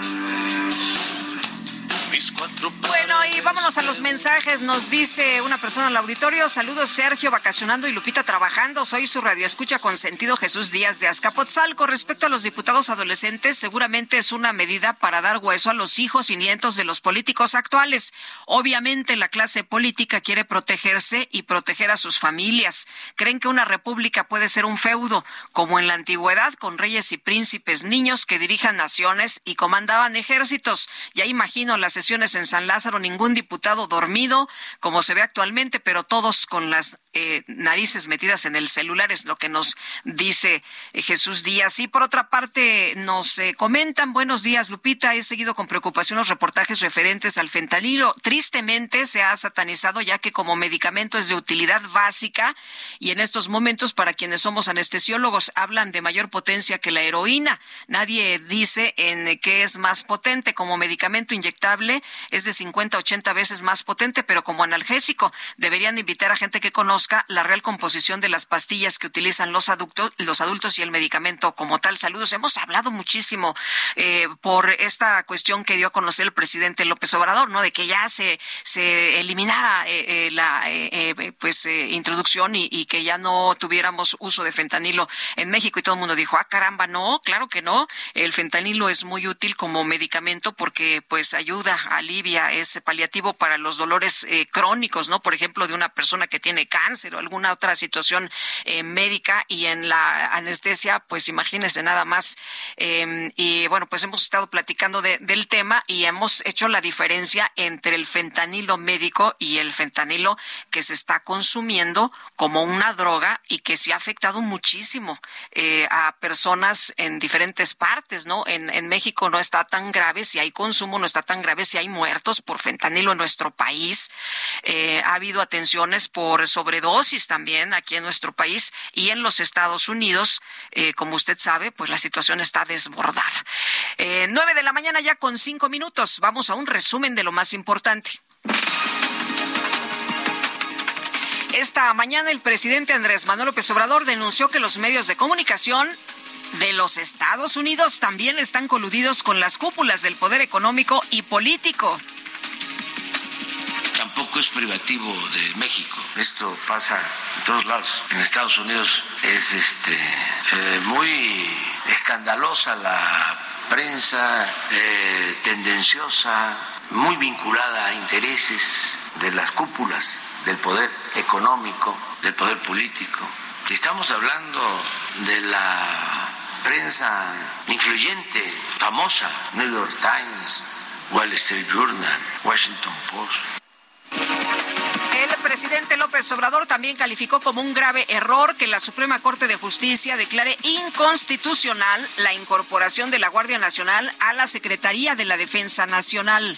[SPEAKER 1] Bueno, y vámonos a los mensajes. Nos dice una persona al auditorio, saludos Sergio, vacacionando y Lupita trabajando. Soy su radio escucha con sentido Jesús Díaz de Azcapotzalco. Respecto a los diputados adolescentes, seguramente es una medida para dar hueso a los hijos y nietos de los políticos actuales. Obviamente la clase política quiere protegerse y proteger a sus familias. Creen que una república puede ser un feudo, como en la antigüedad, con reyes y príncipes, niños que dirijan naciones y comandaban ejércitos. Ya imagino las en San Lázaro, ningún diputado dormido, como se ve actualmente, pero todos con las eh, narices metidas en el celular, es lo que nos dice eh, Jesús Díaz. Y por otra parte, nos eh, comentan, buenos días, Lupita, he seguido con preocupación los reportajes referentes al fentanilo. Tristemente se ha satanizado ya que como medicamento es de utilidad básica y en estos momentos para quienes somos anestesiólogos hablan de mayor potencia que la heroína. Nadie dice en qué es más potente como medicamento inyectable, es de 50 a 80 veces más potente, pero como analgésico deberían invitar a gente que conoce la real composición de las pastillas que utilizan los adultos, los adultos y el medicamento como tal. Saludos. Hemos hablado muchísimo eh, por esta cuestión que dio a conocer el presidente López Obrador, ¿no? De que ya se, se eliminara eh, eh, la pues introducción y, y, que ya no tuviéramos uso de fentanilo en México y todo el mundo dijo, ah, caramba, no, claro que no. El fentanilo es muy útil como medicamento porque pues ayuda, alivia, es paliativo para los dolores crónicos, ¿no? Por ejemplo, de una persona que tiene cáncer o alguna otra situación eh, médica y en la anestesia, pues imagínese nada más. Em, y bueno, pues hemos estado platicando del tema y hemos hecho la diferencia entre el fentanilo médico y el fentanilo que se está consumiendo como una droga y que se ha afectado muchísimo eh, a personas en diferentes partes, ¿no? En, en México no está tan grave, si hay consumo no está tan grave, si hay muertos por fentanilo en nuestro país. Eh, ha habido atenciones por sobre dosis también aquí en nuestro país y en los Estados Unidos, eh, como usted sabe, pues la situación está desbordada. Eh, nueve de la mañana ya con cinco minutos. Vamos a un resumen de lo más importante. Esta mañana el presidente Andrés Manuel López Obrador denunció que los medios de comunicación de los Estados Unidos también están coludidos con las cúpulas del poder económico y político
[SPEAKER 31] tampoco es privativo de México. Esto pasa en todos lados. En Estados Unidos es este, eh, muy escandalosa la prensa, eh, tendenciosa, muy vinculada a intereses de las cúpulas del poder económico, del poder político. Estamos hablando de la prensa influyente, famosa, New York Times, Wall Street Journal, Washington Post.
[SPEAKER 1] El presidente López Obrador también calificó como un grave error que la Suprema Corte de Justicia declare inconstitucional la incorporación de la Guardia Nacional a la Secretaría de la Defensa Nacional.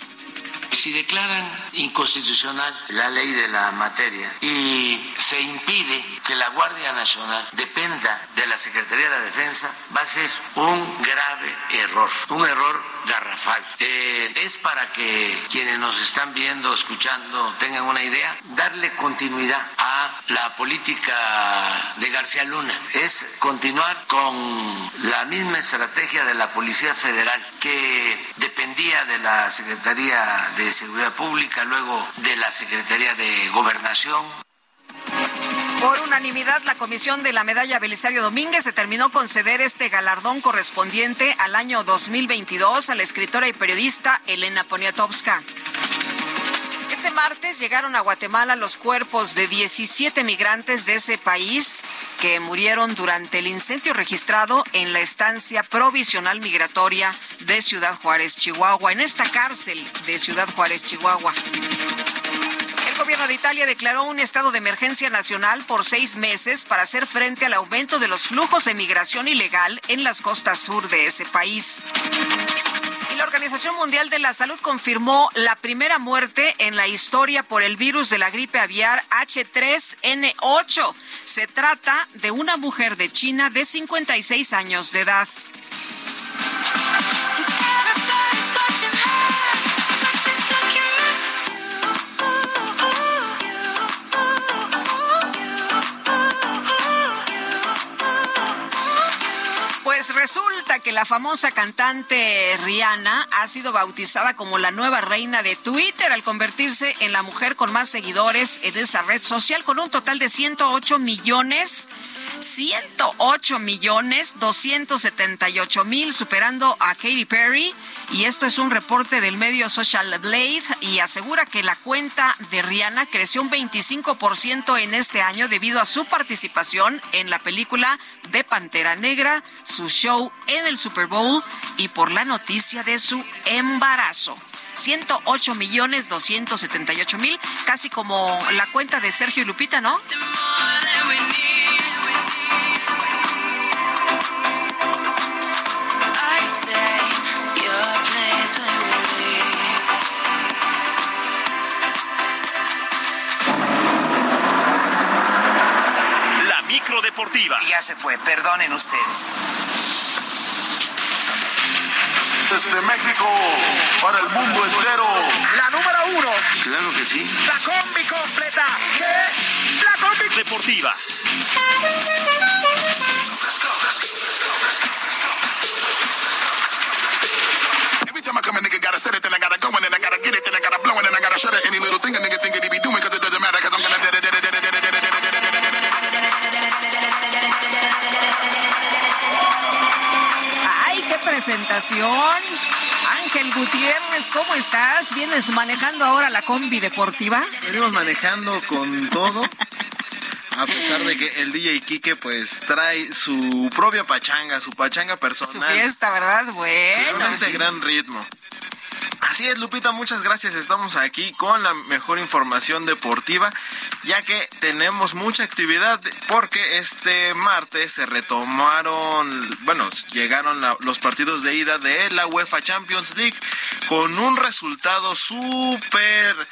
[SPEAKER 31] Si declaran inconstitucional la ley de la materia y se impide que la Guardia Nacional dependa de la Secretaría de la Defensa, va a ser un grave error, un error garrafal. Eh, es para que quienes nos están viendo, escuchando, tengan una idea, darle continuidad a la política de García Luna. Es continuar con la misma estrategia de la Policía Federal que dependía de la Secretaría de Seguridad Pública, luego de la Secretaría de Gobernación,
[SPEAKER 1] por unanimidad, la comisión de la medalla Belisario Domínguez determinó conceder este galardón correspondiente al año 2022 a la escritora y periodista Elena Poniatowska. Este martes llegaron a Guatemala los cuerpos de 17 migrantes de ese país que murieron durante el incendio registrado en la estancia provisional migratoria de Ciudad Juárez, Chihuahua, en esta cárcel de Ciudad Juárez, Chihuahua. El gobierno de Italia declaró un estado de emergencia nacional por seis meses para hacer frente al aumento de los flujos de migración ilegal en las costas sur de ese país. Y la Organización Mundial de la Salud confirmó la primera muerte en la historia por el virus de la gripe aviar H3N8. Se trata de una mujer de China de 56 años de edad. Pues resulta que la famosa cantante Rihanna ha sido bautizada como la nueva reina de Twitter al convertirse en la mujer con más seguidores en esa red social con un total de 108 millones 108 millones 278 mil, superando a Katy Perry. Y esto es un reporte del medio Social Blade y asegura que la cuenta de Rihanna creció un 25% en este año debido a su participación en la película de Pantera Negra, su show en el Super Bowl y por la noticia de su embarazo. 108 millones 278 mil, casi como la cuenta de Sergio Lupita, ¿no?
[SPEAKER 36] Se fue, perdonen ustedes.
[SPEAKER 37] Desde México, para el mundo entero.
[SPEAKER 38] La número uno.
[SPEAKER 34] Claro que sí.
[SPEAKER 38] La combi completa. ¿Qué? La combi
[SPEAKER 7] deportiva.
[SPEAKER 37] Every time I come a nigga gotta set it, then I gotta go, and then I gotta get it, then I gotta blow, and then I gotta shut it. Any little thing a nigga
[SPEAKER 1] presentación. Ángel Gutiérrez, ¿cómo estás? ¿Vienes manejando ahora la combi deportiva?
[SPEAKER 8] Venimos manejando con todo. A pesar de que el DJ Kike pues trae su propia pachanga, su pachanga personal.
[SPEAKER 1] Su fiesta, ¿verdad? Bueno.
[SPEAKER 8] Con este gran ritmo. Así es, Lupita, muchas gracias. Estamos aquí con la mejor información deportiva, ya que tenemos mucha actividad porque este martes se retomaron, bueno, llegaron los partidos de ida de la UEFA Champions League con un resultado súper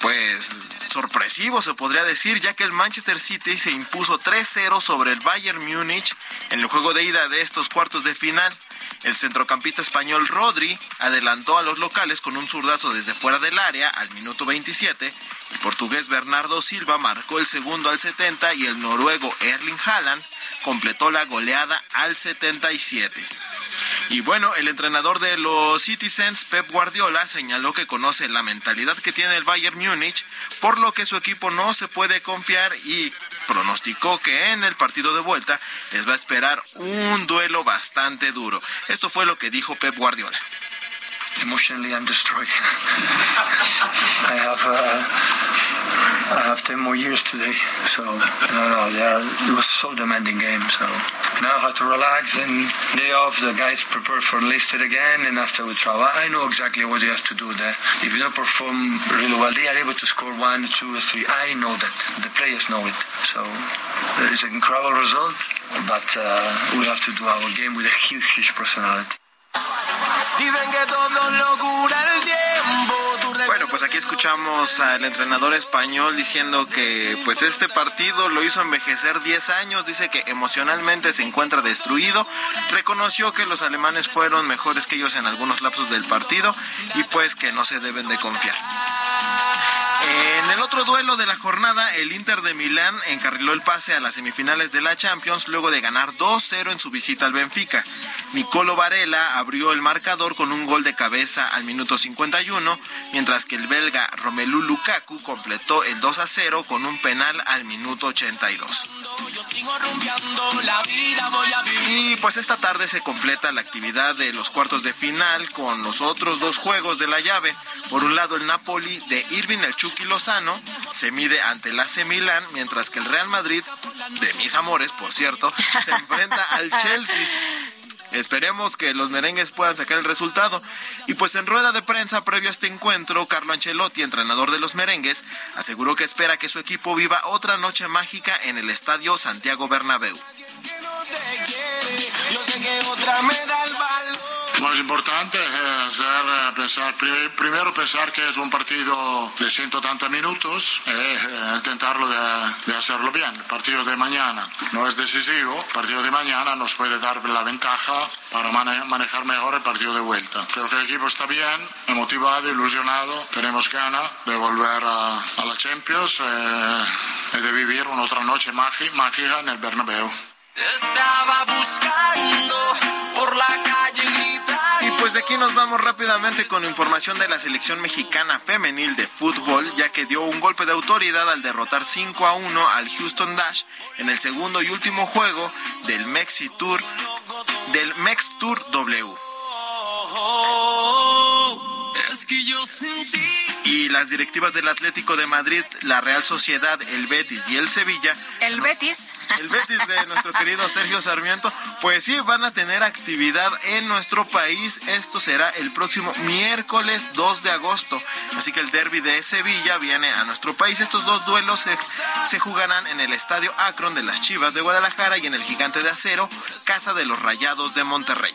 [SPEAKER 8] pues sorpresivo se podría decir, ya que el Manchester City se impuso 3-0 sobre el Bayern Múnich en el juego de ida de estos cuartos de final. El centrocampista español Rodri adelantó a los locales con un zurdazo desde fuera del área al minuto 27. El portugués Bernardo Silva marcó el segundo al 70 y el noruego Erling Haaland completó la goleada al 77. Y bueno, el entrenador de los Citizens, Pep Guardiola, señaló que conoce la mentalidad que tiene el Bayern Múnich, por lo que su equipo no se puede confiar y pronosticó que en el partido de vuelta les va a esperar un duelo bastante duro. Esto fue lo que dijo Pep Guardiola.
[SPEAKER 39] Emotionally, I'm destroyed. I have uh, I have ten more years today, so no, no, are, it was so demanding game. So now I have to relax and day off. The guys prepare for listed again, and after we travel, I know exactly what you have to do there. If you don't perform really well, they are able to score one, two, or three. I know that. The players know it. So it's an incredible result, but uh, we have to do our game with a huge, huge personality.
[SPEAKER 8] Bueno, pues aquí escuchamos al entrenador español diciendo que pues este partido lo hizo envejecer 10 años, dice que emocionalmente se encuentra destruido, reconoció que los alemanes fueron mejores que ellos en algunos lapsos del partido y pues que no se deben de confiar. En el otro duelo de la jornada, el Inter de Milán encarriló el pase a las semifinales de la Champions luego de ganar 2-0 en su visita al Benfica. Nicolo Varela abrió el marcador con un gol de cabeza al minuto 51, mientras que el belga Romelu Lukaku completó el 2-0 con un penal al minuto 82. Y pues esta tarde se completa la actividad de los cuartos de final con los otros dos juegos de la llave. Por un lado el Napoli de Irving El Chucky Lozano se mide ante el AC Milán, mientras que el Real Madrid, de mis amores por cierto, se enfrenta al Chelsea. Esperemos que los merengues puedan sacar el resultado. Y pues en rueda de prensa previo a este encuentro, Carlo Ancelotti, entrenador de los merengues, aseguró que espera que su equipo viva otra noche mágica en el estadio Santiago Bernabéu.
[SPEAKER 40] Lo más importante es hacer, eh, pensar, primero pensar que es un partido de 180 minutos e eh, intentarlo de, de, hacerlo bien. El partido de mañana no es decisivo, el partido de mañana nos puede dar la ventaja para manejar mejor el partido de vuelta. Creo que el equipo está bien, motivado, ilusionado, tenemos ganas de volver a, a la Champions eh, y de vivir una otra noche mágica en el Bernabéu.
[SPEAKER 3] Estaba buscando por la calle gritar.
[SPEAKER 8] Y pues de aquí nos vamos rápidamente con información de la selección mexicana femenil de fútbol, ya que dio un golpe de autoridad al derrotar 5 a 1 al Houston Dash en el segundo y último juego del Mexi Tour del Mex Tour W.
[SPEAKER 3] Es que yo sentí
[SPEAKER 8] y las directivas del Atlético de Madrid, la Real Sociedad, el Betis y el Sevilla.
[SPEAKER 1] El Betis.
[SPEAKER 8] El Betis de nuestro querido Sergio Sarmiento, pues sí, van a tener actividad en nuestro país. Esto será el próximo miércoles 2 de agosto. Así que el derby de Sevilla viene a nuestro país. Estos dos duelos se, se jugarán en el Estadio Akron de las Chivas de Guadalajara y en el Gigante de Acero, Casa de los Rayados de Monterrey.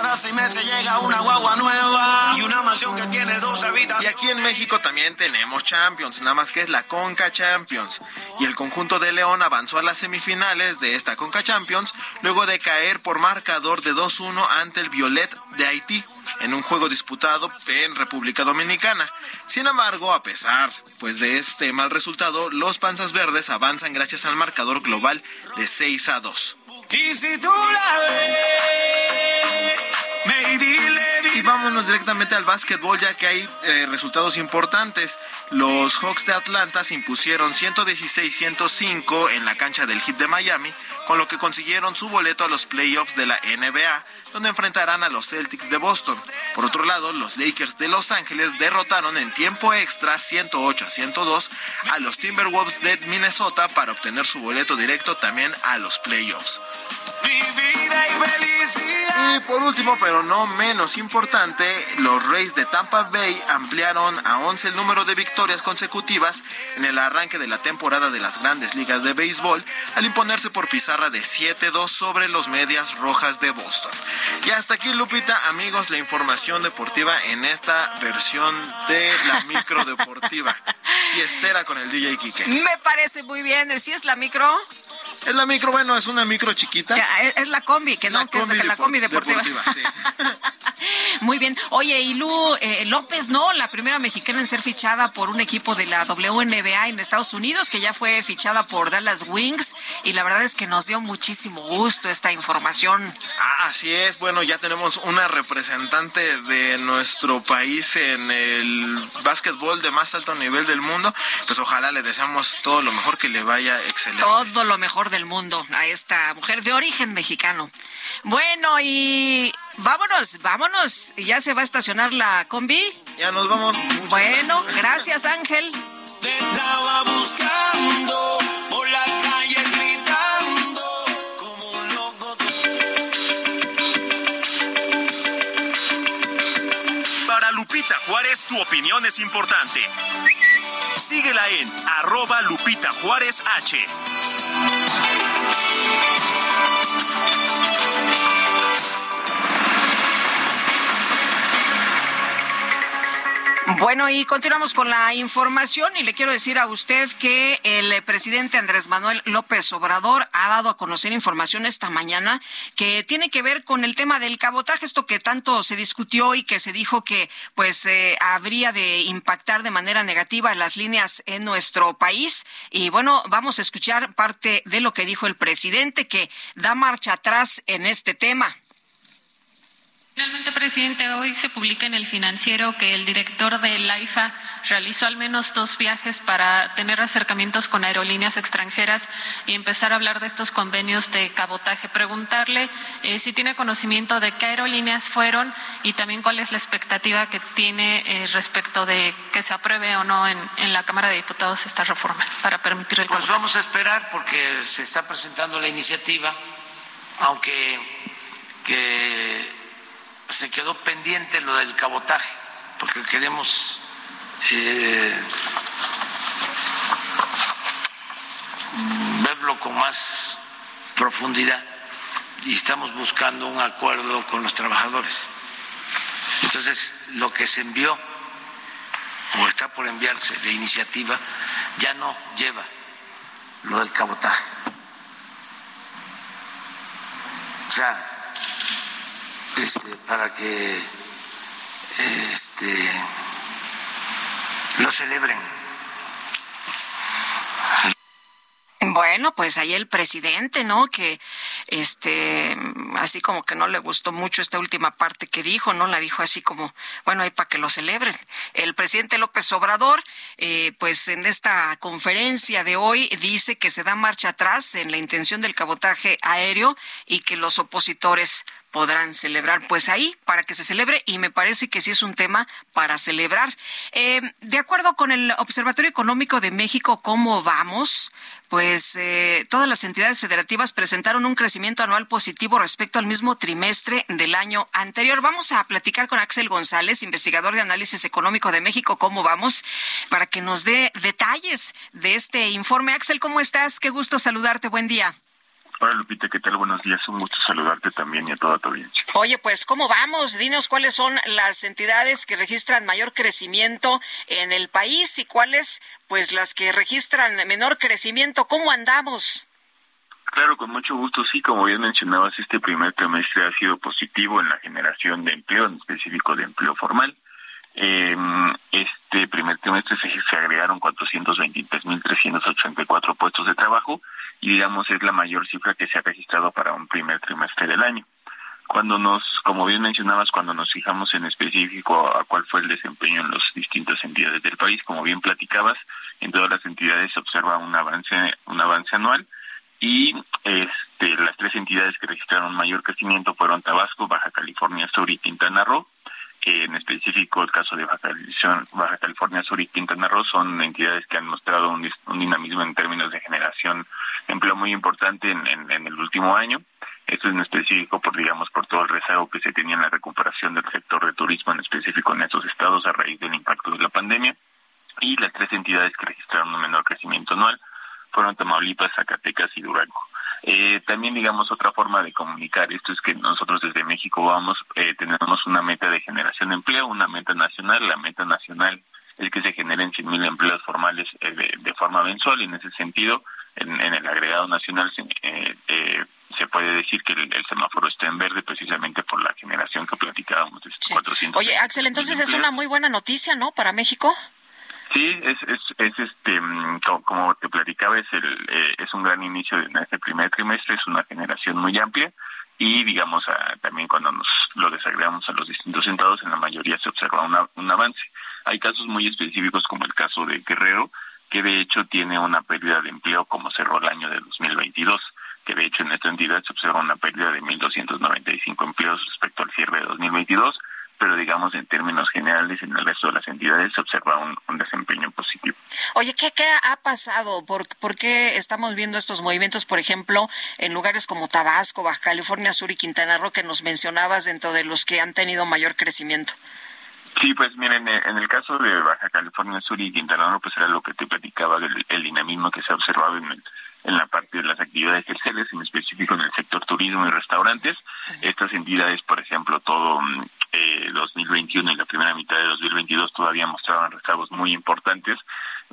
[SPEAKER 3] Cada seis meses llega una guagua nueva y una mansión que tiene dos habitaciones.
[SPEAKER 8] Y aquí en México también tenemos Champions, nada más que es la Conca Champions. Y el conjunto de León avanzó a las semifinales de esta Conca Champions luego de caer por marcador de 2-1 ante el Violet de Haití en un juego disputado en República Dominicana. Sin embargo, a pesar pues de este mal resultado, los Panzas Verdes avanzan gracias al marcador global de 6 a 2.
[SPEAKER 3] Y si tú la ves, me y
[SPEAKER 8] vámonos directamente al básquetbol ya que hay eh, resultados importantes. Los Hawks de Atlanta se impusieron 116-105 en la cancha del Heat de Miami, con lo que consiguieron su boleto a los playoffs de la NBA, donde enfrentarán a los Celtics de Boston. Por otro lado, los Lakers de Los Ángeles derrotaron en tiempo extra 108 a 102 a los Timberwolves de Minnesota para obtener su boleto directo también a los playoffs.
[SPEAKER 3] Y
[SPEAKER 8] por último, pero no menos importante, los Rays de Tampa Bay ampliaron a 11 el número de victorias consecutivas en el arranque de la temporada de las grandes ligas de béisbol al imponerse por pizarra de 7-2 sobre los Medias Rojas de Boston. Y hasta aquí, Lupita, amigos, la información deportiva en esta versión de la micro deportiva. Y Estera con el DJ Kike.
[SPEAKER 1] Me parece muy bien. ¿Sí es la micro?
[SPEAKER 8] Es la micro, bueno, es una micro chiquita.
[SPEAKER 1] Es, es la combi, que no, que es la, combi deportiva.
[SPEAKER 8] deportiva, sí.
[SPEAKER 1] Muy bien. Oye, y Lu eh, López, ¿no? La primera mexicana en ser fichada por un equipo de la WNBA en Estados Unidos, que ya fue fichada por Dallas Wings. Y la verdad es que nos dio muchísimo gusto esta información.
[SPEAKER 8] Ah, así es. Bueno, ya tenemos una representante de nuestro país en el básquetbol de más alto nivel del mundo. Pues ojalá le deseamos todo lo mejor que le vaya excelente.
[SPEAKER 1] Todo lo mejor del mundo a esta mujer de origen mexicano. Bueno, y vámonos, vámonos. Ya se va a estacionar la combi.
[SPEAKER 8] Ya nos vamos.
[SPEAKER 1] Bueno, gracias Ángel.
[SPEAKER 3] Te estaba buscando por las calles gritando como un loco.
[SPEAKER 7] Para Lupita Juárez, tu opinión es importante. Síguela en arroba Lupita Juárez H.
[SPEAKER 1] Bueno, y continuamos con la información y le quiero decir a usted que el presidente Andrés Manuel López Obrador ha dado a conocer información esta mañana que tiene que ver con el tema del cabotaje, esto que tanto se discutió y que se dijo que pues eh, habría de impactar de manera negativa las líneas en nuestro país. Y bueno, vamos a escuchar parte de lo que dijo el presidente que da marcha atrás en este tema.
[SPEAKER 41] Finalmente, presidente, hoy se publica en el financiero que el director de AIFA realizó al menos dos viajes para tener acercamientos con aerolíneas extranjeras y empezar a hablar de estos convenios de cabotaje. Preguntarle eh, si tiene conocimiento de qué aerolíneas fueron y también cuál es la expectativa que tiene eh, respecto de que se apruebe o no en, en la Cámara de Diputados esta reforma para permitir el
[SPEAKER 31] Pues
[SPEAKER 41] cabotaje.
[SPEAKER 31] vamos a esperar porque se está presentando la iniciativa, aunque que se quedó pendiente lo del cabotaje, porque queremos eh, verlo con más profundidad y estamos buscando un acuerdo con los trabajadores. Entonces, lo que se envió o está por enviarse de iniciativa ya no lleva lo del cabotaje. O sea, este, para que este, lo celebren.
[SPEAKER 1] Bueno, pues ahí el presidente, ¿no? Que este, así como que no le gustó mucho esta última parte que dijo, ¿no? La dijo así como, bueno, ahí para que lo celebren. El presidente López Obrador, eh, pues en esta conferencia de hoy dice que se da marcha atrás en la intención del cabotaje aéreo y que los opositores podrán celebrar pues ahí para que se celebre y me parece que sí es un tema para celebrar. Eh, de acuerdo con el Observatorio Económico de México, ¿cómo vamos? Pues eh, todas las entidades federativas presentaron un crecimiento anual positivo respecto al mismo trimestre del año anterior. Vamos a platicar con Axel González, investigador de análisis económico de México, cómo vamos, para que nos dé detalles de este informe. Axel, ¿cómo estás? Qué gusto saludarte. Buen día.
[SPEAKER 42] Hola Lupita, ¿qué tal? Buenos días, un gusto saludarte también y a toda tu audiencia.
[SPEAKER 1] Oye, pues ¿cómo vamos? Dinos cuáles son las entidades que registran mayor crecimiento en el país y cuáles pues las que registran menor crecimiento. ¿Cómo andamos?
[SPEAKER 42] Claro, con mucho gusto, sí, como bien mencionabas, este primer trimestre ha sido positivo en la generación de empleo, en específico de empleo formal. Eh, este primer trimestre se, se agregaron 423.384 puestos de trabajo y digamos es la mayor cifra que se ha registrado para un primer trimestre del año. Cuando nos, como bien mencionabas, cuando nos fijamos en específico a, cuál fue el desempeño en las distintas entidades del país, como bien platicabas, en todas las entidades se observa un avance, un avance anual y este, las tres entidades que registraron mayor crecimiento fueron Tabasco, Baja California Sur y Quintana Roo. En específico, el caso de Baja California, Sur y Quintana Roo son entidades que han mostrado un, dinamismo en términos de generación de empleo muy importante en, el último año. Esto es en específico por, digamos, por todo el rezago que se tenía en la recuperación del sector de turismo, en específico en estos estados a raíz del impacto de la pandemia. Y las tres entidades que registraron un menor crecimiento anual fueron Tamaulipas, Zacatecas y Durango. Eh, también, digamos, otra forma de comunicar esto es que nosotros desde México vamos, eh, tenemos una meta de generación de empleo, una meta nacional, la meta nacional es que se generen 100.000 empleos formales eh, de, de, forma mensual y en ese sentido, en, en el agregado nacional se, eh, se puede decir que el, el, semáforo está en verde precisamente por la generación que platicábamos de
[SPEAKER 1] sí. 400. Oye, Axel, entonces es una muy buena noticia, ¿no? Para México.
[SPEAKER 42] Sí, es, es, es este, como te platicaba, es, el, eh, es un gran inicio en este primer trimestre, es una generación muy amplia y digamos a, también cuando nos lo desagregamos a los distintos estados, en la mayoría se observa un avance. Hay casos muy específicos como el caso de Guerrero, que de hecho tiene una pérdida de empleo como cerró el año de 2022, que de hecho en esta entidad se observa una pérdida de 1.295 empleos respecto al cierre de 2022 pero digamos en términos generales en el resto de las entidades se observa un, un desempeño positivo.
[SPEAKER 1] Oye, ¿qué, qué ha pasado? ¿Por, ¿Por, qué estamos viendo estos movimientos, por ejemplo, en lugares como Tabasco, Baja California Sur y Quintana Roo, que nos mencionabas dentro de los que han tenido mayor crecimiento?
[SPEAKER 42] Sí, pues miren, en el caso de Baja California Sur y Quintana Roo, pues era lo que te platicaba del el dinamismo que se ha observado en el en la parte de las actividades terciarias, en específico en el sector turismo y restaurantes. Estas entidades, por ejemplo, todo eh, 2021 y la primera mitad de 2022 todavía mostraban rezagos muy importantes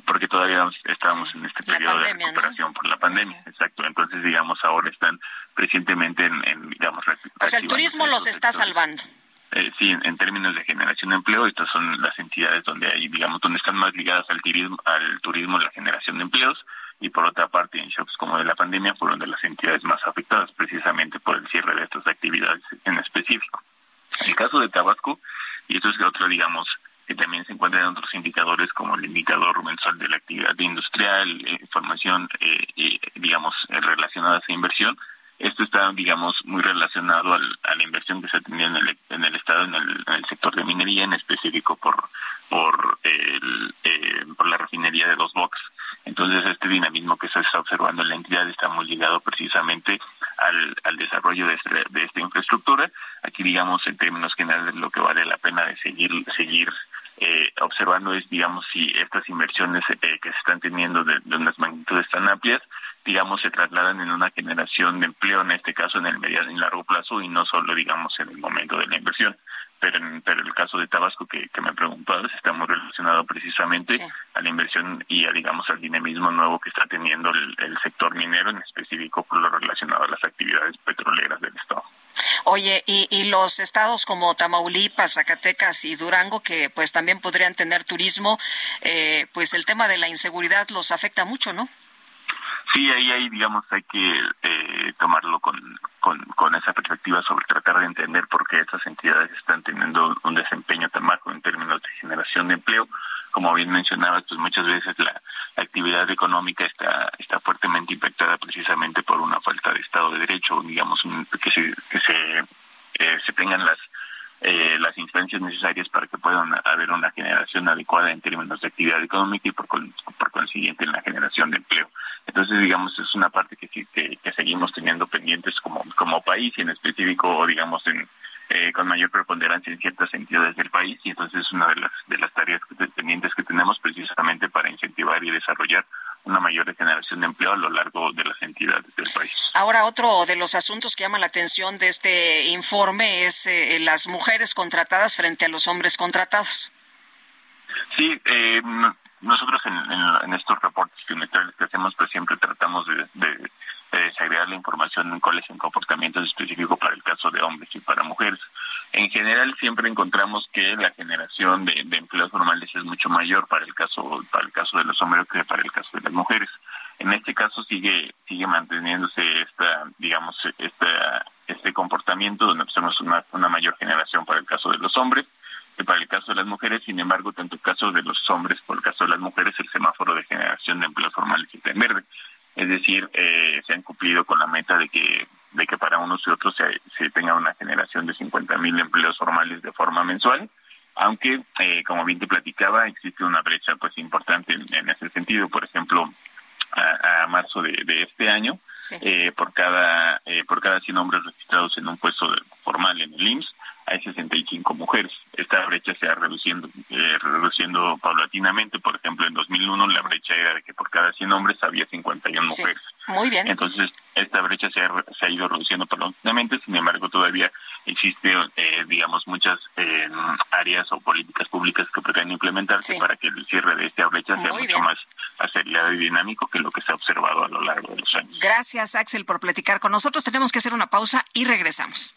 [SPEAKER 42] porque todavía estábamos en este periodo pandemia, de recuperación ¿no? por la pandemia. Exacto. Entonces, digamos, ahora están recientemente en, en digamos...
[SPEAKER 1] O sea, el turismo los está sectores. salvando.
[SPEAKER 42] Eh, sí, en, en, términos de generación de empleo, estas son las entidades donde hay, digamos, donde están más ligadas al turismo, al turismo, la generación de empleos, y por otra parte en shocks como de la pandemia fueron de las entidades más afectadas precisamente por el cierre de estas actividades en específico. El caso de Tabasco, y esto es otro, digamos, que también se encuentra en otros indicadores como el indicador mensual de la actividad industrial, eh, información, eh, eh, digamos, relacionada a esa inversión, esto está, digamos, muy relacionado al, a la inversión que se ha tenido en el, en el Estado, en el, en sector de minería, en específico por, por, el, por la refinería de Dos Box. Entonces, este dinamismo que se está observando en la entidad está muy ligado precisamente al, al desarrollo de, este, de esta infraestructura. Aquí, digamos, en términos generales, lo que vale la pena de seguir, seguir eh, observando es, digamos, si estas inversiones eh, que se están teniendo de, de unas magnitudes tan amplias, digamos, se trasladan en una generación de empleo, en este caso en el mediano y largo plazo, y no solo, digamos, en el momento de la inversión. Pero en pero el caso de Tabasco que, que me preguntabas está muy relacionado precisamente sí. a la inversión y a, digamos, al dinamismo nuevo que está teniendo el, el sector minero, en específico por lo relacionado a las actividades petroleras del Estado.
[SPEAKER 1] Oye, y, y, los estados como Tamaulipas, Zacatecas y Durango, que pues también podrían tener turismo, eh, pues el tema de la inseguridad los afecta mucho, ¿no?
[SPEAKER 42] Sí, ahí, ahí digamos, hay que eh, tomarlo con, con, esa perspectiva sobre tratar de entender por qué estas entidades están teniendo un desempeño tan bajo en términos de generación de empleo. Como bien mencionabas, pues muchas veces la, actividad económica está, está fuertemente impactada precisamente por una falta de Estado de Derecho, digamos, que se, que se, eh, se tengan las eh, las instancias necesarias para que puedan haber una generación adecuada en términos de actividad económica y por, consiguiente en la generación de empleo. Entonces, digamos, es una parte que, que, que seguimos teniendo pendientes como, como país y en específico, digamos, eh, con mayor preponderancia en ciertas entidades del país y entonces es una de las, de las tareas pendientes que tenemos precisamente para incentivar y desarrollar una mayor generación de empleo a lo largo de las entidades del país.
[SPEAKER 1] Ahora, otro de los asuntos que llama la atención de este informe es eh, las mujeres contratadas frente a los hombres contratados.
[SPEAKER 42] Sí, eh, nosotros en, estos reportes trimestrales que hacemos, pues siempre tratamos de, de, desagregar la información en cuáles son comportamientos específicos para el caso de hombres y para mujeres. En general siempre encontramos que la generación de, empleos formales es mucho mayor para el caso para el caso de los hombres que para el caso de las mujeres. En este caso sigue sigue manteniéndose esta digamos esta este comportamiento donde tenemos una, una mayor generación para el caso de los hombres que para el caso de las mujeres, sin embargo, tanto el caso de los hombres como el caso de las mujeres, el semáforo de generación de empleos formales está en verde. Es decir, eh, se han cumplido con la meta de que de que para unos y otros se, se tenga una generación de 50 mil empleos formales de forma mensual, aunque, eh, como bien te platicaba, existe una brecha pues importante en, ese sentido. Por ejemplo, a, marzo de, este año, eh, por cada eh, por cada 100 hombres registrados en un puesto formal en el IMSS, hay 65 mujeres. Esta brecha se ha reduciendo, eh, reduciendo paulatinamente. Por ejemplo, en 2001 la brecha era de que por cada 100 hombres había 51 mujeres.
[SPEAKER 1] Muy bien.
[SPEAKER 42] Entonces, esta brecha se ha, se ha ido reduciendo paulatinamente. Sin embargo, todavía existe, eh, digamos, muchas eh, áreas o políticas públicas que pueden implementarse para que el cierre de esta brecha sea mucho más acelerado y dinámico que lo que se ha observado a lo largo de los años.
[SPEAKER 1] Gracias, Axel, por platicar con nosotros. Tenemos que hacer una pausa y regresamos.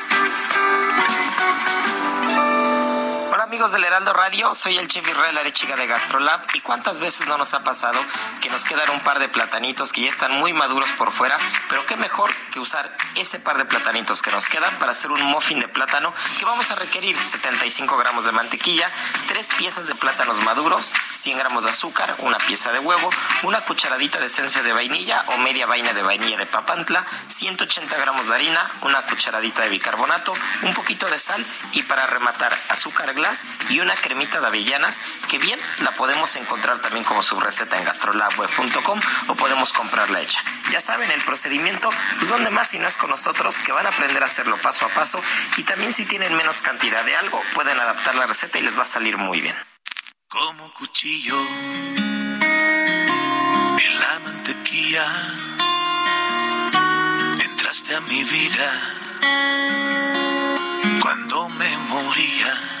[SPEAKER 43] Amigos del Heraldo Radio, soy el chef Israel Arechiga de Gastrolab y cuántas veces no nos ha pasado que nos quedan un par de platanitos que ya están muy maduros por fuera, pero qué mejor que usar ese par de platanitos que nos quedan para hacer un muffin de plátano que vamos a requerir 75 gramos de mantequilla, tres piezas de plátanos maduros, 100 gramos de azúcar, una pieza de huevo, una cucharadita de esencia de vainilla o media vaina de vainilla de papantla, 180 gramos de harina, una cucharadita de bicarbonato, un poquito de sal y para rematar azúcar glass y una cremita de avellanas que bien la podemos encontrar también como su receta en gastrolabweb.com o podemos comprarla hecha. Ya saben el procedimiento, pues donde más si no es con nosotros que van a aprender a hacerlo paso a paso y también si tienen menos cantidad de algo pueden adaptar la receta y les va a salir muy bien.
[SPEAKER 12] Como cuchillo en la mantequilla entraste a mi vida cuando me moría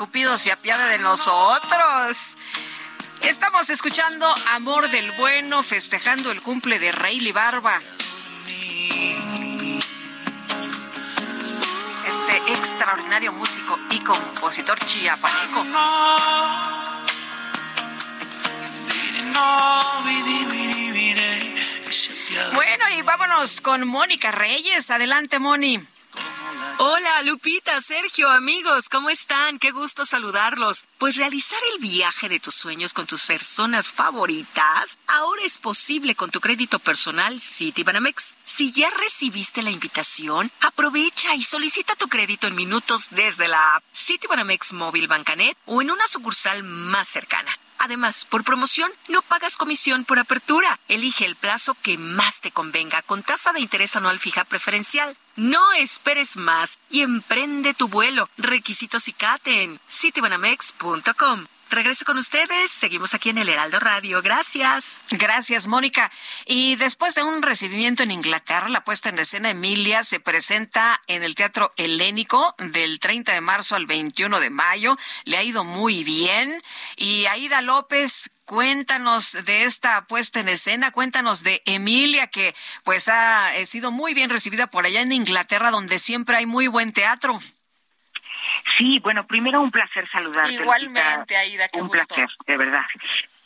[SPEAKER 1] Cupido se apiade de nosotros. Estamos escuchando Amor del Bueno, festejando el cumple de Rayleigh Barba. Este extraordinario músico y compositor chiapaneco. Bueno, y vámonos con Mónica Reyes. Adelante, Moni.
[SPEAKER 41] Hola, Lupita, Sergio, amigos, ¿cómo están? Qué gusto saludarlos. Pues realizar el viaje de tus sueños con tus personas favoritas ahora es posible con tu crédito personal Citibanamex. Si ya recibiste la invitación, aprovecha y solicita tu crédito en minutos desde la app Citibanamex Móvil Bancanet o en una sucursal más cercana. Además, por promoción, no pagas comisión por apertura. Elige el plazo que más te convenga con tasa de interés anual fija preferencial. No esperes más y emprende tu vuelo. Requisitos y CATE en citibanamex.com. Regreso con ustedes. Seguimos aquí en el Heraldo Radio. Gracias.
[SPEAKER 1] Gracias, Mónica. Y después de un recibimiento en Inglaterra, la puesta en escena Emilia se presenta en el Teatro Helénico del 30 de marzo al 21 de mayo. Le ha ido muy bien. Y Aida López, cuéntanos de esta puesta en escena, cuéntanos de Emilia, que pues ha sido muy bien recibida por allá en Inglaterra, donde siempre hay muy buen teatro.
[SPEAKER 44] Sí, bueno, primero un placer saludarte.
[SPEAKER 1] Igualmente, Aida, qué
[SPEAKER 44] Un
[SPEAKER 1] gusto.
[SPEAKER 44] placer, de verdad.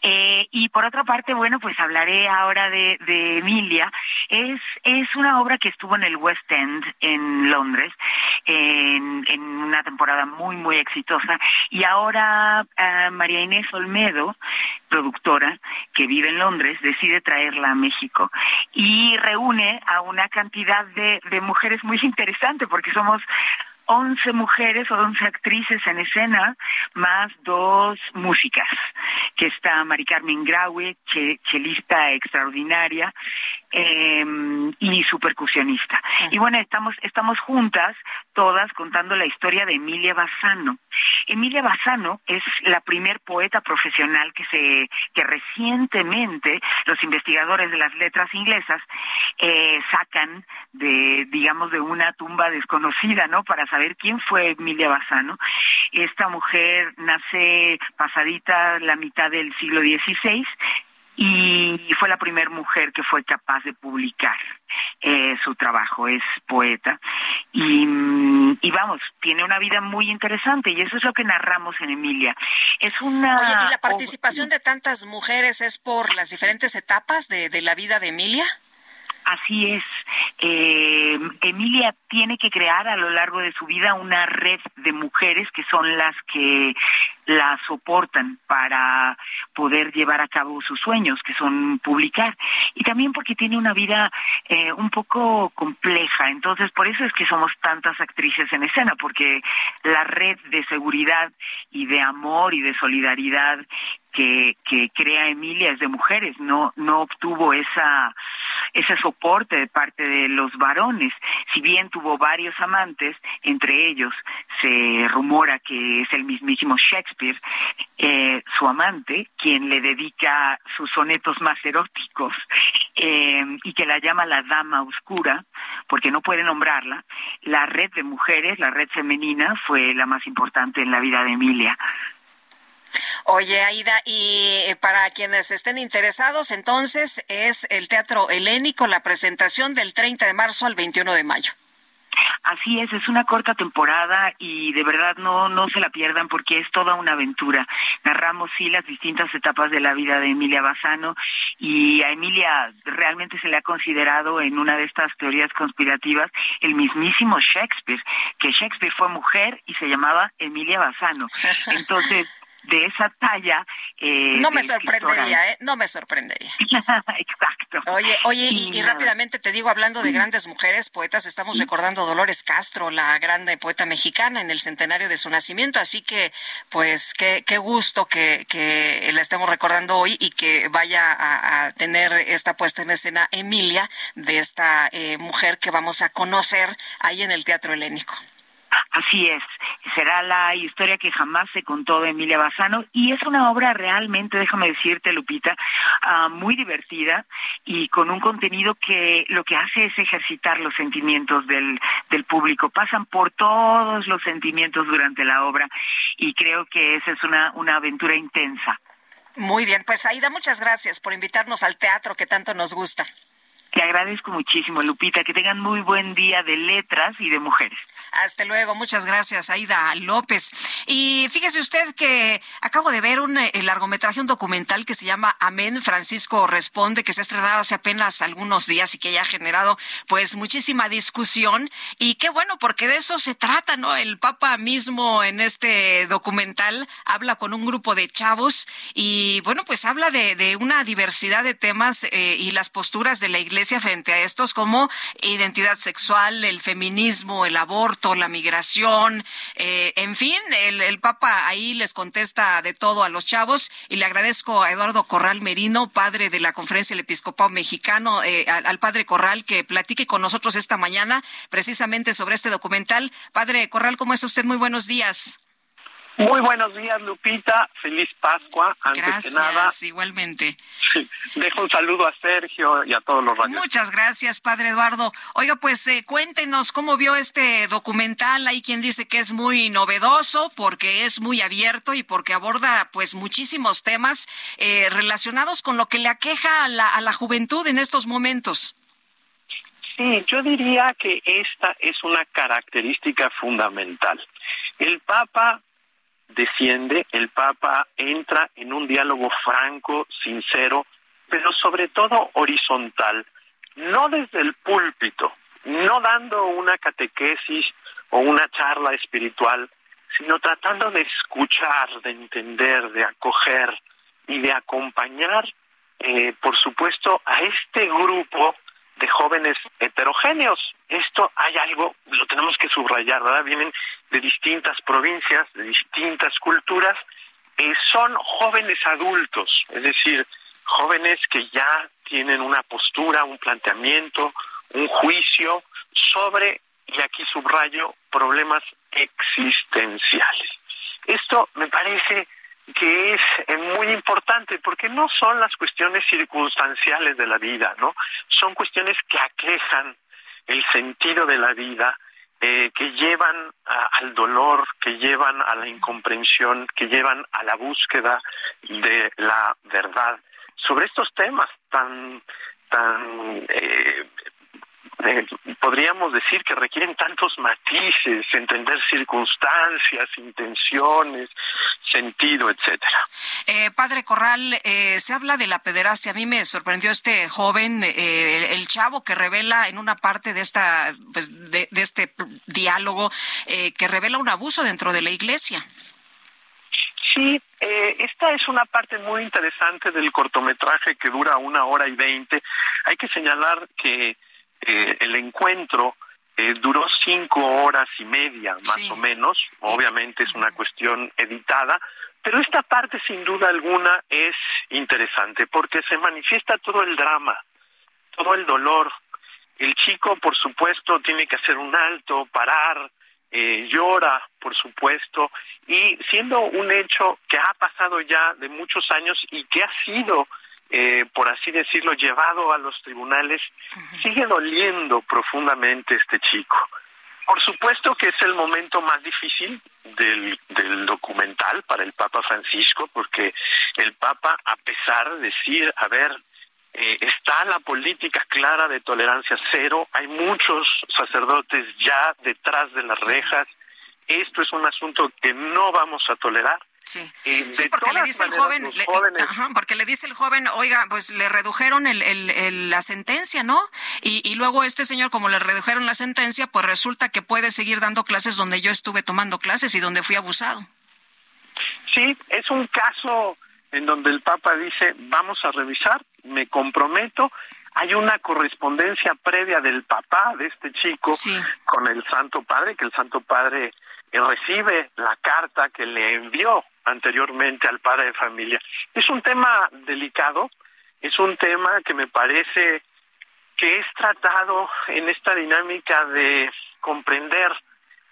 [SPEAKER 44] Eh, y por otra parte, bueno, pues hablaré ahora de, de Emilia. Es, es una obra que estuvo en el West End en Londres en, en una temporada muy, muy exitosa. Y ahora eh, María Inés Olmedo, productora que vive en Londres, decide traerla a México y reúne a una cantidad de, de mujeres muy interesante porque somos 11 mujeres o 11 actrices en escena, más dos músicas, que está Mari Carmen Graue, che- chelista extraordinaria, eh, y su percusionista. Y bueno, estamos, estamos juntas, todas, contando la historia de Emilia Bassano. Emilia Bassano es la primer poeta profesional que se, que recientemente los investigadores de las letras inglesas eh, sacan de, digamos, de una tumba desconocida, ¿no? Para saber quién fue Emilia Bassano. Esta mujer nace pasadita la mitad del siglo XVI y fue la primera mujer que fue capaz de publicar eh, su trabajo, es poeta y, mm, y vamos, tiene una vida muy interesante y eso es lo que narramos en Emilia. Es una...
[SPEAKER 1] Oye, ¿y la participación de tantas mujeres es por las diferentes etapas de, de la vida de Emilia?
[SPEAKER 44] Así es. Eh, Emilia tiene que crear a lo largo de su vida una red de mujeres que son las que la soportan para poder llevar a cabo sus sueños, que son publicar. Y también porque tiene una vida eh, un poco compleja. Entonces, por eso es que somos tantas actrices en escena, porque la red de seguridad y de amor y de solidaridad que, crea Emilia es de mujeres, no, no obtuvo esa, ese soporte de parte de los varones. Si bien tuvo varios amantes, entre ellos se rumora que es el mismísimo Shakespeare, eh, su amante, quien le dedica sus sonetos más eróticos eh, y que la llama la dama oscura, porque no puede nombrarla, la red de mujeres, la red femenina, fue la más importante en la vida de Emilia.
[SPEAKER 1] Oye, Aida, y eh, para quienes estén interesados, entonces es el Teatro Helénico, la presentación del 30 de marzo al 21 de mayo.
[SPEAKER 44] Así es, es una corta temporada y de verdad no no se la pierdan porque es toda una aventura. Narramos sí las distintas etapas de la vida de Emilia Bassano y a Emilia realmente se le ha considerado en una de estas teorías conspirativas el mismísimo Shakespeare, que Shakespeare fue mujer y se llamaba Emilia Bassano. Entonces, de esa talla eh,
[SPEAKER 1] No me sorprendería, ¿eh? No me sorprendería.
[SPEAKER 44] Exacto.
[SPEAKER 1] Oye, oye, y, rápidamente te digo, hablando de grandes mujeres poetas, estamos recordando a Dolores Castro, la grande poeta mexicana, en el centenario de su nacimiento, así que, pues, qué, qué gusto que, que la estemos recordando hoy y que vaya a, a tener esta puesta en escena Emilia, de esta eh, mujer que vamos a conocer ahí en el Teatro Helénico.
[SPEAKER 44] Así es, será la historia que jamás se contó de Emilia Bassano y es una obra realmente, déjame decirte Lupita, ah, muy divertida y con un contenido que lo que hace es ejercitar los sentimientos del, del público, pasan por todos los sentimientos durante la obra y creo que esa es una, una aventura intensa.
[SPEAKER 1] Muy bien, pues Aida, muchas gracias por invitarnos al teatro que tanto nos gusta.
[SPEAKER 44] Te agradezco muchísimo, Lupita, que tengan muy buen día de letras y de mujeres.
[SPEAKER 1] Hasta luego, muchas gracias, Aida López. Y fíjese usted que acabo de ver un eh, largometraje, un documental que se llama Amén, Francisco Responde, que se ha estrenado hace apenas algunos días y que ya ha generado pues muchísima discusión. Y qué bueno, porque de eso se trata, ¿no? El Papa mismo en este documental habla con un grupo de chavos y bueno, pues habla de, de una diversidad de temas eh, y las posturas de la Iglesia frente a estos como identidad sexual, el feminismo, el aborto la migración, eh, en fin, el, Papa ahí les contesta de todo a los chavos y le agradezco a Eduardo Corral Merino, padre de la Conferencia del Episcopado Mexicano, eh, al, padre Corral que platique con nosotros esta mañana precisamente sobre este documental. Padre Corral, ¿cómo está usted? Muy buenos días.
[SPEAKER 45] Muy buenos días, Lupita. Feliz Pascua. Antes
[SPEAKER 1] gracias,
[SPEAKER 45] nada,
[SPEAKER 1] igualmente.
[SPEAKER 45] Dejo un saludo a Sergio y a todos los radios.
[SPEAKER 1] Muchas gracias, padre Eduardo. Oiga, pues eh, cuéntenos cómo vio este documental. Hay quien dice que es muy novedoso porque es muy abierto y porque aborda pues muchísimos temas eh, relacionados con lo que le aqueja a la, a la juventud en estos momentos.
[SPEAKER 45] Sí, yo diría que esta es una característica fundamental. El Papa desciende, el Papa entra en un diálogo franco, sincero, pero sobre todo horizontal, no desde el púlpito, no dando una catequesis o una charla espiritual, sino tratando de escuchar, de entender, de acoger y de acompañar, eh, por supuesto, a este grupo de jóvenes heterogéneos. Esto hay algo, lo tenemos que subrayar, ¿verdad? Vienen de distintas provincias, de distintas culturas, eh, son jóvenes adultos, es decir, jóvenes que ya tienen una postura, un planteamiento, un juicio sobre, y aquí subrayo, problemas existenciales. Esto me parece que es eh, muy importante porque no son las cuestiones circunstanciales de la vida, ¿no? Son cuestiones que aquejan el sentido de la vida, eh, que llevan al dolor, que llevan a la incomprensión, que llevan a la búsqueda de la verdad. Sobre estos temas tan tan eh, eh, podríamos decir que requieren tantos matices, entender circunstancias, intenciones, sentido, etcétera.
[SPEAKER 1] Eh, padre Corral, eh, se habla de la pederastia. A mí me sorprendió este joven, eh, el, chavo que revela en una parte de esta, pues, de, de este diálogo, eh, que revela un abuso dentro de la iglesia.
[SPEAKER 45] Sí, eh, esta es una parte muy interesante del cortometraje que dura una hora y veinte. Hay que señalar que eh, el encuentro eh, duró cinco horas y media, más o menos. Obviamente es una cuestión editada, pero esta parte sin duda alguna es interesante porque se manifiesta todo el drama, todo el dolor. El chico, por supuesto, tiene que hacer un alto, parar, eh, llora, por supuesto, y siendo un hecho que ha pasado ya de muchos años y que ha sido eh, por así decirlo, llevado a los tribunales, sigue doliendo profundamente este chico. Por supuesto que es el momento más difícil del, del documental para el Papa Francisco, porque el Papa, a pesar de decir, a ver, eh, está la política clara de tolerancia cero, hay muchos sacerdotes ya detrás de las rejas, esto es un asunto que no vamos a tolerar,
[SPEAKER 1] Sí, sí porque le dice el joven, le, ajá, porque le dice el joven, oiga, pues le redujeron el, el, la sentencia, ¿no? Y, y, luego este señor, como le redujeron la sentencia, pues resulta que puede seguir dando clases donde yo estuve tomando clases y donde fui abusado.
[SPEAKER 45] Sí, es un caso en donde el Papa dice, vamos a revisar, me comprometo, hay una correspondencia previa del papá de este chico
[SPEAKER 1] sí.
[SPEAKER 45] con el Santo Padre, que el Santo Padre recibe la carta que le envió anteriormente al padre de familia. Es un tema delicado, es un tema que me parece que es tratado en esta dinámica de comprender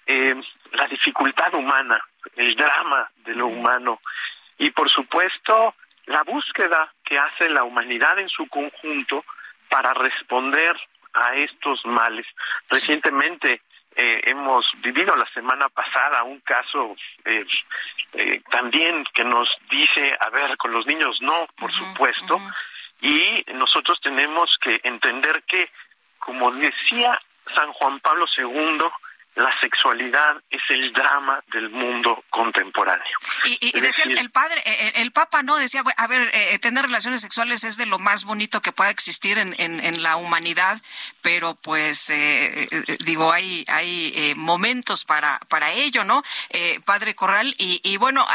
[SPEAKER 45] eh, la dificultad humana, el drama de lo humano y por supuesto la búsqueda que hace la humanidad en su conjunto para responder a estos males. Recientemente eh, hemos vivido la semana pasada un caso eh, eh, también que nos dice, a ver, con los niños no, por supuesto, y nosotros tenemos que entender que, como decía San Juan Pablo II, la sexualidad es el drama del mundo contemporáneo.
[SPEAKER 1] Y, decía el, padre, eh, eh, el, Papa, ¿no? Decía, a ver, eh, tener relaciones sexuales es de lo más bonito que pueda existir en, en, la humanidad, pero pues, digo, hay, hay momentos para, para ello, ¿no? padre Corral, y, y bueno,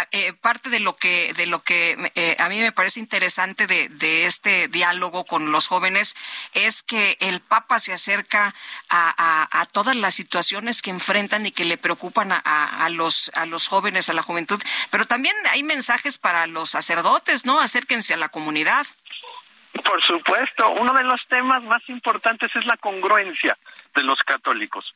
[SPEAKER 1] parte de lo que, de lo que a mí me parece interesante de, de este diálogo con los jóvenes es que el Papa se acerca a, a, a todas las situaciones que enfrentan y que le preocupan a, a, los, a los jóvenes, a la juventud. Pero también hay mensajes para los sacerdotes, ¿no? Acérquense a la comunidad.
[SPEAKER 45] Por supuesto, uno de los temas más importantes es la congruencia de los católicos.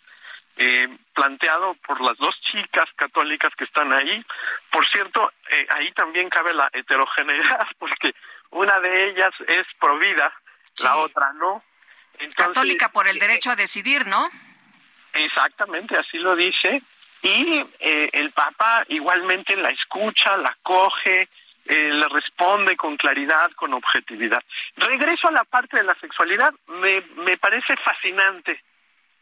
[SPEAKER 45] Eh, planteado por las dos chicas católicas que están ahí. Por cierto, eh, ahí también cabe la heterogeneidad, porque una de ellas es provida, la otra no.
[SPEAKER 1] Católica por el derecho a decidir, ¿no?
[SPEAKER 45] Exactamente, así lo dice. Y eh, el Papa igualmente la escucha, la coge, eh, le responde con claridad, con objetividad. Regreso a la parte de la sexualidad. Me, me parece fascinante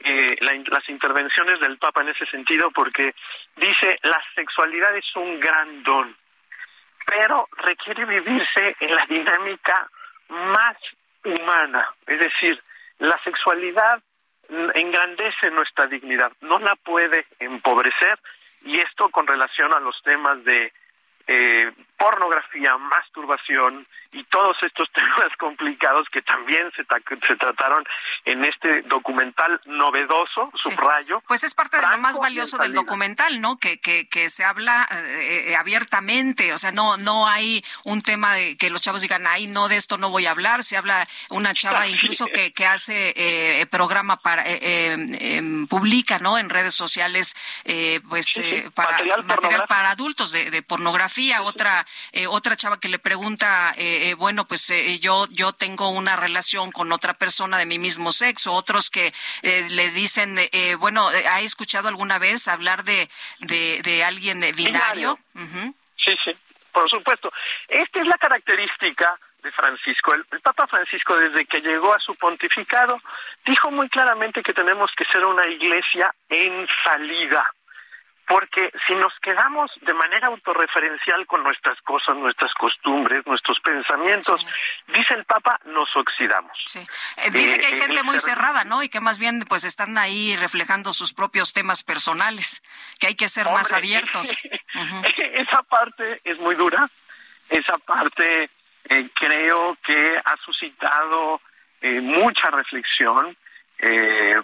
[SPEAKER 45] eh, las intervenciones del Papa en ese sentido porque dice la sexualidad es un gran don, pero requiere vivirse en la dinámica más humana. Es decir, la sexualidad engrandece nuestra dignidad, no la puede empobrecer y esto con relación a los temas de eh, pornografía, masturbación y todos estos temas complicados que también se, se trataron en este documental novedoso, subrayo.
[SPEAKER 1] Pues es parte de lo más valioso del documental, ¿no? Que, que, que se habla eh, eh, abiertamente, o sea, no, no hay un tema de que los chavos digan, ay, no, de esto no voy a hablar, se habla una chava incluso que, que hace eh, programa para, em, publica, ¿no? En redes sociales, pues, para material, para adultos de, de pornografía, otra, otra chava que le pregunta, eh, bueno, pues eh, yo, yo tengo una relación con otra persona de mi mismo sexo, otros que eh, le dicen, bueno, ¿ha escuchado alguna vez hablar de, de, alguien binario?
[SPEAKER 45] Sí, sí, por supuesto. Esta es la característica de Francisco. el, Papa Francisco, desde que llegó a su pontificado, dijo muy claramente que tenemos que ser una iglesia en salida porque si nos quedamos de manera autorreferencial con nuestras cosas, nuestras costumbres, nuestros pensamientos, dice el Papa, nos oxidamos.
[SPEAKER 1] Sí. Eh, dice que hay eh, gente muy cerrada, ¿no? Y que más bien pues están ahí reflejando sus propios temas personales, que hay que ser más abiertos.
[SPEAKER 45] Esa parte es muy dura, esa parte eh, creo que ha suscitado mucha reflexión,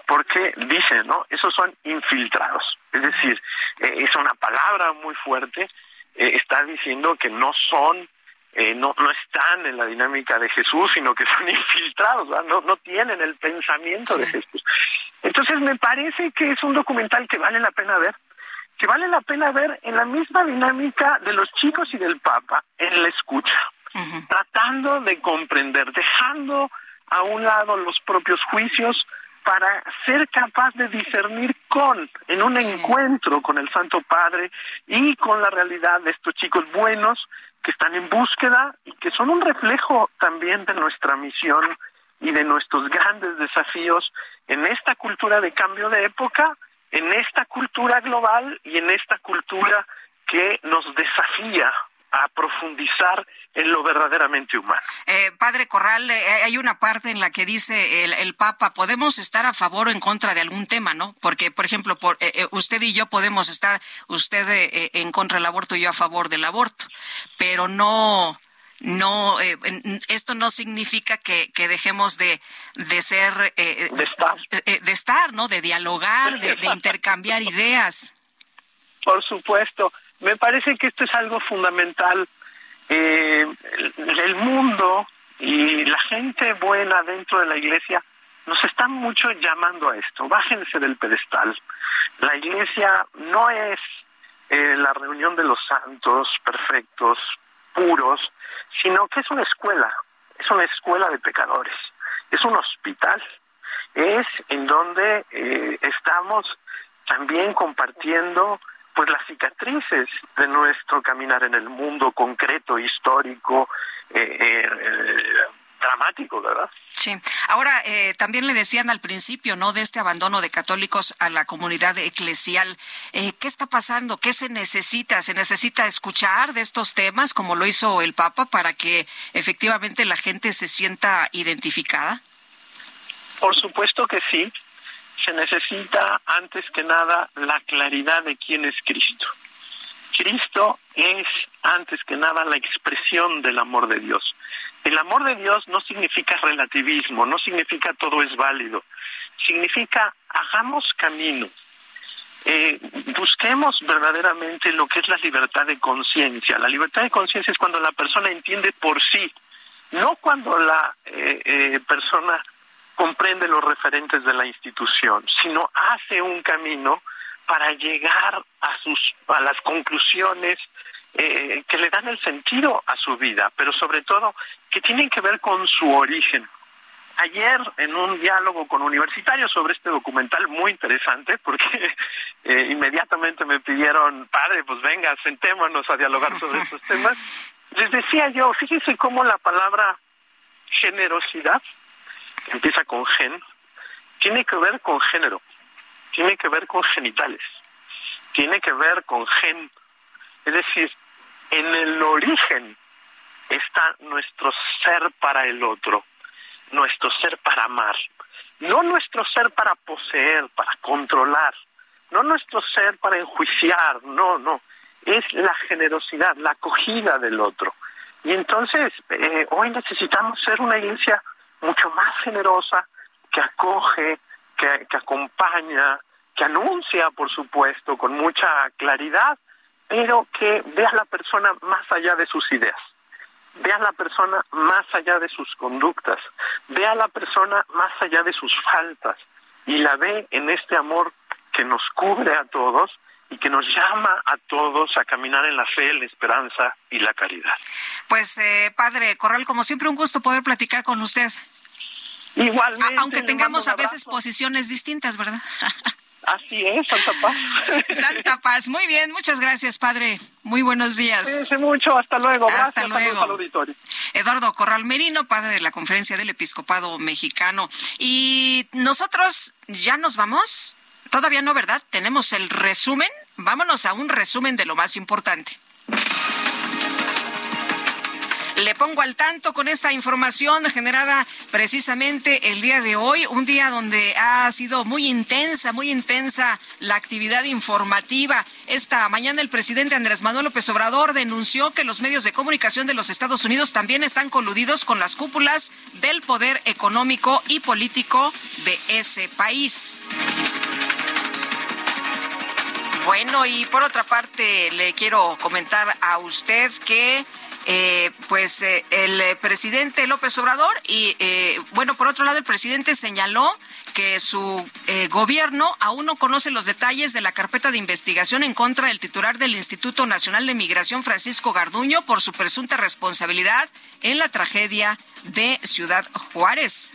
[SPEAKER 45] porque dice, ¿no? Esos son infiltrados es decir, eh, es una palabra muy fuerte, eh, está diciendo que no son, eh, no, no están en la dinámica de Jesús, sino que son infiltrados, no, no tienen el pensamiento de Jesús. Entonces me parece que es un documental que vale la pena ver, que vale la pena ver en la misma dinámica de los chicos y del Papa, en la escucha, tratando de comprender, dejando a un lado los propios juicios, para ser capaz de discernir con, en un encuentro con el Santo Padre y con la realidad de estos chicos buenos que están en búsqueda y que son un reflejo también de nuestra misión y de nuestros grandes desafíos en esta cultura de cambio de época, en esta cultura global y en esta cultura que nos desafía a profundizar en lo verdaderamente humano.
[SPEAKER 1] Eh, padre Corral, eh, hay una parte en la que dice el, Papa, podemos estar a favor o en contra de algún tema, ¿no? Porque, por ejemplo, por, eh, usted y yo podemos estar, usted en contra del aborto y yo a favor del aborto, pero no no esto no significa que, dejemos de, de ser
[SPEAKER 45] de estar.
[SPEAKER 1] de estar no de dialogar de intercambiar ideas.
[SPEAKER 45] Por supuesto me parece que esto es algo fundamental. Eh, el, mundo y la gente buena dentro de la iglesia nos están mucho llamando a esto. Bájense del pedestal. La iglesia no es eh, la reunión de los santos perfectos, puros, sino que es una escuela, es una escuela de pecadores, es un hospital, es en donde eh, estamos también compartiendo pues las cicatrices de nuestro caminar en el mundo concreto, histórico, eh, eh, dramático, ¿verdad?
[SPEAKER 1] Sí. Ahora, eh, también le decían al principio, ¿no? De este abandono de católicos a la comunidad eclesial. Eh, ¿Qué está pasando? ¿Qué se necesita? ¿Se necesita escuchar de estos temas como lo hizo el Papa para que efectivamente la gente se sienta identificada?
[SPEAKER 45] Por supuesto que sí se necesita antes que nada la claridad de quién es Cristo. Cristo es antes que nada la expresión del amor de Dios. El amor de Dios no significa relativismo, no significa todo es válido, significa hagamos camino, eh, busquemos verdaderamente lo que es la libertad de conciencia. La libertad de conciencia es cuando la persona entiende por sí, no cuando la eh, eh, persona comprende los referentes de la institución, sino hace un camino para llegar a sus a las conclusiones eh, que le dan el sentido a su vida, pero sobre todo que tienen que ver con su origen. Ayer en un diálogo con universitarios sobre este documental muy interesante, porque eh, inmediatamente me pidieron, padre, pues venga, sentémonos a dialogar sobre estos temas, les decía yo, fíjense cómo la palabra generosidad empieza con gen, tiene que ver con género, tiene que ver con genitales, tiene que ver con gen. Es decir, en el origen está nuestro ser para el otro, nuestro ser para amar, no nuestro ser para poseer, para controlar, no nuestro ser para enjuiciar, no, no, es la generosidad, la acogida del otro. Y entonces, eh, hoy necesitamos ser una iglesia mucho más generosa, que acoge, que, acompaña, que anuncia, por supuesto, con mucha claridad, pero que vea a la persona más allá de sus ideas, vea a la persona más allá de sus conductas, vea la persona más allá de sus faltas y la ve en este amor que nos cubre a todos y que nos llama a todos a caminar en la fe, la esperanza y la caridad.
[SPEAKER 1] Pues, eh, padre Corral, como siempre, un gusto poder platicar con usted.
[SPEAKER 45] Igualmente.
[SPEAKER 1] Aunque tengamos a veces posiciones distintas, ¿verdad?
[SPEAKER 45] Así es, Santa Paz.
[SPEAKER 1] Santa Paz, muy bien, muchas gracias, padre. Muy buenos días.
[SPEAKER 45] Cuídense mucho, hasta luego.
[SPEAKER 1] Hasta
[SPEAKER 45] Gracias,
[SPEAKER 1] luego.
[SPEAKER 45] saludos al auditorio.
[SPEAKER 1] Eduardo Corral Merino, padre de la Conferencia del Episcopado Mexicano. Y nosotros ya nos vamos. Todavía no, ¿verdad? Tenemos el resumen. Vámonos a un resumen de lo más importante. Le pongo al tanto con esta información generada precisamente el día de hoy, un día donde ha sido muy intensa, muy intensa la actividad informativa. Esta mañana el presidente Andrés Manuel López Obrador denunció que los medios de comunicación de los Estados Unidos también están coludidos con las cúpulas del poder económico y político de ese país. Bueno, y por otra parte, le quiero comentar a usted que eh, pues eh, el presidente López Obrador y eh, bueno, por otro lado el presidente señaló que su eh, gobierno aún no conoce los detalles de la carpeta de investigación en contra del titular del Instituto Nacional de Migración, Francisco Garduño, por su presunta responsabilidad en la tragedia de Ciudad Juárez.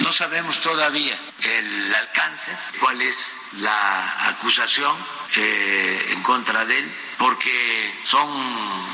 [SPEAKER 31] No sabemos todavía el alcance, cuál es la acusación eh, en contra de él, porque son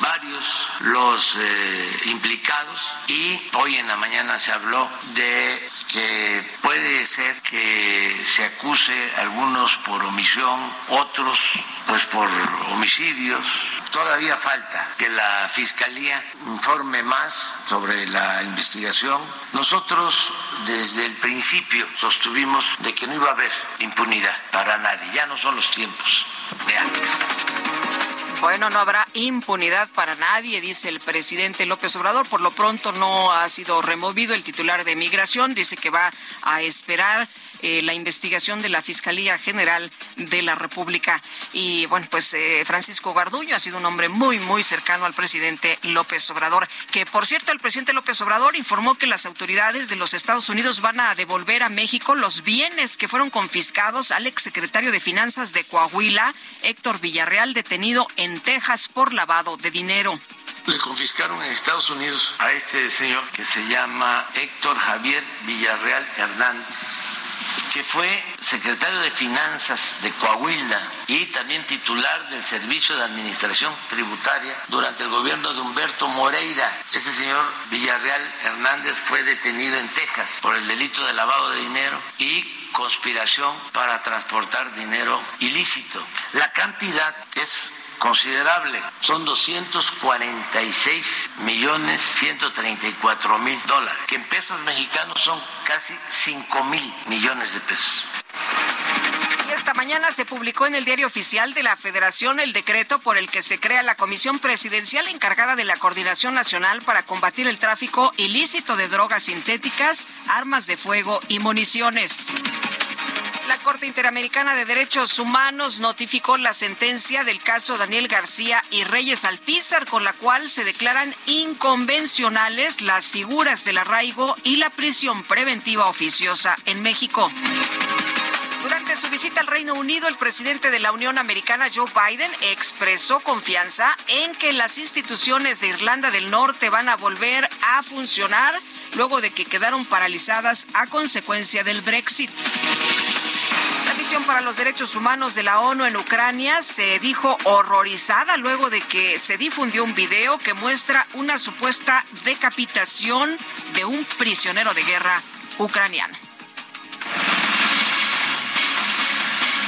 [SPEAKER 31] varios los eh, implicados y hoy en la mañana se habló de que puede ser que se acuse algunos por omisión, otros pues por homicidios. Todavía falta que la Fiscalía informe más sobre la investigación. Nosotros desde el principio sostuvimos de que no iba a haber impunidad para nadie. Ya no son los tiempos de antes.
[SPEAKER 1] Bueno, no habrá impunidad para nadie, dice el presidente López Obrador. Por lo pronto no ha sido removido el titular de migración. Dice que va a esperar eh, la investigación de la Fiscalía General de la República. Y bueno, pues eh, Francisco Garduño ha sido un hombre muy, muy cercano al presidente López Obrador. Que por cierto, el presidente López Obrador informó que las autoridades de los Estados Unidos van a devolver a México los bienes que fueron confiscados al exsecretario de Finanzas de Coahuila, Héctor Villarreal, detenido en Texas por lavado de dinero.
[SPEAKER 31] Le confiscaron en Estados Unidos a este señor que se llama Héctor Javier Villarreal Hernández que fue secretario de Finanzas de Coahuila y también titular del Servicio de Administración Tributaria durante el gobierno de Humberto Moreira. Ese señor Villarreal Hernández fue detenido en Texas por el delito de lavado de dinero y conspiración para transportar dinero ilícito. La cantidad es considerable. Son 246 millones 134 mil dólares, que en pesos mexicanos son casi 5 mil millones de pesos.
[SPEAKER 1] Esta mañana se publicó en el diario oficial de la Federación el decreto por el que se crea la Comisión Presidencial encargada de la Coordinación Nacional para combatir el tráfico ilícito de drogas sintéticas, armas de fuego y municiones. La Corte Interamericana de Derechos Humanos notificó la sentencia del caso Daniel García y Reyes Alpizar, con la cual se declaran inconvencionales las figuras del arraigo y la prisión preventiva oficiosa en México. Durante su visita al Reino Unido, el presidente de la Unión Americana, Joe Biden, expresó confianza en que las instituciones de Irlanda del Norte van a volver a funcionar luego de que quedaron paralizadas a consecuencia del Brexit. La misión para los derechos humanos de la ONU en Ucrania se dijo horrorizada luego de que se difundió un video que muestra una supuesta decapitación de un prisionero de guerra ucraniano.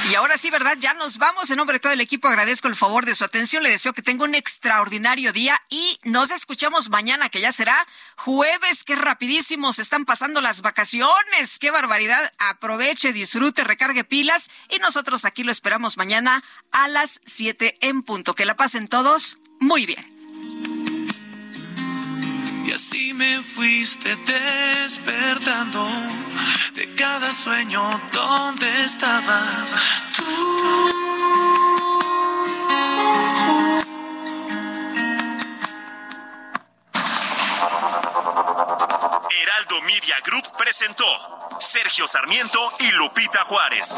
[SPEAKER 1] Y ahora sí, ¿verdad? Ya nos vamos. En nombre de todo el equipo agradezco el favor de su atención. Le deseo que tenga un extraordinario día y nos escuchamos mañana, que ya será jueves. Qué rapidísimo se están pasando las vacaciones. Qué barbaridad. Aproveche, disfrute, recargue pilas y nosotros aquí lo esperamos mañana a las 7 en punto. Que la pasen todos muy bien.
[SPEAKER 46] Y así me fuiste despertando de cada sueño donde estabas tú.
[SPEAKER 7] Heraldo Media Group presentó Sergio Sarmiento y Lupita Juárez.